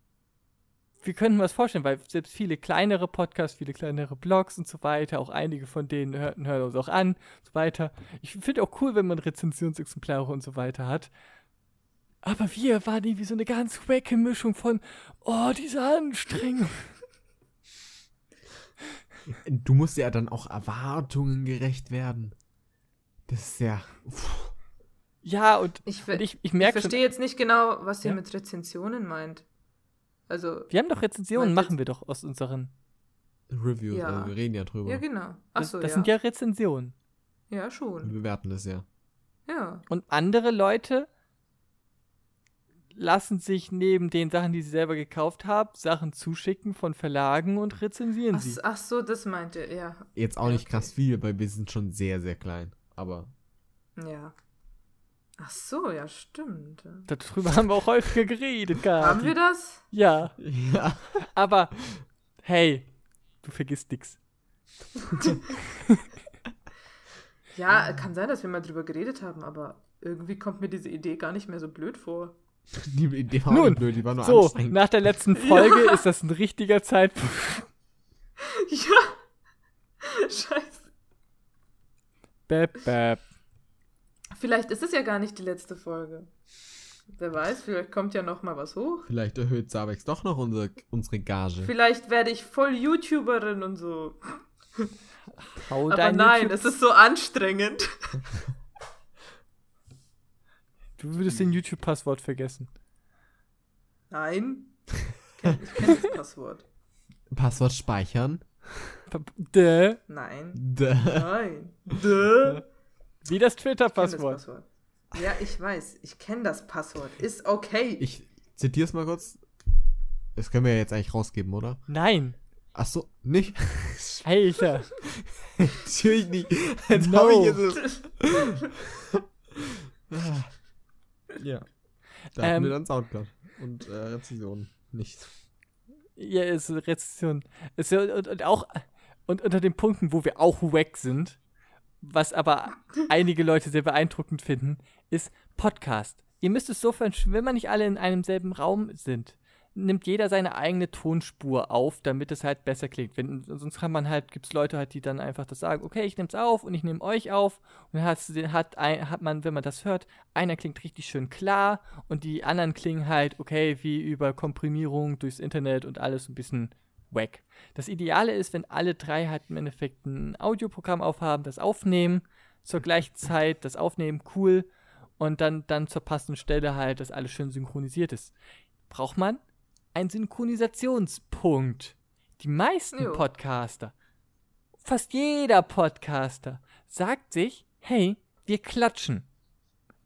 wir könnten was vorstellen, weil selbst viele kleinere Podcasts, viele kleinere Blogs und so weiter, auch einige von denen hören, hören uns auch an und so weiter. Ich finde auch cool, wenn man Rezensionsexemplare und so weiter hat. Aber wir waren irgendwie so eine ganz wacke Mischung von, oh, diese Anstrengung. Du musst ja dann auch Erwartungen gerecht werden. Das ist ja. Uff. Ja, und, Ich, und ich, ich ich merke schon, verstehe jetzt nicht genau, was ihr Ja? mit Rezensionen meint. Also, wir haben doch Rezensionen, machen wir doch aus unseren. Reviews, Ja. also wir reden ja drüber. ja, genau. Das, Achso, das ja. sind ja Rezensionen. Ja, Wir schon. bewerten das ja. Ja. Und andere Leute lassen sich neben den Sachen, die sie selber gekauft haben, Sachen zuschicken von Verlagen und rezensieren Ach, sie. ach so, das meint ihr, ja. Jetzt auch Ja, nicht okay. krass viel, weil wir sind schon sehr, sehr klein. Aber Ja. Ach so, ja, stimmt. Darüber haben wir auch häufiger geredet, Gati. Haben wir das? Ja, ja. aber hey, du vergisst nix. Ja, kann sein, dass wir mal drüber geredet haben, aber irgendwie kommt mir diese Idee gar nicht mehr so blöd vor. Die Idee war Nun, blöd, die war nur So, anstrengend. nach der letzten Folge ist das ein richtiger Zeitpunkt. Ja. Scheiße. Bäb, bäb. Vielleicht ist es ja gar nicht die letzte Folge. Wer weiß, vielleicht kommt ja noch mal was hoch. Vielleicht erhöht Sabex doch noch unsere, unsere Gage. Vielleicht werde ich voll YouTuberin und so. Hau Aber dein nein, YouTube- es ist so anstrengend. Du würdest den YouTube-Passwort vergessen. Nein. Ich kenne kenn das Passwort. Passwort speichern. Däh. Nein. Däh. Nein. Duh. Wie das Twitter-Passwort. Passwort. Ja, ich weiß. Ich kenne das Passwort. Ist okay. Ich zitiere es mal kurz. Das können wir ja jetzt eigentlich rausgeben, oder? Nein. Ach so, nicht? Alter. Natürlich nicht. Jetzt No. hab ich jetzt ja. Da hatten Ähm, wir dann Soundcloud und äh, Rezension nicht. Ja, ist Rezession. Ist ja, und, und auch und unter den Punkten, wo wir auch wack sind, was aber einige Leute sehr beeindruckend finden, ist Podcast. Ihr müsst es so verstehen, wenn man nicht alle in einem selben Raum sind, nimmt jeder seine eigene Tonspur auf, damit es halt besser klingt. Wenn, sonst kann man halt, gibt es Leute halt, die dann einfach das sagen, okay, ich nehme es auf und ich nehme euch auf. Und dann hat, hat man, wenn man das hört, einer klingt richtig schön klar und die anderen klingen halt, okay, wie über Komprimierung durchs Internet und alles ein bisschen wack. Das Ideale ist, wenn alle drei halt im Endeffekt ein Audioprogramm aufhaben, das aufnehmen, zur gleichen Zeit das aufnehmen, cool, und dann, dann zur passenden Stelle halt, dass alles schön synchronisiert ist. Braucht man einen Synchronisationspunkt. Die meisten Jo. Podcaster, fast jeder Podcaster, sagt sich, hey, wir klatschen.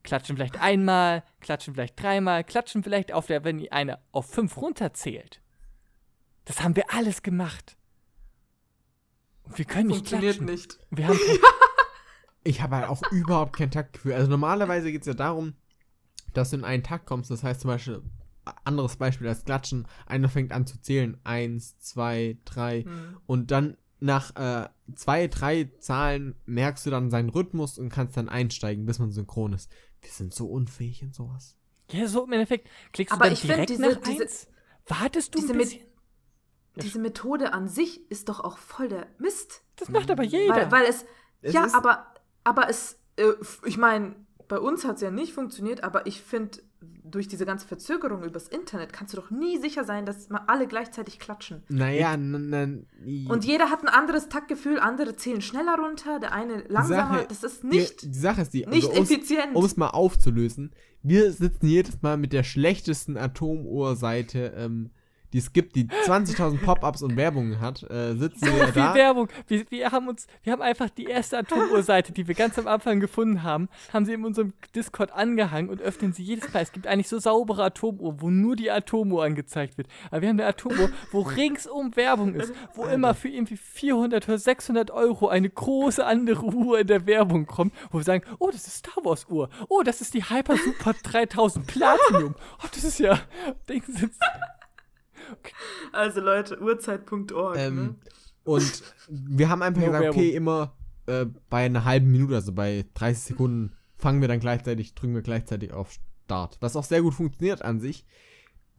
Klatschen vielleicht einmal, klatschen vielleicht dreimal, klatschen vielleicht auf der, wenn einer auf fünf runterzählt. Das haben wir alles gemacht. Und wir können nicht Funktioniert klatschen. nicht. Wir haben Ich habe halt auch überhaupt kein Taktgefühl. Also normalerweise geht es ja darum, dass du in einen Takt kommst. Das heißt zum Beispiel, anderes Beispiel als Klatschen, einer fängt an zu zählen. Eins, zwei, drei. Hm. Und dann nach äh, zwei, drei Zahlen merkst du dann seinen Rhythmus und kannst dann einsteigen, bis man synchron ist. Wir sind so unfähig in sowas. Ja, so im Endeffekt klickst Aber du dann ich find direkt diese- nach diese- eins. Wartest du diese ein mit- bisschen? Diese Methode an sich ist doch auch voll der Mist. Das macht aber jeder. Weil, weil es, Es ja, aber, aber es, äh, ich meine, bei uns hat es ja nicht funktioniert, aber ich finde, durch diese ganze Verzögerung übers Internet kannst du doch nie sicher sein, dass mal alle gleichzeitig klatschen. Naja, Und jeder hat ein anderes Taktgefühl, andere zählen schneller runter, der eine langsamer. Sache- das ist nicht, Die, die Sache ist die, nicht also effizient. um es mal aufzulösen, wir sitzen jedes Mal mit der schlechtesten Atomuhrseite, ähm, die es gibt, die 20.000 Pop-ups und Werbungen hat, äh, sitzen so wir viel da. Werbung. Wir, wir haben uns, wir haben einfach die erste Atomuhrseite, die wir ganz am Anfang gefunden haben, haben sie in unserem Discord angehangen und öffnen sie jedes Mal. Es gibt eigentlich so saubere Atomuhr, wo nur die Atomuhr angezeigt wird. Aber wir haben eine Atomuhr, wo ringsum Werbung ist, wo immer für irgendwie 400 oder 600 Euro eine große andere Uhr in der Werbung kommt, wo wir sagen, oh, das ist Star Wars Uhr. Oh, das ist die Hyper Super 3000 Platinum. Oh, das ist ja, denken Sie also Leute, Uhrzeit.org. Ähm, ne? und wir haben einfach No gesagt, Werbung. okay, immer äh, bei einer halben Minute, also bei 30 Sekunden, fangen wir dann gleichzeitig, drücken wir gleichzeitig auf Start. Was auch sehr gut funktioniert an sich.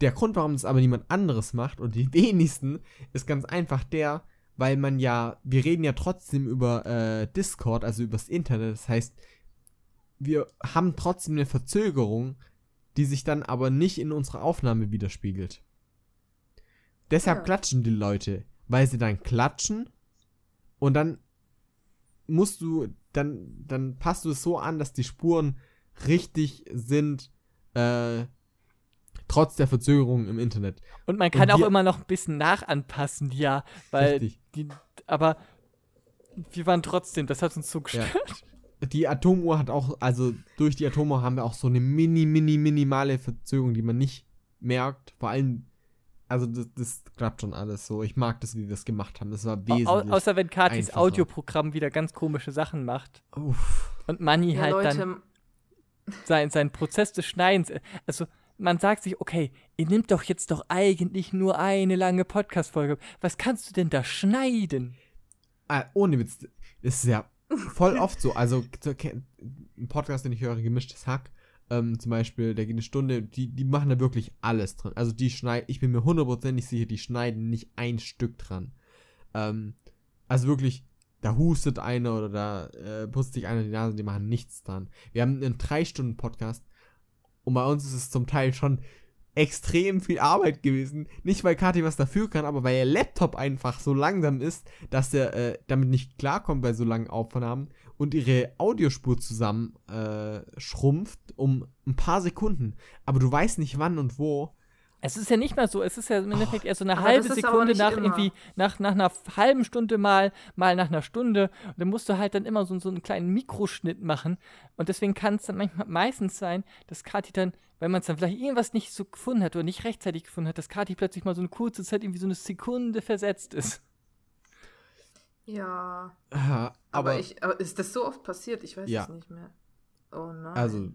Der Grund, warum das aber niemand anderes macht und die wenigsten, ist ganz einfach der, weil man ja, wir reden ja trotzdem über äh, Discord, also übers Internet. Das heißt, wir haben trotzdem eine Verzögerung, die sich dann aber nicht in unserer Aufnahme widerspiegelt. Deshalb Ja. klatschen die Leute, weil sie dann klatschen und dann musst du, dann, dann passt du es so an, dass die Spuren richtig sind, äh, trotz der Verzögerung im Internet. Und man kann Und auch immer noch ein bisschen nachanpassen, ja, weil Richtig. die, aber wir waren trotzdem, das hat uns so Ja. gestört. Die Atomuhr hat auch, also durch die Atomuhr haben wir auch so eine mini, mini, minimale Verzögerung, die man nicht merkt. Vor allem, also das, das klappt schon alles so. Ich mag das, wie wir das gemacht haben. Das war Au, wesentlich. außer wenn Katis einfacher. Audioprogramm wieder ganz komische Sachen macht Uff. und Manni Ja, halt Leute, dann sein, sein Prozess des Schneidens, äh, also man sagt sich, okay, ihr nehmt doch jetzt doch eigentlich nur eine lange Podcast-Folge. Was kannst du denn da schneiden? Ah, ohne Witz, das ist ja voll oft so. Also, ein Podcast, den ich höre, gemischtes Hack, ähm, zum Beispiel, der geht eine Stunde, die, die machen da wirklich alles dran. Also, die schneiden, ich bin mir hundertprozentig sicher, die schneiden nicht ein Stück dran. Ähm, also wirklich, da hustet einer oder da äh, putzt sich einer die Nase, die machen nichts dran. Wir haben einen drei Stunden Podcast und bei uns ist es zum Teil schon extrem viel Arbeit gewesen. Nicht, weil Kathi was dafür kann, aber weil ihr Laptop einfach so langsam ist, dass er äh, damit nicht klarkommt bei so langen Aufnahmen und ihre Audiospur zusammen äh, schrumpft um ein paar Sekunden. Aber du weißt nicht wann und wo. Es ist ja nicht mal so, es ist ja im Endeffekt erst so eine halbe Sekunde nach immer. irgendwie, nach, nach einer halben Stunde mal, mal nach einer Stunde. Und dann musst du halt dann immer so, so einen kleinen Mikroschnitt machen. Und deswegen kann es dann manchmal meistens sein, dass Kati dann, weil man es dann vielleicht irgendwas nicht so gefunden hat oder nicht rechtzeitig gefunden hat, dass Kati plötzlich mal so eine kurze Zeit irgendwie so eine Sekunde versetzt ist. Ja. Ah, Aber, aber, ich, aber ist das so oft passiert? Ich weiß Ja. es nicht mehr. Oh nein. also,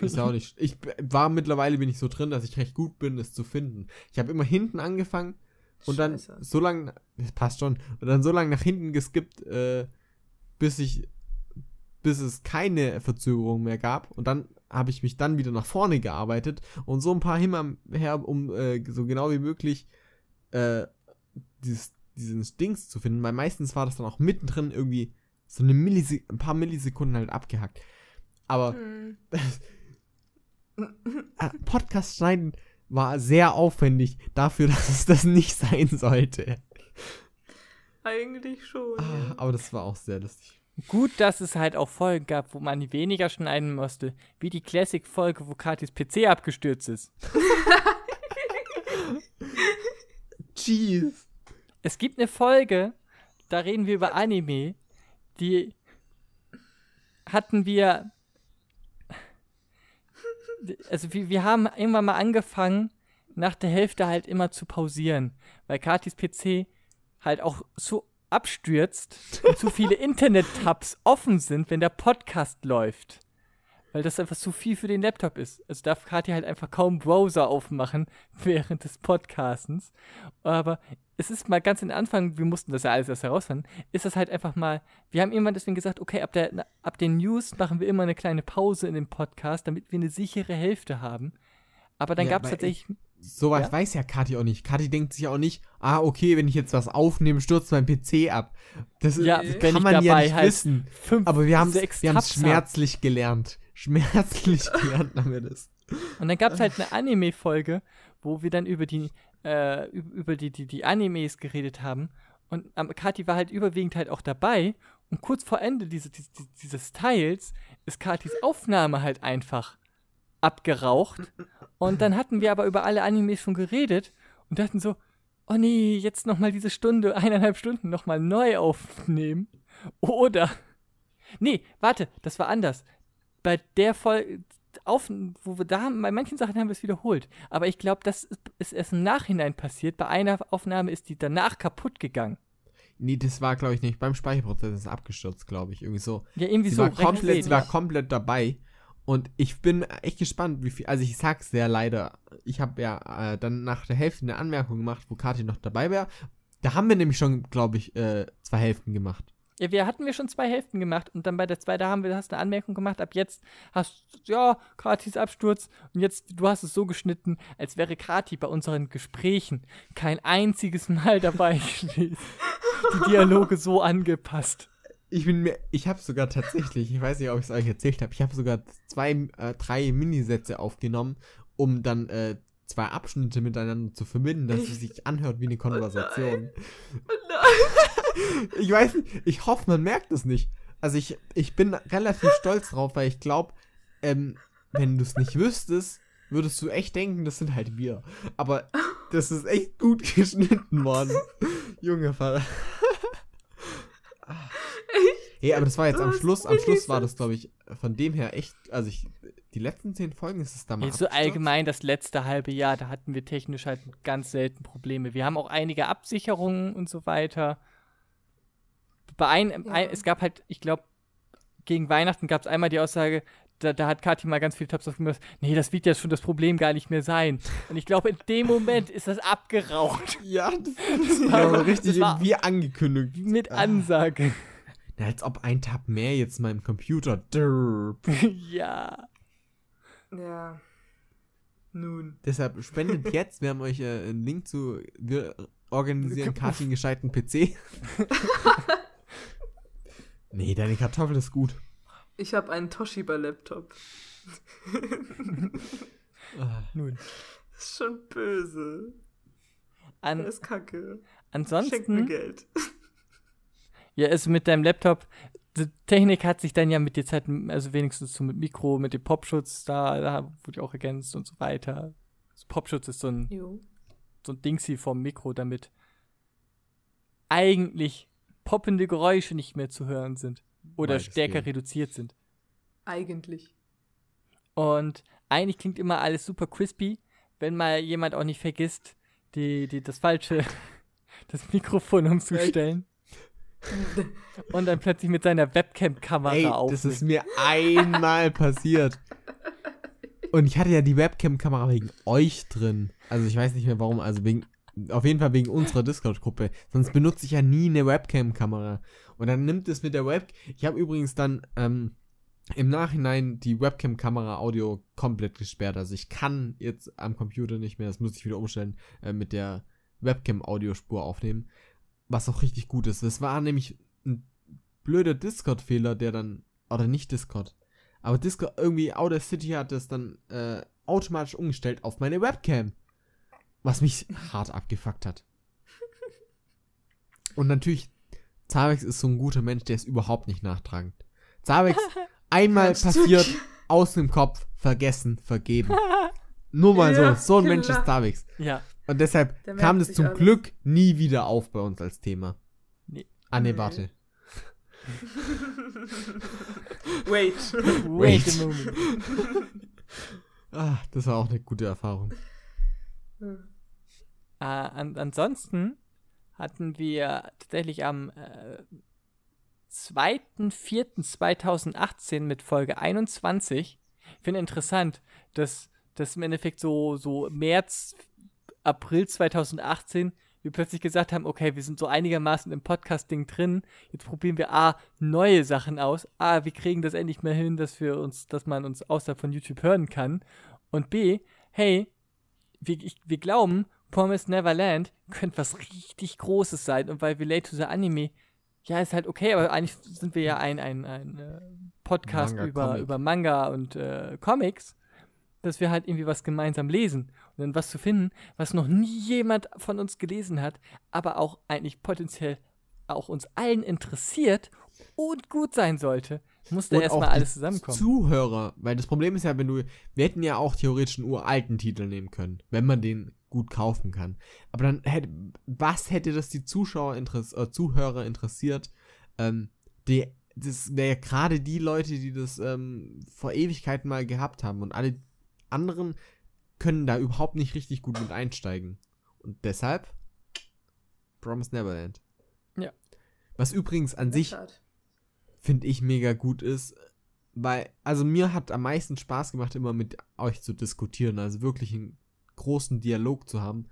ist auch nicht. Ich war mittlerweile bin ich so drin, dass ich recht gut bin, es zu finden. Ich habe immer hinten angefangen und Scheiße. dann so lang, das passt schon, und dann so lange nach hinten geskippt, äh, bis ich, bis es keine Verzögerung mehr gab. Und dann habe ich mich dann wieder nach vorne gearbeitet und so ein paar hin am her, um äh, so genau wie möglich äh, dieses, diesen Dings zu finden. Weil meistens war das dann auch mittendrin irgendwie so eine Millise ein paar Millisekunden halt abgehackt. Aber Hm. äh, Podcast schneiden war sehr aufwendig dafür, dass es das nicht sein sollte. Eigentlich schon. Ah, aber das war auch sehr lustig. Gut, dass es halt auch Folgen gab, wo man weniger schneiden musste, wie die Classic-Folge, wo Katis PC abgestürzt ist. Jeez. Es gibt eine Folge, da reden wir über Anime, die hatten wir. Also wir, wir haben irgendwann mal angefangen, nach der Hälfte halt immer zu pausieren, weil Katis PC halt auch so abstürzt und zu viele Internet-Tabs offen sind, wenn der Podcast läuft. Weil das einfach zu viel für den Laptop ist. Also darf Kathi halt einfach kaum Browser aufmachen während des Podcastens. Aber es ist mal ganz am Anfang, wir mussten das ja alles erst herausfinden, ist das halt einfach mal, wir haben irgendwann deswegen gesagt, okay, ab, der, ab den News machen wir immer eine kleine Pause in dem Podcast, damit wir eine sichere Hälfte haben. Aber dann Ja, gab es tatsächlich, Sowas Ja? weiß ja Kathi auch nicht. Kathi denkt sich auch nicht, ah, okay, wenn ich jetzt was aufnehme, stürzt mein PC ab. Das Ja, äh, wenn kann man ja nicht halt wissen. fünf, Aber wir haben hab. schmerzlich gelernt. Schmerzlich gelernt haben wir das. Und dann gab es halt eine Anime-Folge, wo wir dann über die, äh, üb- über die, die, die Animes geredet haben. Und ähm, Kati war halt überwiegend halt auch dabei. Und kurz vor Ende diese, diese, dieses Teils ist Katis Aufnahme halt einfach abgeraucht. Und dann hatten wir aber über alle Animes schon geredet und dachten so, oh nee, jetzt nochmal diese Stunde, eineinhalb Stunden nochmal neu aufnehmen. Oder, nee, warte, das war anders. Bei der Folge, auf, wo wir da haben, bei manchen Sachen haben wir es wiederholt. Aber ich glaube, das ist, ist erst im Nachhinein passiert. Bei einer Aufnahme ist die danach kaputt gegangen. Nee, das war, glaube ich, nicht. Beim Speicherprozess ist es abgestürzt, glaube ich. Irgendwie so. Ja, irgendwie Sie so. war, komplett, sie war komplett dabei. Und ich bin echt gespannt, wie viel. Also, ich sag's sehr leider. Ich habe ja äh, dann nach der Hälfte eine Anmerkung gemacht, wo Kathi noch dabei wäre. Da haben wir nämlich schon, glaube ich, äh, zwei Hälften gemacht. Ja, wir hatten wir schon zwei Hälften gemacht und dann bei der zweiten haben wir hast eine Anmerkung gemacht. Ab jetzt hast ja Katis Absturz und jetzt du hast es so geschnitten, als wäre Kati bei unseren Gesprächen kein einziges Mal dabei gewesen. Die Dialoge so angepasst. Ich bin mir, ich habe sogar tatsächlich, ich weiß nicht, ob ich es euch erzählt habe, ich habe sogar zwei, äh, drei Minisätze aufgenommen, um dann äh, zwei Abschnitte miteinander zu verbinden, dass es sich anhört wie eine Konversation. Oh nein. Ich weiß nicht, ich hoffe, man merkt es nicht. Also ich, ich bin relativ stolz drauf, weil ich glaube, ähm, wenn du es nicht wüsstest, würdest du echt denken, das sind halt wir. Aber das ist echt gut geschnitten worden. Junge Vater. Hey, aber das war jetzt am Das Schluss, am Schluss war das, glaube ich, von dem her echt, also ich, die letzten zehn Folgen ist es da mal Jetzt so abgestürzt. allgemein das letzte halbe Jahr, da hatten wir technisch halt ganz selten Probleme. Wir haben auch einige Absicherungen und so weiter. Bei ein, Ja. ein es gab halt, ich glaube, gegen Weihnachten gab es einmal die Aussage, da, da hat Kathi mal ganz viele Tabs aufgemacht, nee, das wird ja schon das Problem gar nicht mehr sein. Und ich glaube, in dem Moment ist das abgeraucht. Ja, das, das war aber richtig das war- wie angekündigt. Mit Ah. Ansage. Na, als ob ein Tab mehr jetzt meinem Computer. Derp. ja. Ja. Nun. Deshalb spendet jetzt, wir haben euch äh, einen Link zu, wir organisieren Kathi einen gescheiten PC. Nee, deine Kartoffel ist gut. Ich habe einen Toshiba-Laptop. Ah, Nun. Das ist schon böse. An, Das ist kacke. Schenk mir ansonsten, Geld. ja, ist mit deinem Laptop, die Technik hat sich dann ja mit der Zeit, also wenigstens so mit Mikro, mit dem Popschutz, da, da wurde ja auch ergänzt und so weiter. Popschutz ist so ein, Jo. so ein Dingsy vom Mikro, damit eigentlich poppende Geräusche nicht mehr zu hören sind. Oder Weitestgehend. stärker reduziert sind. Eigentlich. Und eigentlich klingt immer alles super crispy, wenn mal jemand auch nicht vergisst, die, die, das falsche, das Mikrofon umzustellen. Und dann plötzlich mit seiner Webcam-Kamera Ey, aufnimmt. das ist mir einmal passiert. Und ich hatte ja die Webcam-Kamera wegen euch drin. Also ich weiß nicht mehr warum. Also wegen, auf jeden Fall wegen unserer Discord-Gruppe. Sonst benutze ich ja nie eine Webcam-Kamera. Und dann nimmt es mit der Web. Ich habe übrigens dann ähm, im Nachhinein die Webcam-Kamera-Audio komplett gesperrt. Also ich kann jetzt am Computer nicht mehr, das muss ich wieder umstellen, äh, mit der Webcam-Audiospur aufnehmen. Was auch richtig gut ist. Das war nämlich ein blöder Discord-Fehler, der dann, oder nicht Discord, aber Discord, irgendwie Outer City hat das dann äh, automatisch umgestellt auf meine Webcam. Was mich hart abgefuckt hat. Und natürlich, Zavex ist so ein guter Mensch, der ist überhaupt nicht nachtragend. Zavex, einmal passiert, aus dem Kopf, vergessen, vergeben. Nur mal Ja, so, so ein Mensch ist Zavex. ja, Und deshalb Der kam das zum alles. Glück nie wieder auf bei uns als Thema. Nee. Ah, nee, warte. Wait. wait a moment. Ah, das war auch eine gute Erfahrung. Äh, an, ansonsten hatten wir tatsächlich am äh, 2.4.2018 mit Folge 21. Ich finde interessant, dass das im Endeffekt so, so März, April 2018 wir plötzlich gesagt haben, okay, wir sind so einigermaßen im Podcasting drin. Jetzt probieren wir A, neue Sachen aus. A, wir kriegen das endlich mal hin, dass wir uns, dass man uns außerhalb von YouTube hören kann. Und B, hey, wir, ich, wir glauben, Promise Neverland könnte was richtig Großes sein. Und weil Relate to the Anime, ja, ist halt okay, aber eigentlich sind wir ja ein, ein, ein äh, Podcast Manga, über, Comic. über Manga und äh, Comics, dass wir halt irgendwie was gemeinsam lesen. Und dann was zu finden, was noch nie jemand von uns gelesen hat, aber auch eigentlich potenziell auch uns allen interessiert und gut sein sollte, muss da erstmal alles zusammenkommen. Zuhörer, weil das Problem ist ja, wenn du, wir hätten ja auch theoretisch einen uralten Titel nehmen können, wenn man den gut kaufen kann. Aber dann hätte, was hätte das die Zuschauer interess äh, Zuhörer interessiert? Ähm, die, das wäre ja gerade die Leute, die das ähm, vor Ewigkeiten mal gehabt haben und alle anderen können da überhaupt nicht richtig gut mit einsteigen. Und deshalb Promise Neverland. Ja. Was übrigens an sich finde ich mega gut ist, weil, also mir hat am meisten Spaß gemacht, immer mit euch zu diskutieren, also wirklich einen großen Dialog zu haben.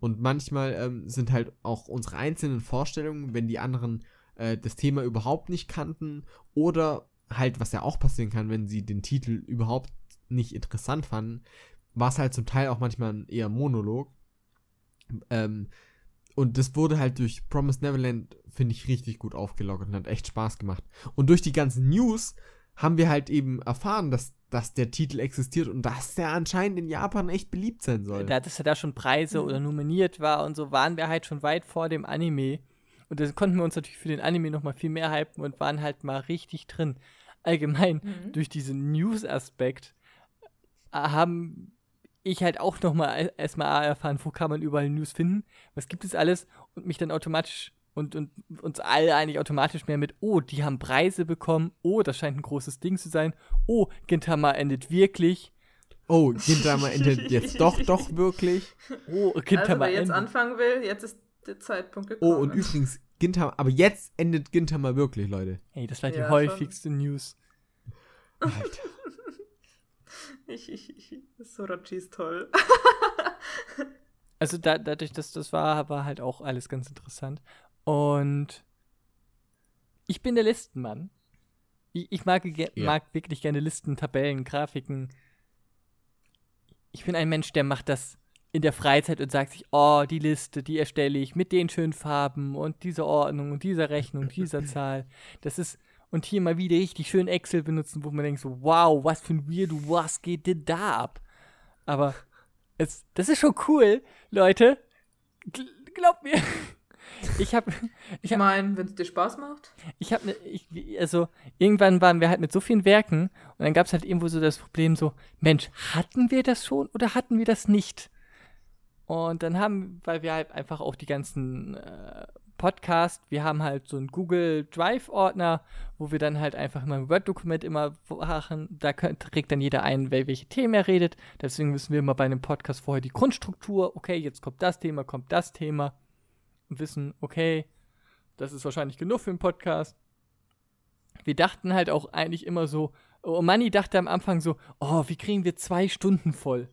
Und manchmal ähm, sind halt auch unsere einzelnen Vorstellungen, wenn die anderen äh, das Thema überhaupt nicht kannten oder halt, was ja auch passieren kann, wenn sie den Titel überhaupt nicht interessant fanden, war es halt zum Teil auch manchmal eher Monolog. Ähm, und das wurde halt durch Promise Neverland, finde ich, richtig gut aufgelockert und hat echt Spaß gemacht. Und durch die ganzen News haben wir halt eben erfahren, dass, dass der Titel existiert und dass der anscheinend in Japan echt beliebt sein soll. da, dass er da schon Preise oder nominiert war und so, waren wir halt schon weit vor dem Anime. Und da konnten wir uns natürlich für den Anime nochmal viel mehr hypen und waren halt mal richtig drin. Allgemein, Mhm. durch diesen News-Aspekt äh, haben ich halt auch nochmal erstmal erfahren, wo kann man überall News finden, was gibt es alles und mich dann automatisch und, und uns alle eigentlich automatisch mehr mit, oh, die haben Preise bekommen, oh, das scheint ein großes Ding zu sein, oh, Gintama endet wirklich, oh, Gintama endet jetzt doch, doch wirklich. oh, Also, Gintama wer jetzt endet. anfangen will, jetzt ist der Zeitpunkt Oh, gekommen. und übrigens, Gintama, aber jetzt endet Gintama wirklich, Leute. Hey, das war die Ja, schon. häufigste News. Alter. Ich, ich, ich. Sorachi ist toll. Also da, dadurch, dass das war, war halt auch alles ganz interessant. Und ich bin der Listenmann. Ich, ich mag, Ja. mag wirklich gerne Listen, Tabellen, Grafiken. Ich bin ein Mensch, der macht das in der Freizeit und sagt sich, oh, die Liste, die erstelle ich mit den schönen Farben und dieser Ordnung und dieser Rechnung, dieser Zahl. Das ist, und hier mal wieder richtig schön Excel benutzen, wo man denkt so, wow, was für ein Weirdo, was geht denn da ab? Aber es, das ist schon cool, Leute. Gl glaubt mir. Ich habe. Ich meine, wenn es dir Spaß macht. Ich habe ne, ich, also irgendwann waren wir halt mit so vielen Werken und dann gab es halt irgendwo so das Problem so, Mensch, hatten wir das schon oder hatten wir das nicht? Und dann haben, weil wir halt einfach auch die ganzen äh, Podcast. Wir haben halt so einen Google Drive-Ordner, wo wir dann halt einfach immer ein Word-Dokument immer machen. Da trägt dann jeder ein, welche Themen er redet. Deswegen wissen wir immer bei einem Podcast vorher die Grundstruktur. Okay, jetzt kommt das Thema, kommt das Thema. Wissen, okay, das ist wahrscheinlich genug für einen Podcast. Wir dachten halt auch eigentlich immer so, oh, Manni dachte am Anfang so, oh, wie kriegen wir zwei Stunden voll?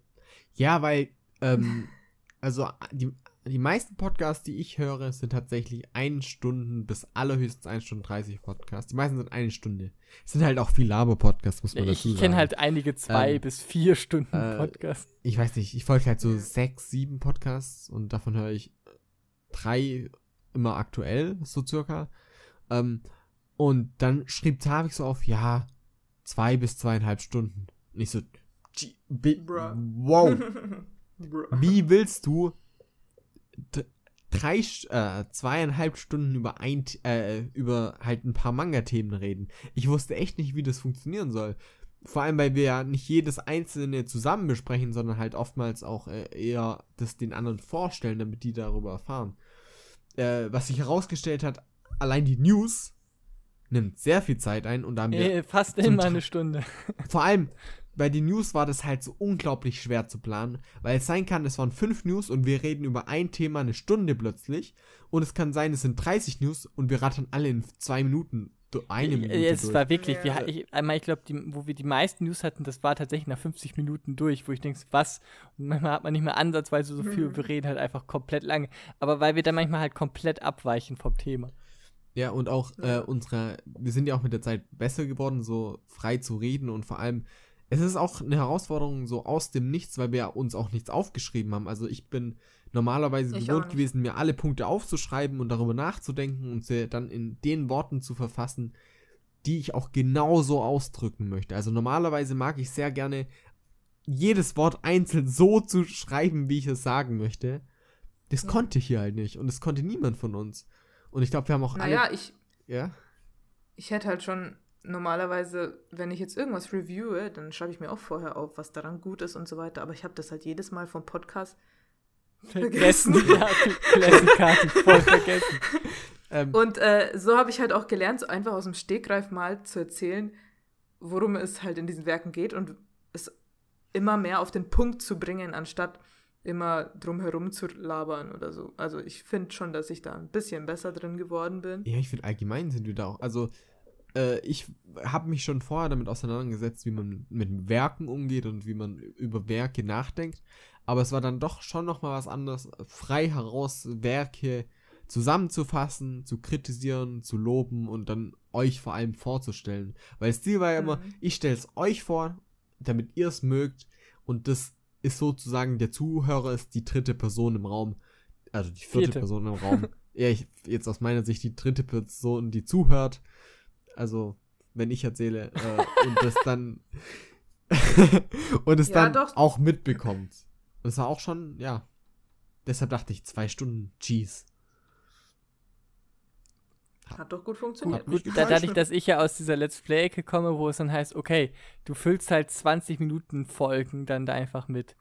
Ja, weil, ähm, also die die meisten Podcasts, die ich höre, sind tatsächlich 1 Stunden bis allerhöchstens 1 Stunde 30 Podcasts. Die meisten sind eine Stunde. Es sind halt auch viel Laber-Podcasts, muss man ich dazu sagen. Ich kenne halt einige zwei ähm, bis vier Stunden äh, Podcasts. Ich weiß nicht, ich folge halt so sechs, sieben Podcasts und davon höre ich drei immer aktuell, so circa. Ähm, und dann schrieb Tavik so auf, ja, zwei bis zweieinhalb Stunden. Und ich so, wow. Wie willst du drei, äh, zweieinhalb Stunden über ein, äh, über halt ein paar Manga-Themen reden. Ich wusste echt nicht, wie das funktionieren soll. Vor allem, weil wir ja nicht jedes einzelne zusammen besprechen, sondern halt oftmals auch äh, eher das den anderen vorstellen, damit die darüber erfahren. Äh, was sich herausgestellt hat, allein die News nimmt sehr viel Zeit ein und da haben wir äh, fast immer eine Stunde. Vor allem, bei den News war das halt so unglaublich schwer zu planen, weil es sein kann, es waren fünf News und wir reden über ein Thema eine Stunde plötzlich und es kann sein, es sind 30 News und wir rattern alle in zwei Minuten eine Minute Es durch. war wirklich, wir, ich, einmal, ich glaube, wo wir die meisten News hatten, das war tatsächlich nach 50 Minuten durch, wo ich denke, was? Und manchmal hat man nicht mehr ansatzweise so viel, mhm. wir reden halt einfach komplett lange. Aber weil wir dann manchmal halt komplett abweichen vom Thema. Ja, und auch äh, unsere, wir sind ja auch mit der Zeit besser geworden, so frei zu reden und vor allem es ist auch eine Herausforderung so aus dem Nichts, weil wir uns auch nichts aufgeschrieben haben. Also ich bin normalerweise ich gewohnt gewesen, mir alle Punkte aufzuschreiben und darüber nachzudenken und sie dann in den Worten zu verfassen, die ich auch genauso ausdrücken möchte. Also normalerweise mag ich sehr gerne jedes Wort einzeln so zu schreiben, wie ich es sagen möchte. Das ja. konnte ich hier halt nicht und das konnte niemand von uns. Und ich glaube, wir haben auch naja, alle. Ich. Ja. Ich hätte halt schon normalerweise, wenn ich jetzt irgendwas reviewe, dann schreibe ich mir auch vorher auf, was daran gut ist und so weiter. Aber ich habe das halt jedes Mal vom Podcast vergessen. Ja, voll vergessen. ähm. Und äh, so habe ich halt auch gelernt, so einfach aus dem Stegreif mal zu erzählen, worum es halt in diesen Werken geht und es immer mehr auf den Punkt zu bringen, anstatt immer drumherum zu labern oder so. Also ich finde schon, dass ich da ein bisschen besser drin geworden bin. Ja, ich finde allgemein sind wir da auch. Also äh, ich habe mich schon vorher damit auseinandergesetzt, wie man mit Werken umgeht und wie man über Werke nachdenkt. Aber es war dann doch schon nochmal was anderes, frei heraus Werke zusammenzufassen, zu kritisieren, zu loben und dann euch vor allem vorzustellen. Weil das Ziel war ja immer, mhm. ich stelle es euch vor, damit ihr es mögt und das ist sozusagen, der Zuhörer ist die dritte Person im Raum, also die vierte, vierte. Person im Raum. ja, ich, jetzt aus meiner Sicht die dritte Person, die zuhört also, wenn ich erzähle äh, und das dann und es ja, dann doch. auch mitbekommt. Das war auch schon, ja. Deshalb dachte ich, zwei Stunden, jeez. Hat doch gut funktioniert. Gut, dadurch, dass ich ja aus dieser Let's Play-Ecke komme, wo es dann heißt, okay, du füllst halt 20 Minuten Folgen dann da einfach mit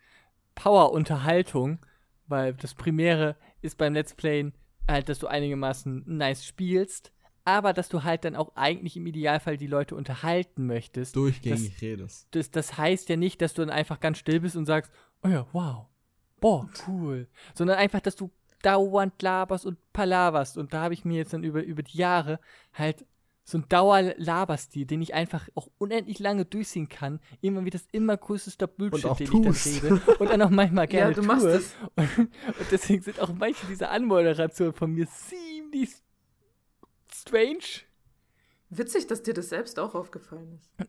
Power-Unterhaltung, weil das Primäre ist beim Let's Playen halt, dass du einigermaßen nice spielst aber dass du halt dann auch eigentlich im Idealfall die Leute unterhalten möchtest. Durchgängig das, redest. Das, das heißt ja nicht, dass du dann einfach ganz still bist und sagst, oh ja, wow, boah, cool. Sondern einfach, dass du dauernd laberst und palaverst. Und da habe ich mir jetzt dann über, über die Jahre halt so ein Dauerlaberstil, den ich einfach auch unendlich lange durchziehen kann. Immer wie das immer größte Bullshit, den tust. ich dann rede. Und dann auch manchmal gerne ja, du tue. Machst es. Und, und deswegen sind auch manche dieser Anmoderationen von mir ziemlich strange. Witzig, dass dir das selbst auch aufgefallen ist.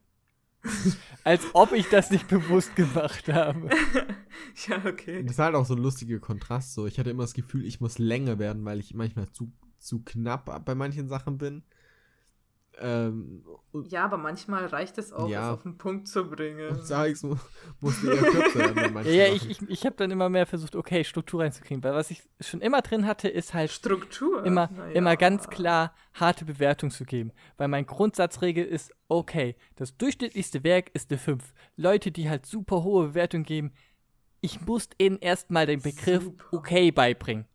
Als ob ich das nicht bewusst gemacht habe. ja, okay. Das ist halt auch so ein lustiger Kontrast. So. Ich hatte immer das Gefühl, ich muss länger werden, weil ich manchmal zu, zu knapp bei manchen Sachen bin. Ähm, ja, aber manchmal reicht es auch, Ja. es auf den Punkt zu bringen. und sag ich's, mu- musste eher kürzer manchen Ja, ja, ich, ich, ich habe dann immer mehr versucht, okay, Struktur reinzukriegen, weil was ich schon immer drin hatte, ist halt Struktur. immer, Na immer ja. ganz klar harte Bewertung zu geben. Weil mein Grundsatzregel ist, okay, das durchschnittlichste Werk ist eine 5. Leute, die halt super hohe Bewertung geben, ich muss ihnen erstmal den Begriff Super. okay beibringen.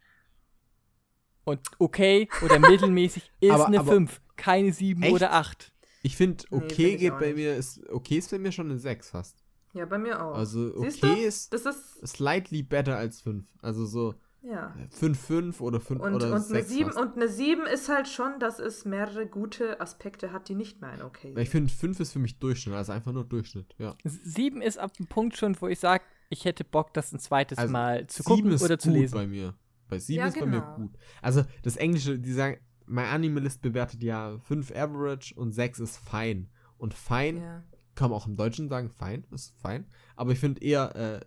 Und okay oder mittelmäßig ist Aber- eine aber- 5, keine 7 Echt? oder 8. Ich finde, Nee, okay find ich geht bei nicht. mir, ist, okay ist bei mir schon eine 6 fast. Ja, bei mir auch. Also Siehst okay du? ist Das ist, slightly better als 5. Also so ja. 5, 5 oder 5 Und, oder und, eine 6 7, fast. und eine 7 ist halt schon, dass es mehrere gute Aspekte hat, die nicht mehr ein Okay Weil ich finde, 5 ist für mich Durchschnitt, also einfach nur Durchschnitt, ja. 7 ist ab dem Punkt schon, wo ich sage, ich hätte Bock, das ein zweites Also, Mal zu 7 gucken ist oder zu lesen. bei mir. Bei 7 Ja, ist bei mir genau. gut. Also das Englische, die sagen, mein Animalist bewertet ja 5 Average und 6 ist fein. Und fein Ja. kann man auch im Deutschen sagen, fein, ist fein. Aber ich finde eher, äh,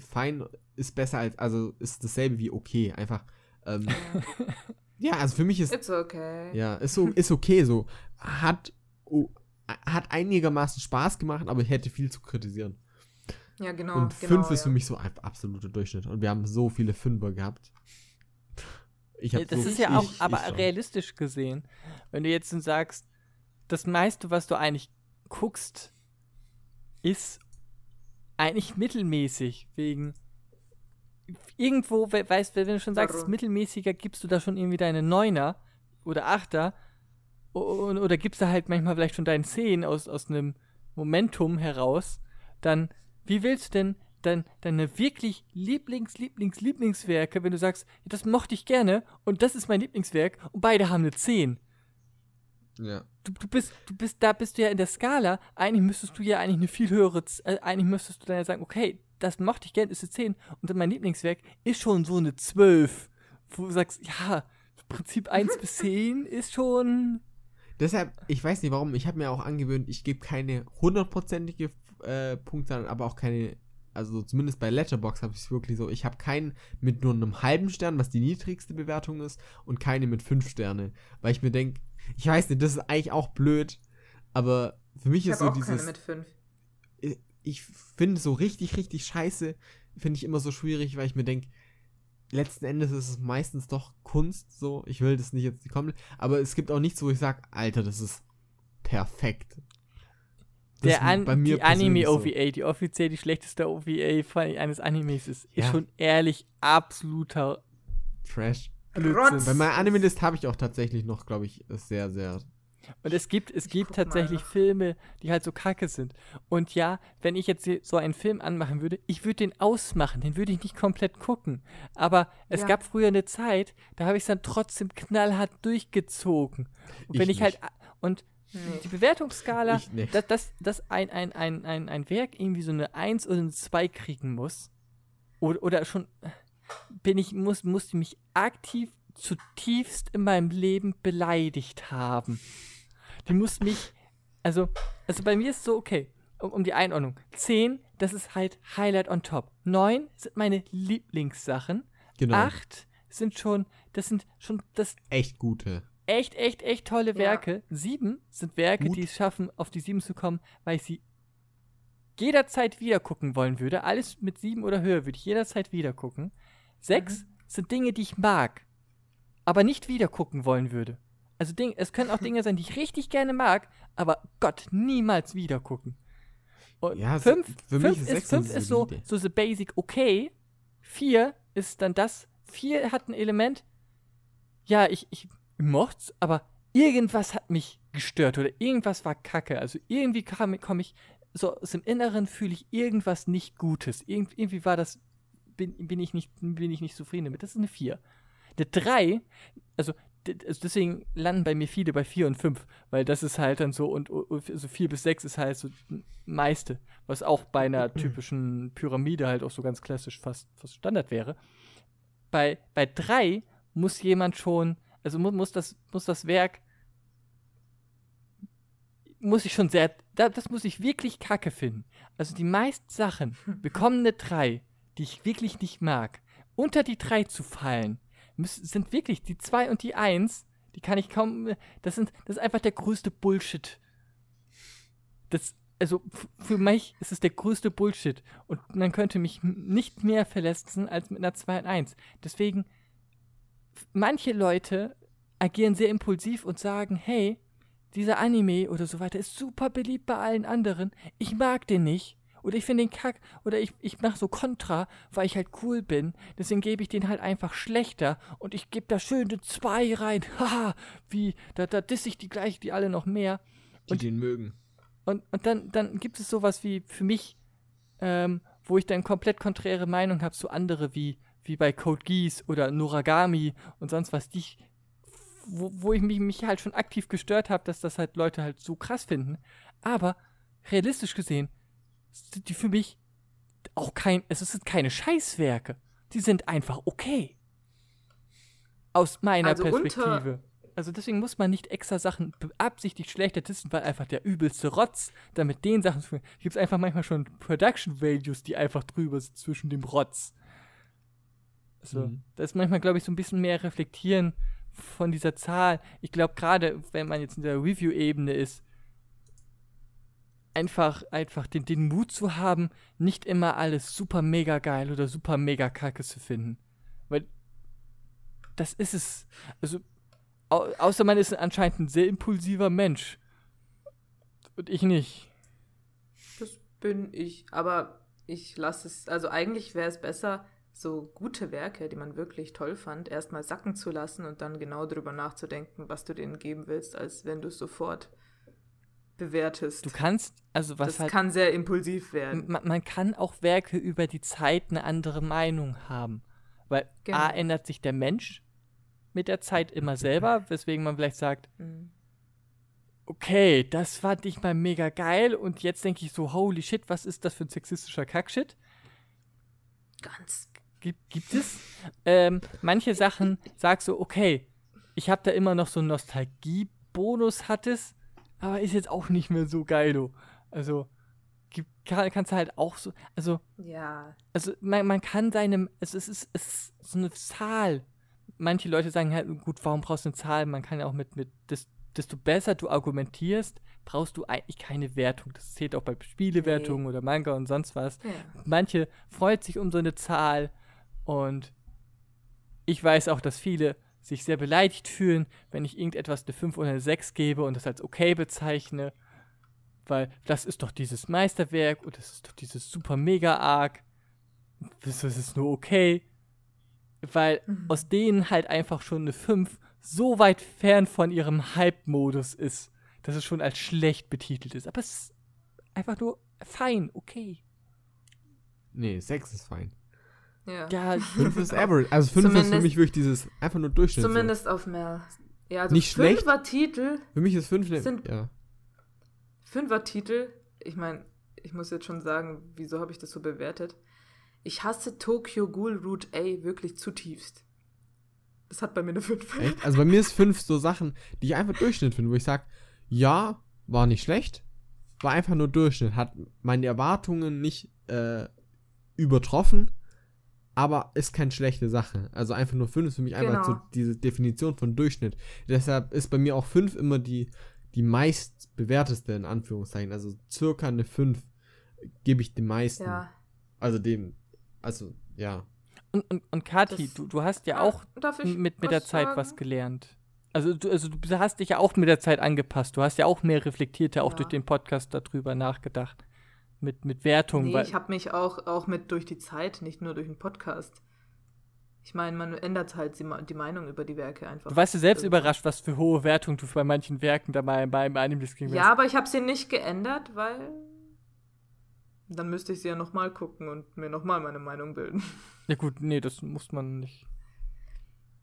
fein ist besser als, also ist dasselbe wie okay. Einfach, ähm, ja, also für mich ist, It's okay. ja, ist so, ist okay so. Hat, oh, hat einigermaßen Spaß gemacht, aber ich hätte viel zu kritisieren. Ja, genau. und genau, 5 ist ja. für mich so ein absoluter Durchschnitt. Und wir haben so viele Fünfer gehabt. Ich hab Ja, das so, ist ja ich- auch, aber ich realistisch gesehen, wenn du jetzt so sagst, das meiste, was du eigentlich guckst, ist eigentlich mittelmäßig, wegen irgendwo, we- weißt du, wenn du schon sagst, es ist Warum? mittelmäßiger, gibst du da schon irgendwie deine Neuner oder Achter o- oder gibst du halt manchmal vielleicht schon deinen Zehn aus, aus einem Momentum heraus, dann, wie willst du denn dann deine wirklich Lieblings, Lieblings, Lieblingswerke, wenn du sagst, das mochte ich gerne und das ist mein Lieblingswerk und beide haben eine 10. Ja. Du, du bist, du bist, da bist du ja in der Skala, eigentlich müsstest du ja eigentlich eine viel höhere, äh, eigentlich müsstest du dann ja sagen, okay, das mochte ich gerne, ist eine 10 und dann mein Lieblingswerk ist schon so eine 12. Wo du sagst, ja, im Prinzip 1 bis 10 ist schon, Deshalb, ich weiß nicht warum, ich habe mir auch angewöhnt, ich gebe keine hundertprozentige äh, Punktzahl, aber auch keine, also zumindest bei Letterbox habe ich es wirklich so, ich habe keinen mit nur einem halben Stern, was die niedrigste Bewertung ist, und keine mit fünf Sterne, weil ich mir denke, ich weiß nicht, das ist eigentlich auch blöd, aber für mich Ich ist habe so auch keine dieses, mit 5. ich finde so richtig, richtig scheiße, finde ich immer so schwierig, weil ich mir denke, letzten Endes ist es meistens doch Kunst, so. Ich will das nicht jetzt komplett, aber es gibt auch nichts, wo ich sage, Alter, das ist perfekt. Der ist An bei mir die Anime-OVA, persönlich die offiziell die schlechteste OVA von eines Animes ist, ist Ja. schon ehrlich absoluter So. Trash. Blödsinn. Bei meinem Anime-List habe ich auch tatsächlich noch, glaube ich, sehr, sehr. Und es gibt, es gibt mal. tatsächlich Filme, die halt so kacke sind. Und ja, wenn ich jetzt so einen Film anmachen würde, ich würde den ausmachen, den würde ich nicht komplett gucken. Aber es Ja. gab früher eine Zeit, da habe ich es dann trotzdem knallhart durchgezogen. Und wenn Ich ich, halt. Und. Die Bewertungsskala, Ich dass, dass, dass ein, ein, ein, ein, ein Werk irgendwie so eine 1 oder eine 2 kriegen muss, oder, oder schon bin ich, muss, musste mich aktiv zutiefst in meinem Leben beleidigt haben. Die muss mich, also, also bei mir ist so, okay, um, um die Einordnung. 10, das ist halt Highlight on top. 9 sind meine Lieblingssachen. Genau. 8 sind schon, das sind schon das Echt gute. Echt, echt, echt tolle Ja. Werke. Sieben sind Werke, Gut. die es schaffen, auf die sieben zu kommen, weil ich sie jederzeit wieder gucken wollen würde. Alles mit sieben oder höher würde ich jederzeit wieder gucken. Sechs sind Dinge, die ich mag, aber nicht wieder gucken wollen würde. Also Ding, es können auch Dinge sein, die ich richtig gerne mag, aber Gott, niemals wieder gucken. Und Ja, fünf, mich fünf ist ist, fünf ist so, so the basic okay. Vier ist dann das. Vier hat ein Element, ja, ich, ich mocht's, aber irgendwas hat mich gestört oder irgendwas war kacke. Also irgendwie komme ich, so aus dem Inneren fühle ich irgendwas nicht Gutes. Irgend, irgendwie war das, bin, bin, ich nicht, bin ich nicht zufrieden damit. Das ist eine 4. Eine 3, also, also deswegen landen bei mir viele bei 4 und 5, weil das ist halt dann so, und und so 4 bis 6 ist halt so das meiste, was auch bei einer typischen Pyramide halt auch so ganz klassisch fast, fast Standard wäre. Bei, bei 3 muss jemand schon, also mu muss, das, muss das Werk, muss ich schon sehr, da, das muss ich wirklich kacke finden. Also die meisten Sachen bekommen eine 3, die ich wirklich nicht mag. Unter die 3 zu fallen, müssen, sind wirklich die 2 und die 1, Die kann ich kaum. Das, sind, das ist einfach der größte Bullshit. Das, also für mich ist es der größte Bullshit. Und man könnte mich nicht mehr verletzen als mit einer 2 und 1. Deswegen, manche Leute agieren sehr impulsiv und sagen, hey, dieser Anime oder so weiter ist super beliebt bei allen anderen. Ich mag den nicht. Oder ich finde den kack. Oder ich, ich mache so Kontra, weil ich halt cool bin. Deswegen gebe ich den halt einfach schlechter. Und ich gebe da schön eine 2 rein. Haha, wie, da, da disse ich die gleich, die alle noch mehr. Die und, den mögen. Und, und dann, dann gibt es sowas wie für mich, ähm, wo ich dann komplett konträre Meinung habe zu andere wie, wie bei Code Geass oder Noragami und sonst was, die wo, wo ich mich, mich halt schon aktiv gestört habe, dass das halt Leute halt so krass finden. Aber realistisch gesehen sind die für mich auch kein, es sind keine Scheißwerke. Die sind einfach okay. Aus meiner also Perspektive. Also deswegen muss man nicht extra Sachen beabsichtigt schlechter testen, weil einfach der übelste Rotz, damit den Sachen gibt es einfach manchmal schon Production Values, die einfach drüber sind zwischen dem Rotz. Also, mhm. da ist manchmal, glaube ich, so ein bisschen mehr reflektieren von dieser Zahl. Ich glaube, gerade wenn man jetzt in der Review-Ebene ist, einfach, einfach den, den Mut zu haben, nicht immer alles super mega geil oder super mega kacke zu finden. Weil das ist es. Also, au außer man ist anscheinend ein sehr impulsiver Mensch. Und ich nicht. Das bin ich. Aber ich lasse es. Also, eigentlich wäre es besser, so gute Werke, die man wirklich toll fand, erstmal sacken zu lassen und dann genau darüber nachzudenken, was du denen geben willst, als wenn du es sofort bewertest. Du kannst, also was das halt. kann sehr impulsiv werden. Man, man, kann auch Werke über die Zeit eine andere Meinung haben. Weil genau. A ändert sich der Mensch mit der Zeit immer selber, weswegen man vielleicht sagt, mhm. okay, das fand ich mal mega geil und jetzt denke ich so, holy shit, was ist das für ein sexistischer Kackshit? Ganz. Gibt, gibt es? ähm, manche Sachen sagst du, okay, ich habe da immer noch so einen Nostalgie-Bonus hattest, aber ist jetzt auch nicht mehr so geil, du. Also, kann, kannst du halt auch so, also, ja. Also, man, man kann seinem, also es ist, es ist so eine Zahl. Manche Leute sagen halt, gut, warum brauchst du eine Zahl? Man kann ja auch mit, mit, desto besser du argumentierst, brauchst du eigentlich keine Wertung. Das zählt auch bei Spielewertungen nee. oder Manga und sonst was. Ja. Manche freut sich um so eine Zahl und ich weiß auch, dass viele sich sehr beleidigt fühlen, wenn ich irgendetwas eine 5 oder eine 6 gebe und das als okay bezeichne, weil das ist doch dieses Meisterwerk und das ist doch dieses super mega arg. Das ist nur okay, weil mhm. aus denen halt einfach schon eine 5 so weit fern von ihrem Hype-Modus ist, dass es schon als schlecht betitelt ist. Aber es ist einfach nur fein, okay. Nee, 6 ist fein. Ja. ja 5 ist average. Also 5 ist für mich wirklich dieses einfach nur Durchschnitt. Zumindest so. auf Mel. Ja, also Nicht schlecht. Fünfer-Titel. Für mich ist 5 sind ja. Fünfer-Titel. Ich meine, ich muss jetzt schon sagen, wieso habe ich das so bewertet? Ich hasse Tokyo Ghoul Route A wirklich zutiefst. Das hat bei mir eine 5. Echt? Also bei mir ist 5 so Sachen, die ich einfach Durchschnitt finde, wo ich sage, ja, war nicht schlecht, war einfach nur Durchschnitt, hat meine Erwartungen nicht äh, übertroffen, aber ist keine schlechte Sache. Also einfach nur 5 ist für mich genau. einfach so diese Definition von Durchschnitt. Deshalb ist bei mir auch 5 immer die, die meist bewerteste, in Anführungszeichen. Also circa eine 5 gebe ich den meisten. Ja. Also dem, also ja. Und, und, und Kathi, du, du hast ja auch mit, mit der Zeit sagen? was gelernt. Also du, also du hast dich ja auch mit der Zeit angepasst. Du hast ja auch mehr reflektiert, ja auch durch den Podcast darüber nachgedacht mit, mit Wertung. Nee, ich habe mich auch, auch mit durch die Zeit, nicht nur durch den Podcast. Ich meine, man ändert halt die, Meinung über die Werke einfach. Du warst ja selbst irgendwann. überrascht, was für hohe Wertung du bei manchen Werken dabei beim Anime hast. Ja, aber ich habe sie nicht geändert, weil dann müsste ich sie ja nochmal gucken und mir nochmal meine Meinung bilden. Ja gut, nee, das muss man nicht.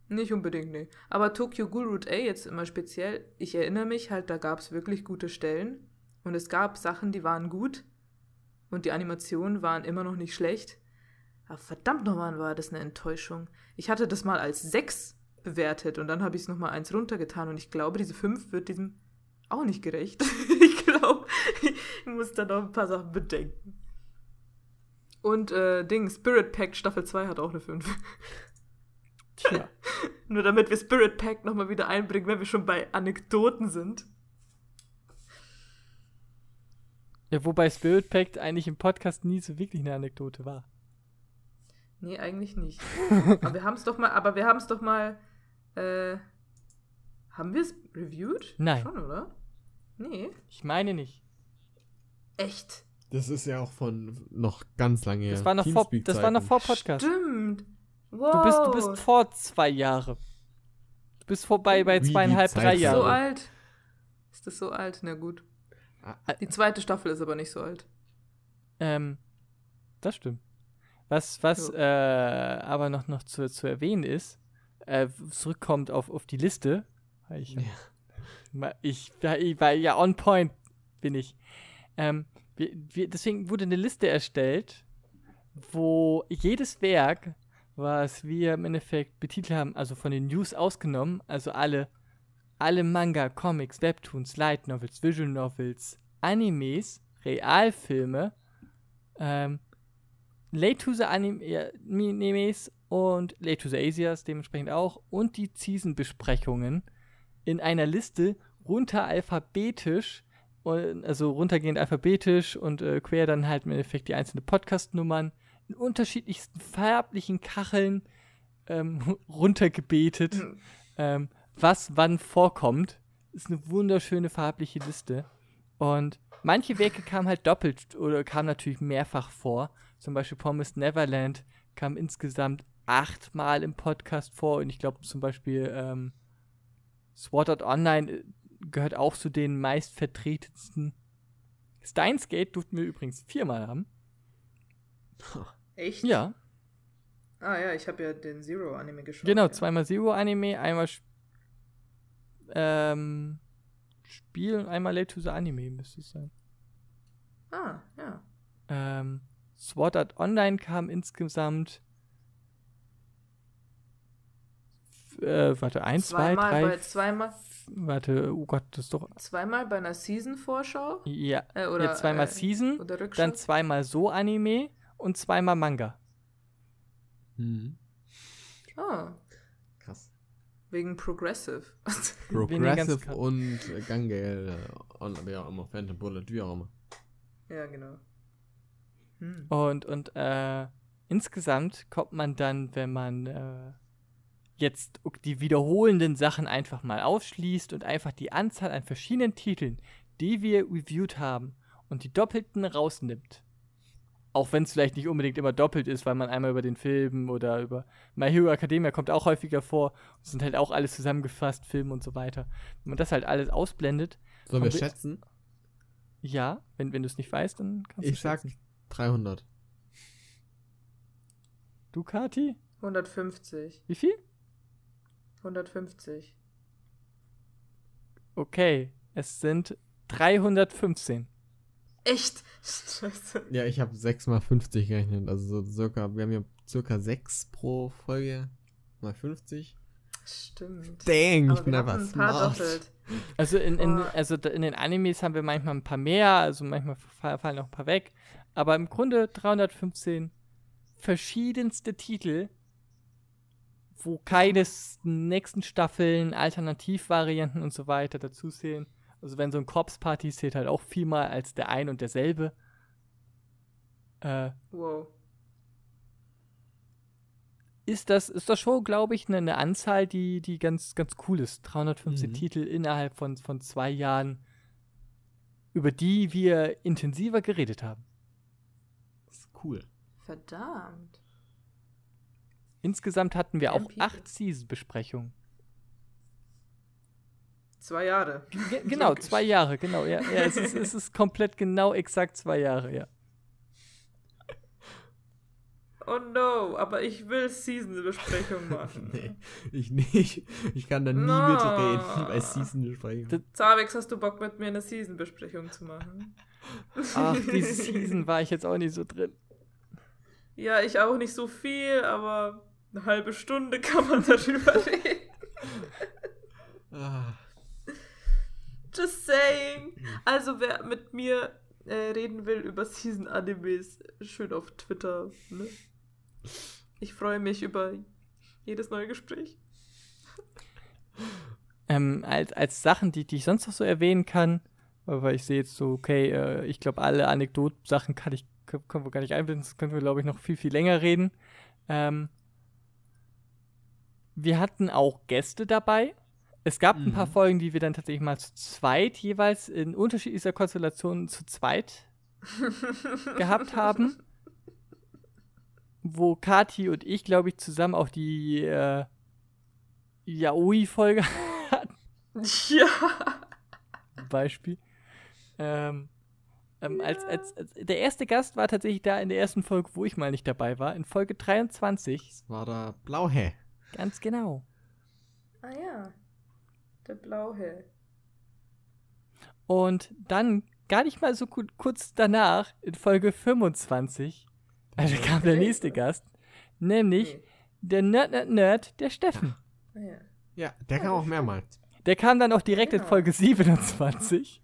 Nicht unbedingt, nee. Aber Tokyo Ghoul Route A jetzt immer speziell, ich erinnere mich halt, da gab es wirklich gute Stellen und es gab Sachen, die waren gut und die Animationen waren immer noch nicht schlecht. Aber verdammt nochmal war das eine Enttäuschung. Ich hatte das mal als 6 bewertet und dann habe ich es nochmal eins runtergetan und ich glaube, diese 5 wird diesem auch nicht gerecht. ich glaube, ich muss da noch ein paar Sachen bedenken. Und äh, Ding, Spirit Pack Staffel 2 hat auch eine 5. Tja. Nur damit wir Spirit Pack nochmal wieder einbringen, wenn wir schon bei Anekdoten sind. Ja, wobei Spirit Pact eigentlich im Podcast nie so wirklich eine Anekdote war. Nee, eigentlich nicht. aber wir haben es doch mal, aber wir haben es doch mal, äh, haben wir es reviewed? Nein. Schon, oder? Nee. Ich meine nicht. Echt? Das ist ja auch von noch ganz lange her. Das war noch vor, das war noch vor Podcast. Stimmt. Wow. Du bist, du bist vor zwei Jahre. Du bist vorbei bei Wie zweieinhalb, drei Ist das Jahre. so alt? Ist das so alt? Na gut. Ah, Die zweite Staffel ist aber nicht so alt. Ähm, das stimmt. Was, was Ja. äh, aber noch, noch zu, zu erwähnen ist, äh, zurückkommt auf, auf die Liste. weil Ich, Ma- ich, ja, ich war ja on point, bin ich. Ähm, wir, wir, deswegen wurde eine Liste erstellt, wo jedes Werk, was wir im Endeffekt betitelt haben, also von den News ausgenommen, also alle, alle Manga, Comics, Webtoons, Light Novels, Visual Novels, Animes, Realfilme, ähm, Late to the Animes und Late to the Asias dementsprechend auch und die Season-Besprechungen in einer Liste runter alphabetisch, also runtergehend alphabetisch und äh, quer dann halt im Endeffekt die einzelnen Podcast-Nummern in unterschiedlichsten farblichen Kacheln ähm, runtergebetet, Hm. ähm, was wann vorkommt. Ist eine wunderschöne farbliche Liste. Und manche Werke kamen halt doppelt oder kamen natürlich mehrfach vor. Zum Beispiel Promised Neverland kam insgesamt achtmal im Podcast vor. Und ich glaube zum Beispiel ähm, Sword Art Online äh, gehört auch zu den meistvertretensten. Steins Gate durften wir übrigens viermal haben. Echt? Ja, Ah ja, ich habe ja den Zero-Anime geschaut. genau. Zweimal Zero Anime, einmal ähm, Spiel und einmal Late to the Anime müsste es sein. Ah, ja. Ähm, Sword Art Online kam insgesamt. Äh, warte, eins, zwei, Zweimal drei. bei zweimal, Warte, oh Gott, das ist doch. zweimal bei einer Season-Vorschau? Ja, Äh, oder, ja zweimal äh, Season, Oder Rückschau? dann zweimal so Anime und zweimal Manga. Mhm. Ah. Wegen Progressive. Progressive und Gangale und wie auch immer, Phantom Bullet, wie auch immer. ja, genau. Hm. Und, und äh, insgesamt kommt man dann, wenn man äh, jetzt die wiederholenden Sachen einfach mal ausschließt und einfach die Anzahl an verschiedenen Titeln, die wir reviewed haben und die doppelten rausnimmt. Auch wenn es vielleicht nicht unbedingt immer doppelt ist, weil man einmal über den Film oder über My Hero Academia kommt auch häufiger vor. Es sind halt auch alles zusammengefasst, Film und so weiter. Wenn man das halt alles ausblendet, Sollen wir schätzen? ja, wenn, wenn du es nicht weißt, dann kannst du Ich sag schätzen. 300. Du, Kati? 150. Wie viel? 150. Okay, es sind 315. Echt? Scheiße. Ja, ich habe 6 mal 50 gerechnet. Also so circa, wir haben ja circa 6 pro Folge mal 50. Stimmt. Dang, Aber wir hatten ein paar doppelt. Also in, in, Boah. also in den Animes haben wir manchmal ein paar mehr, also manchmal fa- fallen auch ein paar weg. Aber im Grunde 315 verschiedenste Titel, wo keine s- nächsten Staffeln, Alternativvarianten und so weiter dazu zählen. Also wenn so ein Corps Party zählt halt auch vielmal als der ein und derselbe. Äh, Wow. ist das, ist das schon, glaube ich, eine, eine Anzahl, die, die ganz, ganz cool ist. 315 Mhm. Titel innerhalb von, von zwei Jahren, über die wir intensiver geredet haben. Das ist cool. Verdammt. Insgesamt hatten wir auch people. acht Season-Besprechungen. Zwei Jahre. Ge genau, zwei Jahre, genau. Ja, ja es, ist, es ist komplett genau exakt zwei Jahre, ja. Oh no, aber ich will Season-Besprechung machen. nee, ich nicht. Ich kann da nie No. mitreden bei Season-Besprechungen. Das- Zavex, hast du Bock mit mir eine Season-Besprechung zu machen? Ach, diese Season war ich jetzt auch nicht so drin. Ja, ich auch nicht so viel, aber eine halbe Stunde kann man darüber reden. Ah, Just saying. Also, wer mit mir äh, reden will über Season-Animes, schön auf Twitter. Ne? Ich freue mich über jedes neue Gespräch. Ähm, als, als Sachen, die, die ich sonst noch so erwähnen kann, weil ich sehe jetzt so, okay, äh, ich glaube, alle Anekdoten-Sachen kann ich, können wir gar nicht einbinden, das können wir, glaube ich, noch viel, viel länger reden. Ähm, wir hatten auch Gäste dabei. Es gab mhm. ein paar mhm. Folgen, die wir dann tatsächlich mal zu zweit, jeweils in unterschiedlicher Konstellation zu zweit gehabt haben. Wo Kati und ich, glaube ich, zusammen auch die äh, Yaoi-Folge hatten. Ja. Beispiel. Ähm, ähm, ja. als, als, als, der erste Gast war tatsächlich da in der ersten Folge, wo ich mal nicht dabei war, in Folge 23. Das war der Blauhä. Ganz genau. Ah ja, der Blauhä. Und dann, gar nicht mal so kurz danach, in Folge 25, also kam der nächste Gast, nämlich okay. der Nerd, Nerd, Nerd, der Steffen. Ah, ja. ja, der kam auch mehrmals. Der kam dann auch direkt genau. in Folge 27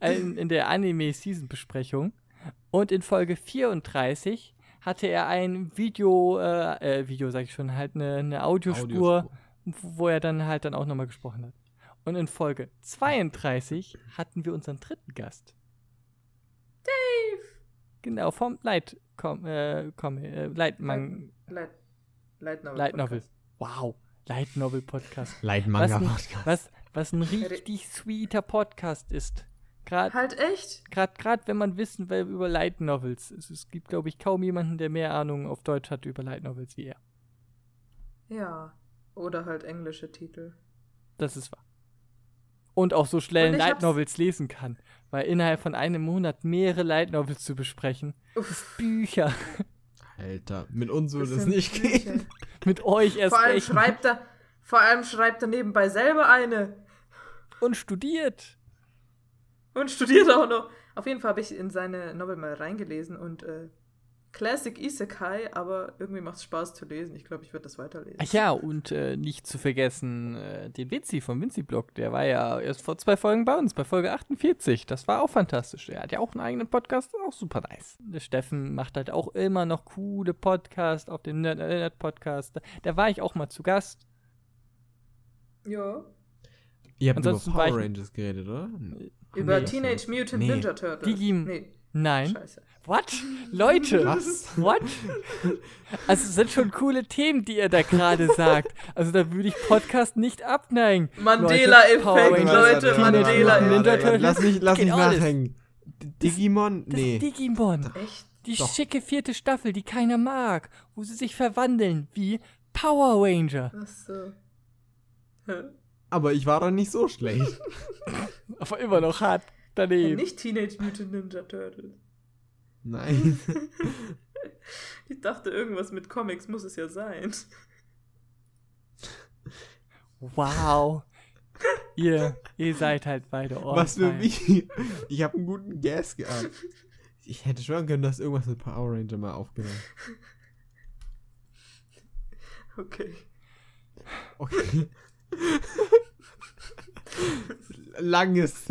in, in der Anime-Season-Besprechung. Und in Folge 34 hatte er ein Video, äh, äh, Video sag ich schon, halt eine, eine Audiospur, Audiospur, wo er dann halt dann auch nochmal gesprochen hat. Und in Folge 32 hatten wir unseren dritten Gast. Dave! Genau, vom Light, com, äh, com, äh, Light, Man Light, Light Novel. Light Novel. Wow. Light Novel Podcast. Light Manga Podcast. Was, was ein richtig sweeter Podcast ist. Grad, halt echt? Gerade wenn man wissen will über Light Novels. Es, es gibt, glaube ich, kaum jemanden, der mehr Ahnung auf Deutsch hat über Light Novels wie er. Ja. Oder halt englische Titel. Das ist wahr. Und auch so schnell Light Novels lesen kann. Weil innerhalb von einem Monat mehrere Light Novels zu besprechen, Uff. Bücher. Alter, mit uns würde es nicht Bücher. gehen. mit euch erst vor allem schreibt er Vor allem schreibt er nebenbei selber eine. Und studiert. Und studiert auch noch. Auf jeden Fall habe ich in seine Novel mal reingelesen und äh, Classic Isekai, aber irgendwie macht es Spaß zu lesen. Ich glaube, ich würde das weiterlesen. Ach ja, und äh, nicht zu vergessen, äh, den Vinci vom Vinci-Blog, der war ja erst vor zwei Folgen bei uns, bei Folge 48. Das war auch fantastisch. Er hat ja auch einen eigenen Podcast, auch super nice. Der Steffen macht halt auch immer noch coole Podcasts auf dem Nerd-Podcast. Da war ich auch mal zu Gast. Ja. Ihr habt Ansonsten über Power Rangers geredet, oder? Über nee, Teenage Mutant nee. Ninja Turtles. Digim. Nee. Nein. Scheiße. What? Leute. Was? What? Also es sind schon coole Themen, die ihr da gerade sagt. Also da würde ich Podcast nicht abneigen. Mandela-Effekt, Leute, Mandela-Effekt. Lass mich, lass mich nachhängen. Digimon? Das, nee. Das Digimon. Echt? Die Doch. schicke vierte Staffel, die keiner mag, wo sie sich verwandeln wie Power Ranger. Ach so. Aber ich war doch nicht so schlecht. Aber immer noch hart daneben. Und nicht Teenage Mutant Ninja Turtles. Nein. ich dachte, irgendwas mit Comics muss es ja sein. Wow. ihr, ihr seid halt beide Ohren. Was für mich. Ich habe einen guten Gas gehabt. Ich hätte schwören können, dass irgendwas mit Power Ranger mal aufgenommen. Okay. Okay. Lang ist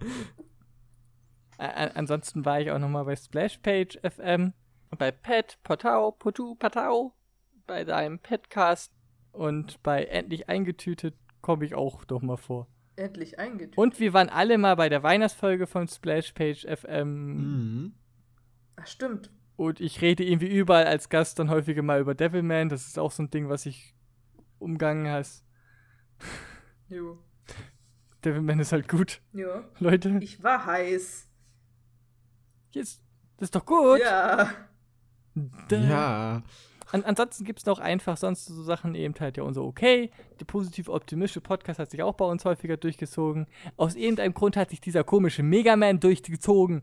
her. ansonsten war ich auch nochmal bei Splashpage FM, bei Pet, Potau, Potu, Patau, bei deinem Petcast und bei Endlich eingetütet komme ich auch doch mal vor. Endlich eingetütet. Und wir waren alle mal bei der Weihnachtsfolge von Splashpage FM. Mhm. Ach, stimmt. Und ich rede irgendwie überall als Gast dann häufiger mal über Devilman. Das ist auch so ein Ding, was ich umgangen hast. Jo. Devilman ist halt gut. Ja. Leute. Ich war heiß. Jetzt, das ist doch gut. Ja. Da. Ja. An, ansonsten gibt es noch einfach sonst so Sachen eben halt ja unser Okay. Der positiv-optimistische Podcast hat sich auch bei uns häufiger durchgezogen. Aus irgendeinem Grund hat sich dieser komische Megaman durchgezogen.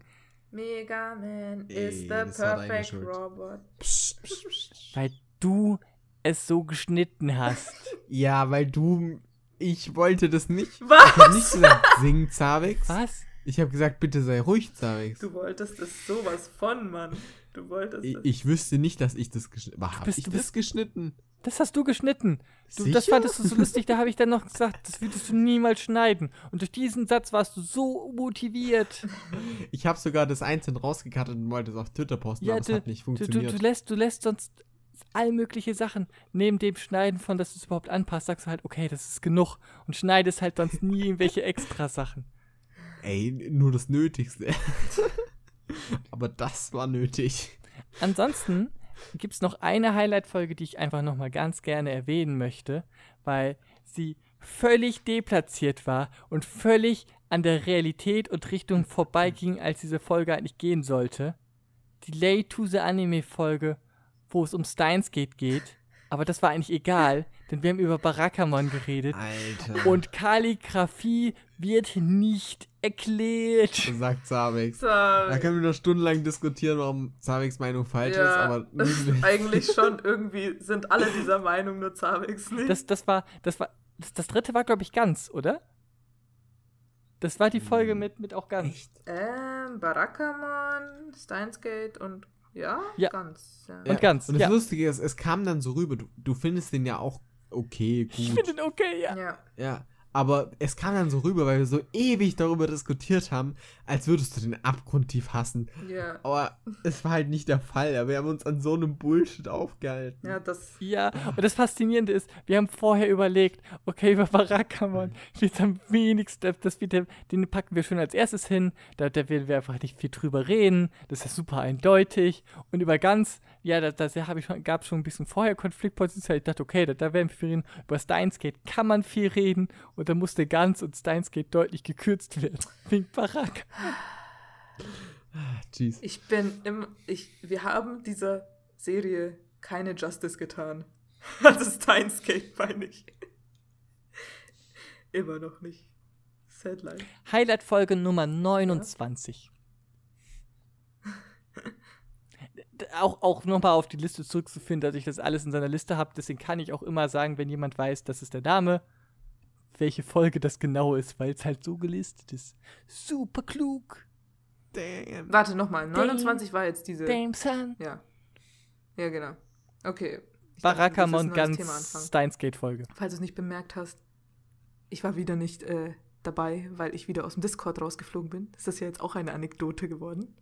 Megaman is the perfect robot. Psst, psst, psst. Weil du es so geschnitten hast. ja, weil du. Ich wollte das nicht. Was? Ich hab nicht gesagt, sing Zavix. Was? Ich habe gesagt, bitte sei ruhig, Zavix. Du wolltest das sowas von, Mann. Du wolltest ich, ich wüsste nicht, dass ich das geschnitten habe. Hab ich du das geschnitten? Das hast du geschnitten. Du, das fandest du so lustig, da habe ich dann noch gesagt, das würdest du niemals schneiden. Und durch diesen Satz warst du so motiviert. Ich habe sogar das einzeln rausgekattet und wollte es auf Twitter posten, ja, aber du, es hat nicht funktioniert. Du, du, lässt, du lässt sonst all mögliche Sachen. Neben dem Schneiden von, dass du es überhaupt anpasst, sagst du halt, okay, das ist genug. Und schneidest halt sonst nie irgendwelche extra Sachen. Ey, nur das Nötigste. Aber das war nötig. Ansonsten gibt es noch eine Highlight-Folge, die ich einfach nochmal ganz gerne erwähnen möchte, weil sie völlig deplatziert war und völlig an der Realität und Richtung vorbeiging, als diese Folge eigentlich gehen sollte. Die Late to the Anime-Folge, wo es um Steins geht, geht. Aber das war eigentlich egal, denn wir haben über Barakamon geredet. Alter. Und Kalligraphie wird nicht erklärt. sagt Zabex. So, Da können wir noch stundenlang diskutieren, warum Zabex Meinung falsch ist, ja, aber eigentlich schon irgendwie sind alle dieser Meinung, nur Zavix nicht. Das, das war, das war, das, das dritte war, glaube ich, ganz, oder? Das war die Folge mit, mit auch ganz. Echt? ähm, Barakamon, Steins Gate und ja, Ja. ganz. Ja. Und ganz, Und das ja. Lustige ist, es kam dann so rüber, du, du findest den ja auch okay, Ich gut. finde ihn okay, ja. ja. Ja, aber es kam dann so rüber, weil wir so ewig darüber diskutiert haben, als würdest du den abgrundtief hassen. Ja. Aber es war halt nicht der Fall. Wir haben uns an so einem Bullshit aufgehalten. Ja, das. Ja, und das Faszinierende ist, wir haben vorher überlegt, okay, über Barakamon wird am wenigsten, das wird den packen wir schon als erstes hin, da, da werden wir einfach nicht viel drüber reden, das ist super eindeutig. Und über ganz, ja, da, da habe ich schon, gab schon ein bisschen vorher Konfliktpotenzial. Ich dachte, okay, da, da werden wir viel reden. Über Steins Gate kann man viel reden und da musste ganz und Steins Gate deutlich gekürzt werden. Wegen Barak. Jeez. Ich bin im. Ich, wir haben dieser Serie keine Justice getan. Also Steins Gate meine ich. Immer noch nicht. Sad life. Highlight-Folge Nummer 29. D- Auch, auch nochmal auf die Liste zurückzuführen, dass ich das alles in seiner Liste habe. Deswegen kann ich auch immer sagen, wenn jemand weiß, das ist der Name, welche Folge das genau ist, weil es halt so gelistet ist. Super klug. Damn. Warte nochmal. 29 war jetzt diese. Dame Sun. Ja. Ja, genau. Okay. Barakamon ganz anfangen. Steins Gate Folge. Falls du es nicht bemerkt hast, ich war wieder nicht äh, dabei, weil ich wieder aus dem Discord rausgeflogen bin. Das ist ja jetzt auch eine Anekdote geworden.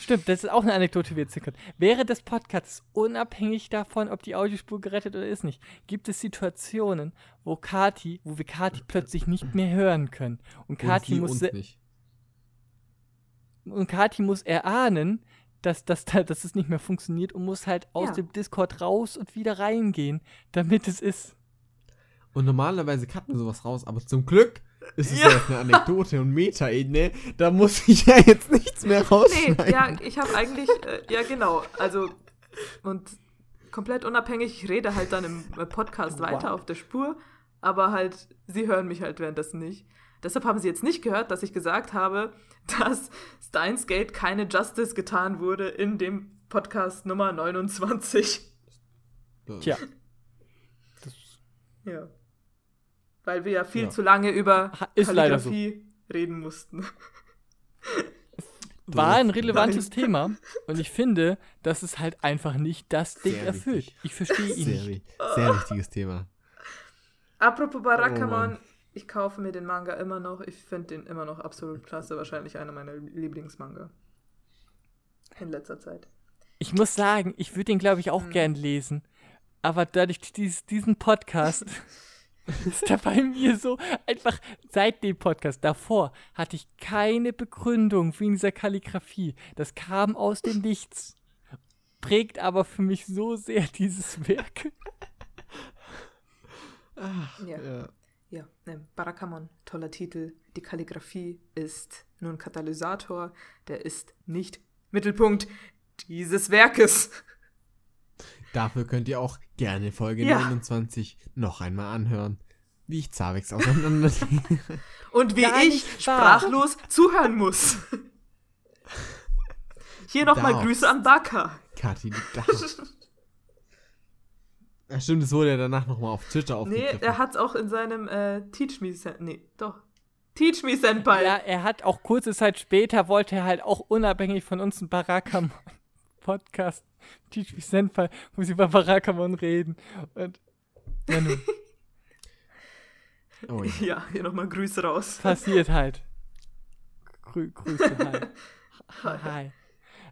Stimmt, das ist auch eine Anekdote, die wir erzählen können. Während des Podcasts, unabhängig davon, ob die Audiospur gerettet oder ist nicht, gibt es Situationen, wo Kati, wo wir Kati plötzlich nicht mehr hören können. Und Kati muss, nicht. und Kati muss erahnen, dass, dass, da- dass es nicht mehr funktioniert und muss halt aus Ja. dem Discord raus und wieder reingehen, damit es ist. Und normalerweise cutten wir sowas raus, aber zum Glück ist es Ja. ja eine Anekdote und Meta-Ebene. Da muss ich ja jetzt nichts mehr Nee, rausschneiden. ja, ich habe eigentlich, äh, ja genau, also und komplett unabhängig, ich rede halt dann im äh, Podcast Wow. weiter auf der Spur, aber halt, sie hören mich halt währenddessen nicht. Deshalb haben sie jetzt nicht gehört, dass ich gesagt habe, dass Steins Gate keine Justice getan wurde in dem Podcast Nummer 29. Tja. Ja. Weil wir ja viel Ja. zu lange über ist leider so. Kalligrafie reden mussten. War ein relevantes Thema und ich finde, dass es halt einfach nicht das Ding Sehr erfüllt. wichtig. Ich verstehe ihn Sehr, nicht. sehr wichtiges Thema. Apropos Oh Barakamon, Mann. ich kaufe mir den Manga immer noch. Ich finde den immer noch absolut klasse. Wahrscheinlich einer meiner Lieblingsmanga. In letzter Zeit. Ich muss sagen, ich würde den, glaube ich, auch Mhm. gern lesen. Aber dadurch dies, diesen Podcast ist da bei mir so einfach seit dem Podcast davor hatte ich keine Begründung wegen dieser Kalligrafie. Das kam aus dem Nichts. Prägt aber für mich so sehr dieses Werk. Ja. Ja. Ja, ne, Barakamon, toller Titel. Die Kalligrafie ist nur ein Katalysator. Der ist nicht Mittelpunkt dieses Werkes. Dafür könnt ihr auch gerne Folge Ja. 29 noch einmal anhören. Wie ich Zavex auseinanderlege. Und wie Gar ich sprachlos zuhören muss. Hier nochmal. Grüße an Baka. Kathi, du darfst. Ja, stimmt, das wurde ja danach nochmal auf Twitter Nee, aufgegriffen. er hat's auch in seinem äh, Teach Me Senpai. Nee, doch. Teach Me Senpai. Ja, er hat auch kurze Zeit später, wollte er halt auch unabhängig von uns einen Barakamon Podcast, Teach Me Senpai, wo sie über Barakamon reden. Und ja, nun, oh, ja. Ja, hier nochmal Grüße raus. passiert halt. Grü Grüße, hi. Hi.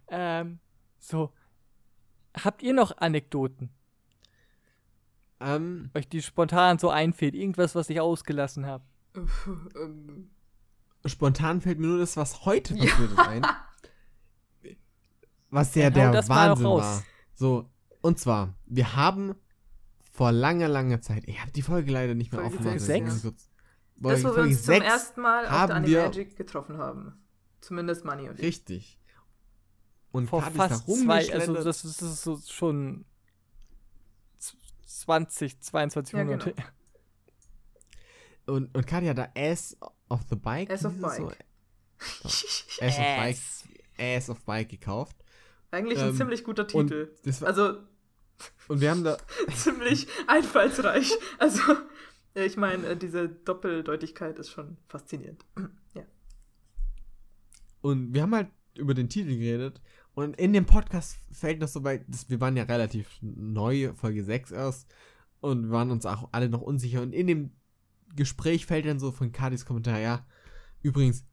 Ähm, so, Habt ihr noch Anekdoten? Ähm, Euch die spontan so einfällt? Irgendwas, was ich ausgelassen habe? ähm, spontan fällt mir nur das, was heute passiert ist, ein. Was ja Ja, der Wahnsinn war. So, und zwar, wir haben vor langer, langer Zeit, ich habe die Folge leider nicht mehr Folge aufgemacht. sechs? deswegen kurz- das, wo wir Folge uns zum sechs ersten Mal auf der haben wir- Animagic getroffen haben. Zumindest Money und ich. Richtig. Und Vor da fast zwei, also das ist, das ist so schon z- 20, 22 Ja, Monate. genau. und, und Katja hat da Ass of the Bike. Ass of hieß es so? Bike. Ass of Bike. Ass. Ass of Bike gekauft. Eigentlich ein Ähm, ziemlich guter Titel. war, Also und wir haben da. ziemlich einfallsreich. Also, ja, ich meine, äh, diese Doppeldeutigkeit ist schon faszinierend. Ja. Und wir haben halt über den Titel geredet. Und in dem Podcast fällt noch so weit, dass wir waren ja relativ neu, Folge 6 erst. Und wir waren uns auch alle noch unsicher. Und in dem Gespräch fällt dann so von Kadis Kommentar, ja, übrigens,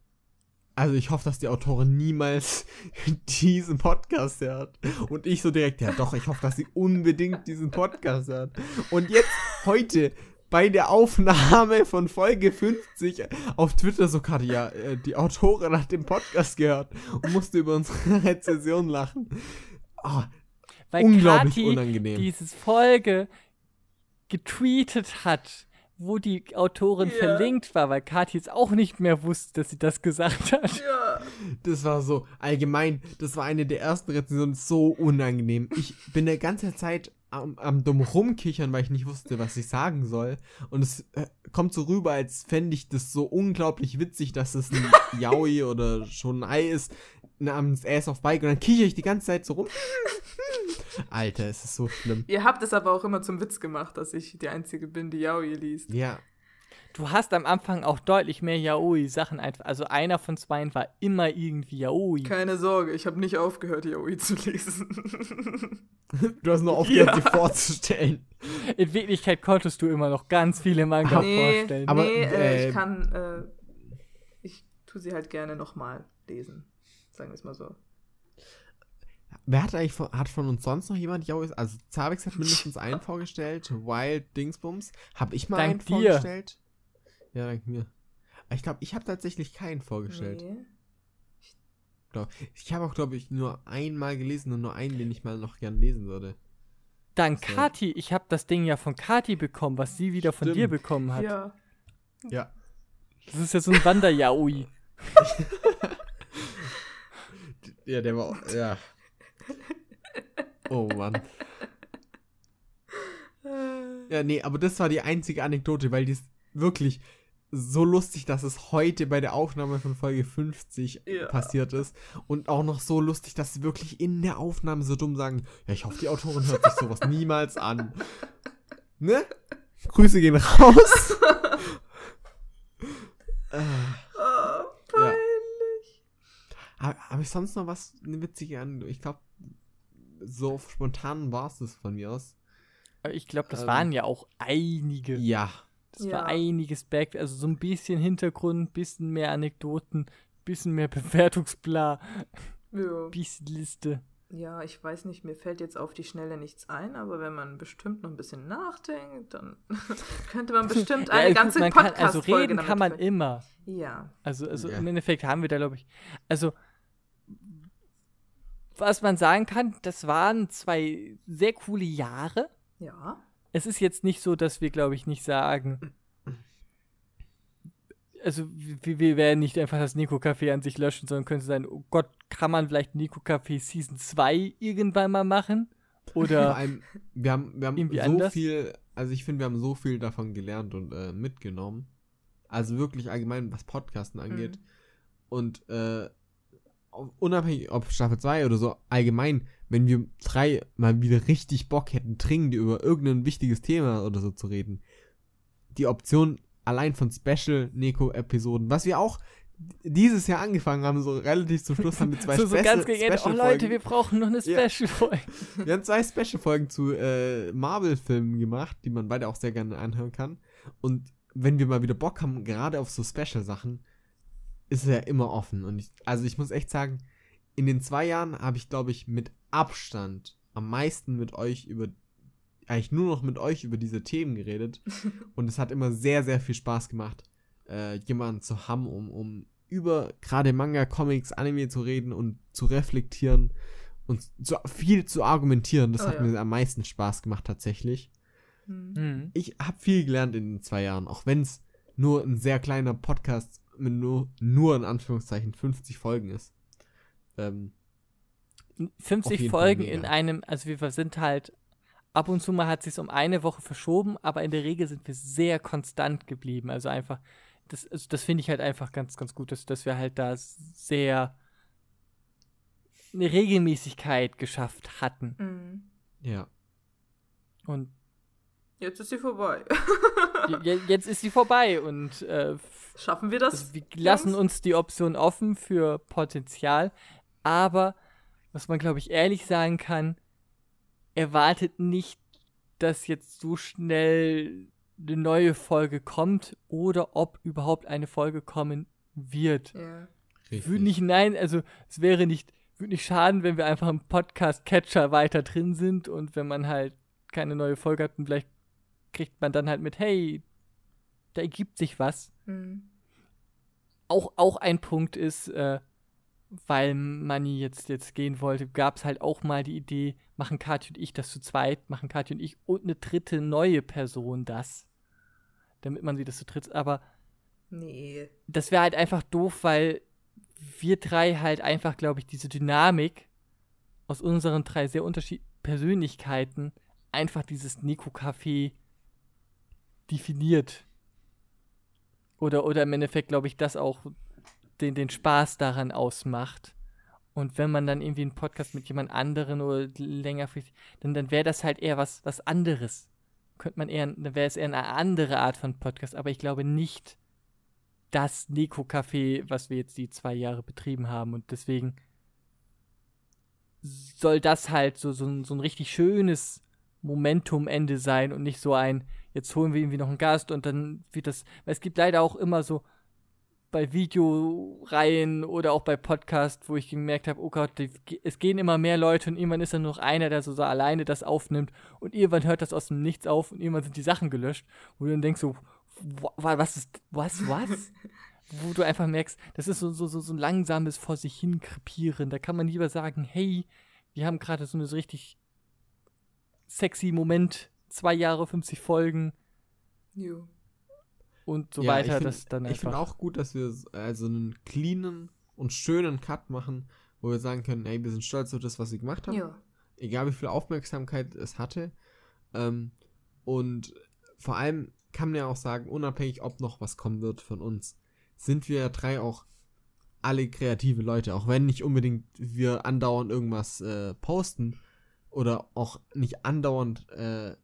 also ich hoffe, dass die Autorin niemals diesen Podcast hört. Und ich so direkt, ja doch, ich hoffe, dass sie unbedingt diesen Podcast hört. Und jetzt, heute, bei der Aufnahme von Folge 50 auf Twitter so gerade, ja, äh, die Autorin hat den Podcast gehört und musste über unsere Rezension lachen. Oh, Weil unglaublich Kathi unangenehm. dieses Folge getweetet hat, wo die Autorin Ja. verlinkt war, weil Kathi jetzt auch nicht mehr wusste, dass sie das gesagt hat. Ja. Das war so allgemein, das war eine der ersten Rezensionen, so unangenehm. Ich bin der ganze Zeit am, am dumm rumkichern, weil ich nicht wusste, was ich sagen soll. Und es äh, kommt so rüber, als fände ich das so unglaublich witzig, dass es ein Yaoi oder schon ein Ei ist, namens Ass of Bike. Und dann kicher ich die ganze Zeit so rum. Alter, es ist so schlimm. Ihr habt es aber auch immer zum Witz gemacht, dass ich die Einzige bin, die Yaoi liest. Ja, Du hast am Anfang auch deutlich mehr Yaoi-Sachen einfach. Also einer von zweien war immer irgendwie Yaoi. Keine Sorge, ich habe nicht aufgehört, Yaoi zu lesen. du hast nur aufgehört, Ja. sie vorzustellen. In Wirklichkeit konntest du immer noch ganz viele Manga nee, vorstellen. Aber, nee äh, äh, ich kann, äh, ich tue sie halt gerne nochmal lesen. Sagen wir es mal so. Wer hat eigentlich von, hat von uns sonst noch jemand Yaois? Also Zabix hat mindestens einen vorgestellt. Wild Dingsbums. Hab ich mal Dank einen dir. vorgestellt? Ja, dank mir. Aber Ich glaube, ich habe tatsächlich keinen vorgestellt. Nee. Glaub- Ich habe auch, glaube ich, nur einmal gelesen und nur einen, den ich mal noch gern lesen würde. Dank So. Kati, ich habe das Ding ja von Kati bekommen, was sie wieder von Stimmt. dir bekommen hat. Ja. Ja. Das ist ja so ein Wander-Yaoi. Ja, der war. Ja. Oh Mann. Ja, nee, aber das war die einzige Anekdote, weil die ist wirklich so lustig, dass es heute bei der Aufnahme von Folge 50 Ja. passiert ist. Und auch noch so lustig, dass sie wirklich in der Aufnahme so dumm sagen, ja, ich hoffe, die Autorin hört sich sowas niemals an. Ne? Grüße gehen raus. äh, peinlich. Habe hab ich sonst noch was eine witzige an? Ich glaube, so spontan war es das von mir aus. Aber Ich glaube, das Ähm, waren ja auch einige. Ja. Das Ja. war einiges Back, also so ein bisschen Hintergrund, bisschen mehr Anekdoten, bisschen mehr Bewertungsbla, Ja. bisschen Liste. ja, ich weiß nicht, mir fällt jetzt auf die Schnelle nichts ein, aber wenn man bestimmt noch ein bisschen nachdenkt, dann könnte man bestimmt Ja, eine gut, ganze man kann, Podcast-Folge also reden kann man immer. Ja. Also, also Ja. im Endeffekt haben wir da, glaube ich, also was man sagen kann, das waren zwei sehr coole Jahre. Ja. Es ist jetzt nicht so, dass wir, glaube ich, nicht sagen, also wir, wir werden nicht einfach das Nico-Café an sich löschen, sondern könnte sein, oh Gott, kann man vielleicht Nico-Café Season 2 irgendwann mal machen? Vor Oder allem, wir haben, wir haben Irgendwie so anders? viel, also ich finde, wir haben so viel davon gelernt und äh, mitgenommen. Also wirklich allgemein, was Podcasten angeht. Mhm. Und äh, unabhängig ob Staffel 2 oder so, allgemein, wenn wir drei mal wieder richtig Bock hätten, dringend über irgendein wichtiges Thema oder so zu reden, die Option allein von Special-Neko-Episoden, was wir auch dieses Jahr angefangen haben, so relativ zum Schluss haben wir zwei so, so Special- ganz gegen Ende, oh Leute, wir brauchen noch eine Ja. Special-Folge. wir haben zwei Special-Folgen zu äh, Marvel-Filmen gemacht, die man beide auch sehr gerne anhören kann. Und wenn wir mal wieder Bock haben, gerade auf so Special-Sachen, ist ja immer offen. Und ich, also ich muss echt sagen, in den zwei Jahren habe ich, glaube ich, mit Abstand am meisten mit euch über, eigentlich nur noch mit euch über diese Themen geredet. und es hat immer sehr, sehr viel Spaß gemacht, äh, jemanden zu haben, um, um über gerade Manga, Comics, Anime zu reden und zu reflektieren und zu, viel zu argumentieren. Das Oh, hat ja. mir am meisten Spaß gemacht tatsächlich. Hm. Mhm. Ich habe viel gelernt in den zwei Jahren, auch wenn es nur ein sehr kleiner Podcast nur, nur in Anführungszeichen 50 Folgen ist. Ähm, Auf 50 jeden Fall Folgen in einem, also wir sind halt, ab und zu mal hat sich um eine Woche verschoben, aber in der Regel sind wir sehr konstant geblieben. Also einfach, das, also das finde ich halt einfach ganz, ganz gut, dass, dass wir halt da sehr eine Regelmäßigkeit geschafft hatten. Hm. ja. Und Jetzt ist sie vorbei. je- jetzt ist sie vorbei und äh, Schaffen wir das? Wir lassen uns die Option offen für Potenzial, aber was man, glaube ich, ehrlich sagen kann, erwartet nicht, dass jetzt so schnell eine neue Folge kommt oder ob überhaupt eine Folge kommen wird. Ja. Würde nicht, nein, also es wäre nicht, würde nicht schaden, wenn wir einfach im Podcast-Catcher weiter drin sind und wenn man halt keine neue Folge hat, und vielleicht kriegt man dann halt mit, hey, da ergibt sich was Hm. auch, auch ein Punkt ist, äh, weil Manni jetzt, jetzt gehen wollte, gab es halt auch mal die Idee, machen Katja und ich das zu zweit, machen Katja und ich und eine dritte neue Person das. Damit man sie das zu dritt, aber Nee. das wäre halt einfach doof, weil wir drei halt einfach, glaube ich, diese Dynamik aus unseren drei sehr unterschiedlichen Persönlichkeiten einfach dieses Nico-Café definiert. Oder, oder im Endeffekt, glaube ich, das auch den, den Spaß daran ausmacht. Und wenn man dann irgendwie einen Podcast mit jemand anderen oder längerfristig, dann, dann wäre das halt eher was, was anderes. Könnte man eher, dann wäre es eher eine andere Art von Podcast, aber ich glaube nicht das Nico-Café, was wir jetzt die zwei Jahre betrieben haben. Und deswegen soll das halt so, so, so ein richtig schönes Momentum-Ende sein und nicht so ein, jetzt holen wir irgendwie noch einen Gast und dann wird das, weil es gibt leider auch immer so bei Videoreihen oder auch bei Podcasts, wo ich gemerkt habe, oh Gott, die, es gehen immer mehr Leute und irgendwann ist dann nur noch einer, der so, so alleine das aufnimmt und irgendwann hört das aus dem Nichts auf und irgendwann sind die Sachen gelöscht, wo du dann denkst so, wa- wa- was ist, was, was? wo du einfach merkst, das ist so, so, so, so ein langsames vor sich hin krepieren. Da kann man lieber sagen, hey, wir haben gerade so eine so richtig sexy Moment, zwei Jahre, 50 Folgen Jo. und so Ja, weiter. Ich find- das dann ich finde einfach. auch gut, dass wir also einen cleanen und schönen Cut machen, wo wir sagen können, hey, wir sind stolz auf das, was wir gemacht haben. Ja. Egal wie viel Aufmerksamkeit es hatte. Ähm, und vor allem kann man ja auch sagen, unabhängig, ob noch was kommen wird von uns, sind wir drei auch alle kreative Leute, auch wenn nicht unbedingt wir andauernd irgendwas äh, posten oder auch nicht andauernd, äh,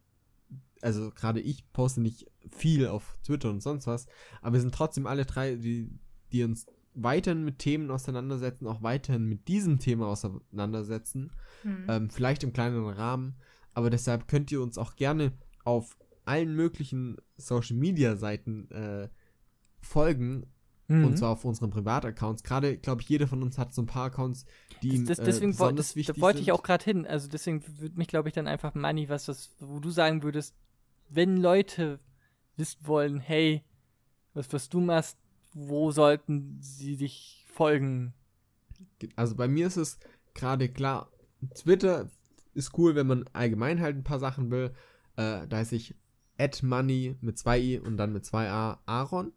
also gerade ich poste nicht viel auf Twitter und sonst was, aber wir sind trotzdem alle drei, die, die uns weiterhin mit Themen auseinandersetzen, auch weiterhin mit diesem Thema auseinandersetzen, Hm. ähm, vielleicht im kleineren Rahmen, aber deshalb könnt ihr uns auch gerne auf allen möglichen Social Media Seiten äh, folgen Mhm. und zwar auf unseren Privataccounts. Gerade, glaube ich, jeder von uns hat so ein paar Accounts, die ihm das, das, äh, deswegen woll- besonders das, wichtig da wollte ich sind. auch gerade hin. Also deswegen würde mich, glaube ich, dann einfach Money, was das, wo du sagen würdest, wenn Leute wissen wollen, hey, was, was du machst, wo sollten sie dich folgen? Also bei mir ist es gerade klar, Twitter ist cool, wenn man allgemein halt ein paar Sachen will. Äh, da heiße ich @money mit zwei i und dann mit zwei a Aaron.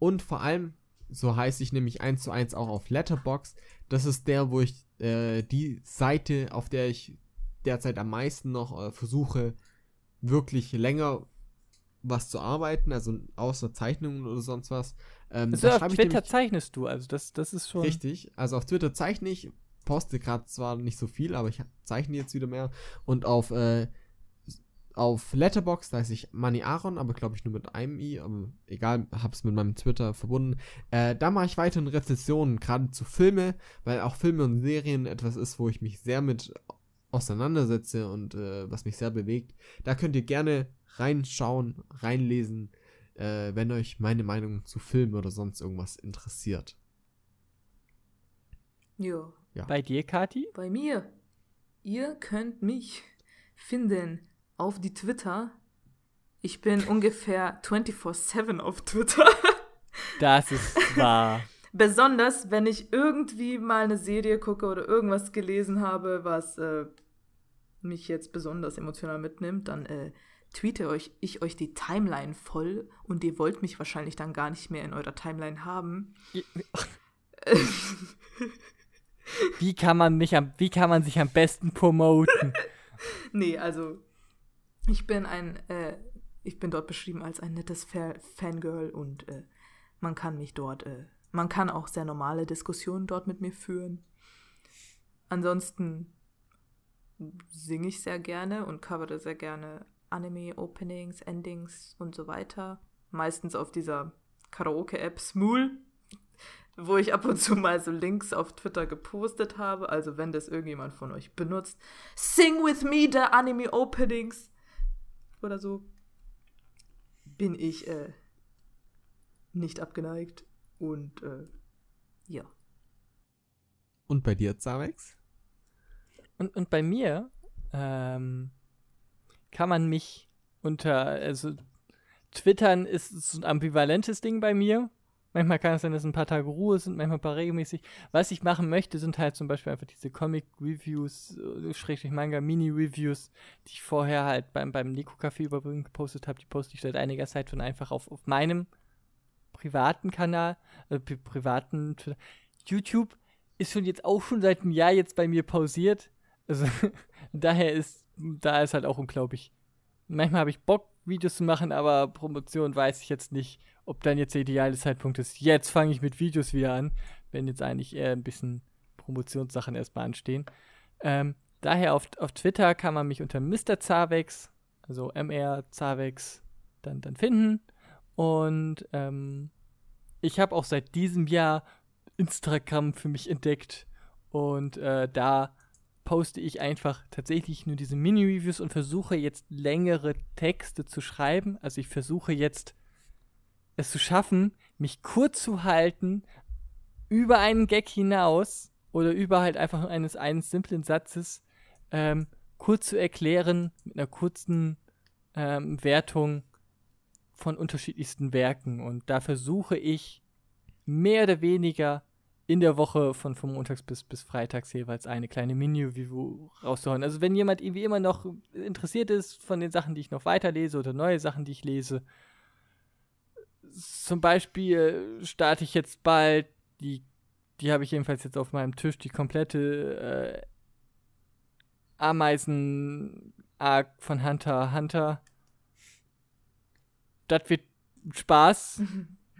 Und vor allem, so heiße ich nämlich eins zu eins auch auf Letterbox. Das ist der, wo ich äh, die Seite, auf der ich derzeit am meisten noch äh, versuche, wirklich länger was zu arbeiten, also außer Zeichnungen oder sonst was. Ähm, Also auf Twitter nämlich- zeichnest du, also das, das ist schon. Richtig. Also auf Twitter zeichne ich, poste gerade zwar nicht so viel, aber ich zeichne jetzt wieder mehr. Und auf, äh, auf Letterbox, da heiße ich Money Aaron, aber glaube ich nur mit einem i, aber egal, hab's mit meinem Twitter verbunden. Äh, da mache ich weiterhin Rezensionen, gerade zu Filme, weil auch Filme und Serien etwas ist, wo ich mich sehr mit auseinandersetze und äh, was mich sehr bewegt. Da könnt ihr gerne reinschauen, reinlesen, äh, wenn euch meine Meinung zu Filmen oder sonst irgendwas interessiert. Ja. Bei dir, Kati? Bei mir. ihr könnt mich finden auf die Twitter. Ich bin ungefähr 24-7 auf Twitter. Das ist wahr. Besonders, wenn ich irgendwie mal eine Serie gucke oder irgendwas gelesen habe, was äh, mich jetzt besonders emotional mitnimmt, dann äh, tweete euch, ich euch die Timeline voll und ihr wollt mich wahrscheinlich dann gar nicht mehr in eurer Timeline haben. Wie kann man mich am, wie kann man sich am besten promoten? nee, also ich bin ein, äh, ich bin dort beschrieben als ein nettes Fa Fangirl und äh, man kann mich dort, äh, man kann auch sehr normale Diskussionen dort mit mir führen. Ansonsten singe ich sehr gerne und covere sehr gerne Anime-Openings, Endings und so weiter. Meistens auf dieser Karaoke-App Smool, wo ich ab und zu mal so Links auf Twitter gepostet habe. Also wenn das irgendjemand von euch benutzt, Sing with me the Anime-Openings oder so, bin ich äh, nicht abgeneigt und äh, ja. Und bei dir, Zarex? Und, und bei mir ähm, kann man mich unter, also Twittern ist so ein ambivalentes Ding bei mir. Manchmal kann es sein, dass ein paar Tage Ruhe sind, manchmal ein paar regelmäßig. Was ich machen möchte, sind halt zum Beispiel einfach diese Comic-Reviews, äh, Schrägstrich Manga-Mini-Reviews, die ich vorher halt beim, beim Nico-Café überbringen gepostet habe. Die poste ich seit einiger Zeit schon einfach auf, auf meinem privaten Kanal, äh, privaten. YouTube ist schon jetzt auch schon seit einem Jahr jetzt bei mir pausiert. Also daher ist, da ist halt auch unglaublich. Manchmal habe ich Bock, Videos zu machen, aber Promotion weiß ich jetzt nicht, ob dann jetzt der ideale Zeitpunkt ist. Jetzt fange ich mit Videos wieder an, wenn jetzt eigentlich eher ein bisschen Promotionssachen erstmal anstehen. Ähm, daher auf, auf Twitter kann man mich unter Mr. Zavex, also MR Zavex, dann, dann finden. Und ähm, ich habe auch seit diesem Jahr Instagram für mich entdeckt. Und äh, da poste ich einfach tatsächlich nur diese Mini-Reviews und versuche jetzt längere Texte zu schreiben. Also ich versuche jetzt es zu schaffen, mich kurz zu halten, über einen Gag hinaus oder über halt einfach eines, eines simplen Satzes ähm, kurz zu erklären mit einer kurzen ähm, Wertung von unterschiedlichsten Werken. Und da versuche ich mehr oder weniger in der Woche von, von Montags bis, bis Freitags jeweils eine kleine Mini-Review rauszuhauen. Also wenn jemand irgendwie immer noch interessiert ist von den Sachen, die ich noch weiterlese oder neue Sachen, die ich lese, zum Beispiel starte ich jetzt bald, die, die habe ich jedenfalls jetzt auf meinem Tisch, die komplette äh, Ameisen-Arc von Hunter Hunter. Das wird Spaß.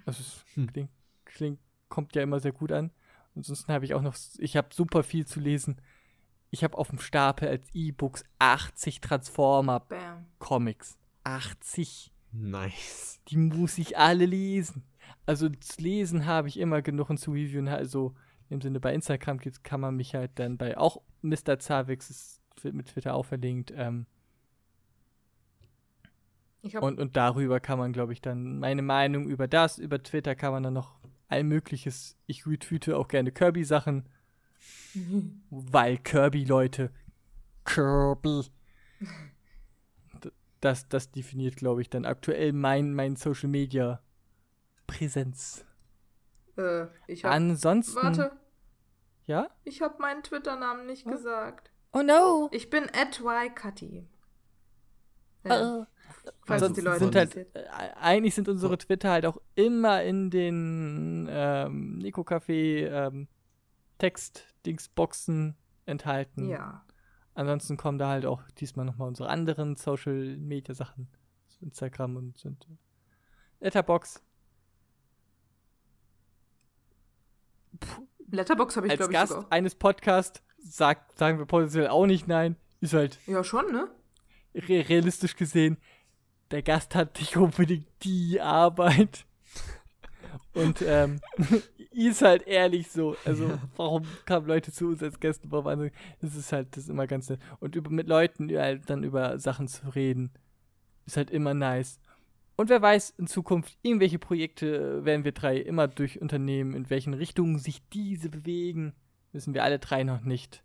Also, klingt, klingt, kommt ja immer sehr gut an. Ansonsten habe ich auch noch, ich habe super viel zu lesen. Ich habe auf dem Stapel als E-Books 80 Transformer-Comics. 80. Nice. Die muss ich alle lesen. Also zu lesen habe ich immer genug und zu reviewen. Also im Sinne bei Instagram kann man mich halt dann bei auch Mr. Zavix ist mit Twitter auch verlinkt. Ähm, und, und darüber kann man, glaube ich, dann meine Meinung über das, über Twitter kann man dann noch all mögliches. Ich retweete auch gerne Kirby-Sachen. weil Kirby, Leute. Kirby. Das, das definiert, glaube ich, dann aktuell mein, mein Social Media Präsenz. Äh, ich hab, Ansonsten. Warte. Ja? Ich habe meinen Twitter-Namen nicht oh. gesagt. Oh no! Ich bin Cutty. Ja. Uh. Falls also die Leute sind halt, äh, eigentlich sind unsere Twitter halt auch immer in den ähm, Nico Café ähm, Text-Dingsboxen enthalten. Ja. Ansonsten kommen da halt auch diesmal nochmal unsere anderen Social Media Sachen. Instagram und sind Letterbox. Letterbox habe ich glaube ich Gast sogar. eines Podcasts sagt, sagen wir potenziell auch nicht nein. Ist halt. Ja, schon, ne? Re realistisch gesehen der Gast hat nicht unbedingt die Arbeit. Und ähm, ist halt ehrlich so. Also, ja. warum kamen Leute zu uns als Gäste? Warum das ist halt, das ist immer ganz nett. Und über, mit Leuten halt dann über Sachen zu reden, ist halt immer nice. Und wer weiß, in Zukunft, irgendwelche Projekte werden wir drei immer durch Unternehmen, in welchen Richtungen sich diese bewegen, wissen wir alle drei noch nicht.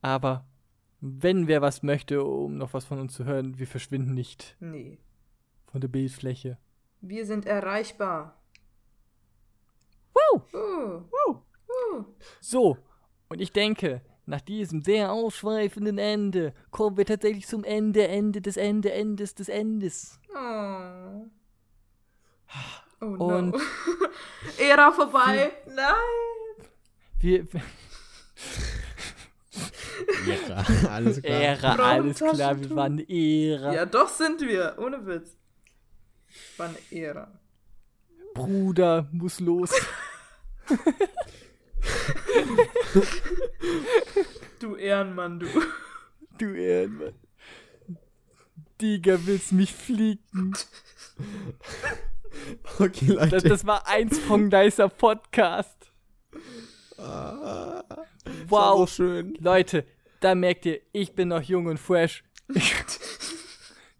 Aber wenn wer was möchte, um noch was von uns zu hören, wir verschwinden nicht Nee. Von der Bildfläche. Wir sind erreichbar. Woo! Uh. Uh. So, und ich denke, nach diesem sehr ausschweifenden Ende kommen wir tatsächlich zum Ende, Ende des Ende, Endes des Endes. Oh. Oh Und- no. Ära vorbei. Nein. Wir, Ja, alles klar. Ära, alles klar, wir waren Ära. Ja, doch sind wir. Ohne Witz. War eine Ära. Bruder muss los. Du Ehrenmann, du. Du Ehrenmann. Digga, willst mich fliegen? Okay, Leute. Das, das war eins von Nicer Podcast. Ah, Wow. schön. Leute, da merkt ihr, ich bin noch jung und fresh.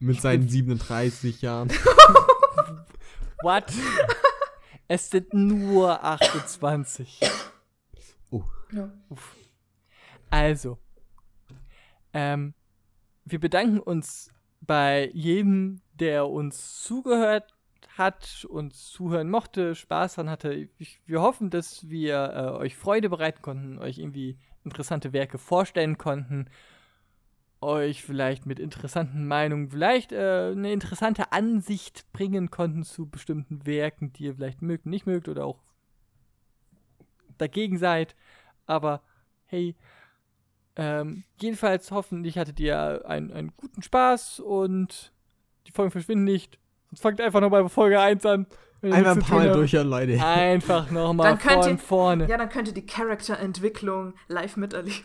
Mit seinen 37 Jahren. What? es sind nur 28. Oh, Ja. Also, ähm, wir bedanken uns bei jedem, der uns zugehört hat, uns zuhören mochte, Spaß dran hatte. Ich, wir hoffen, dass wir äh, euch Freude bereiten konnten, euch irgendwie interessante Werke vorstellen konnten, euch vielleicht mit interessanten Meinungen, vielleicht äh, eine interessante Ansicht bringen konnten zu bestimmten Werken, die ihr vielleicht mögt, nicht mögt oder auch dagegen seid. Aber hey, ähm, jedenfalls hoffentlich hattet ihr einen, einen guten Spaß und die Folgen verschwinden nicht. Sonst fangt einfach nochmal bei Folge 1 an. einmal ein paar habt. durchhören, Leute. Einfach nochmal von ihr- vorne. Ja, dann könnt ihr die Charakterentwicklung live miterleben.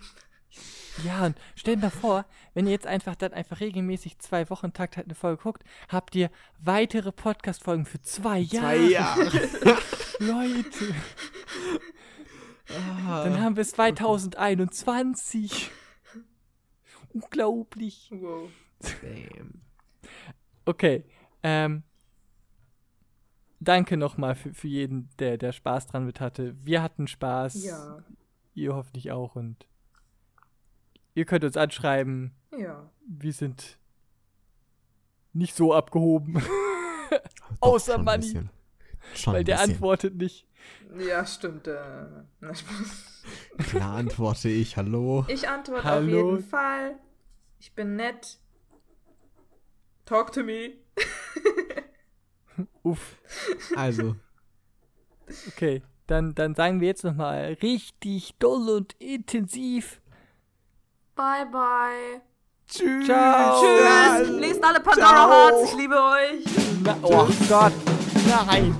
Ja, und stellt mir vor, wenn ihr jetzt einfach dann einfach regelmäßig zwei Wochen Takt halt eine Folge guckt, habt ihr weitere Podcast-Folgen für zwei Jahre. Zwei Jahre. Leute, Ah. dann haben wir es 2021. Unglaublich. Wow. Damn. Okay, ähm, danke nochmal für, für jeden, der, der Spaß dran mit hatte. Wir hatten Spaß. Ja. Ihr hoffentlich auch und ihr könnt uns anschreiben. Ja. Wir sind nicht so abgehoben, Doch, Außer. Schon weil ein der antwortet nicht. Ja, stimmt. Äh, na, Spaß. Klar antworte ich, hallo. ich antworte auf Hallo. jeden Fall. Ich bin nett. Talk to me. Uff. Also, Okay, dann, dann sagen wir jetzt nochmal richtig doll und intensiv. Bye, bye. tschüss. Ciao. Tschüss. Lest alle Pandora Hearts. Ich liebe euch. Na, oh Gott, nein.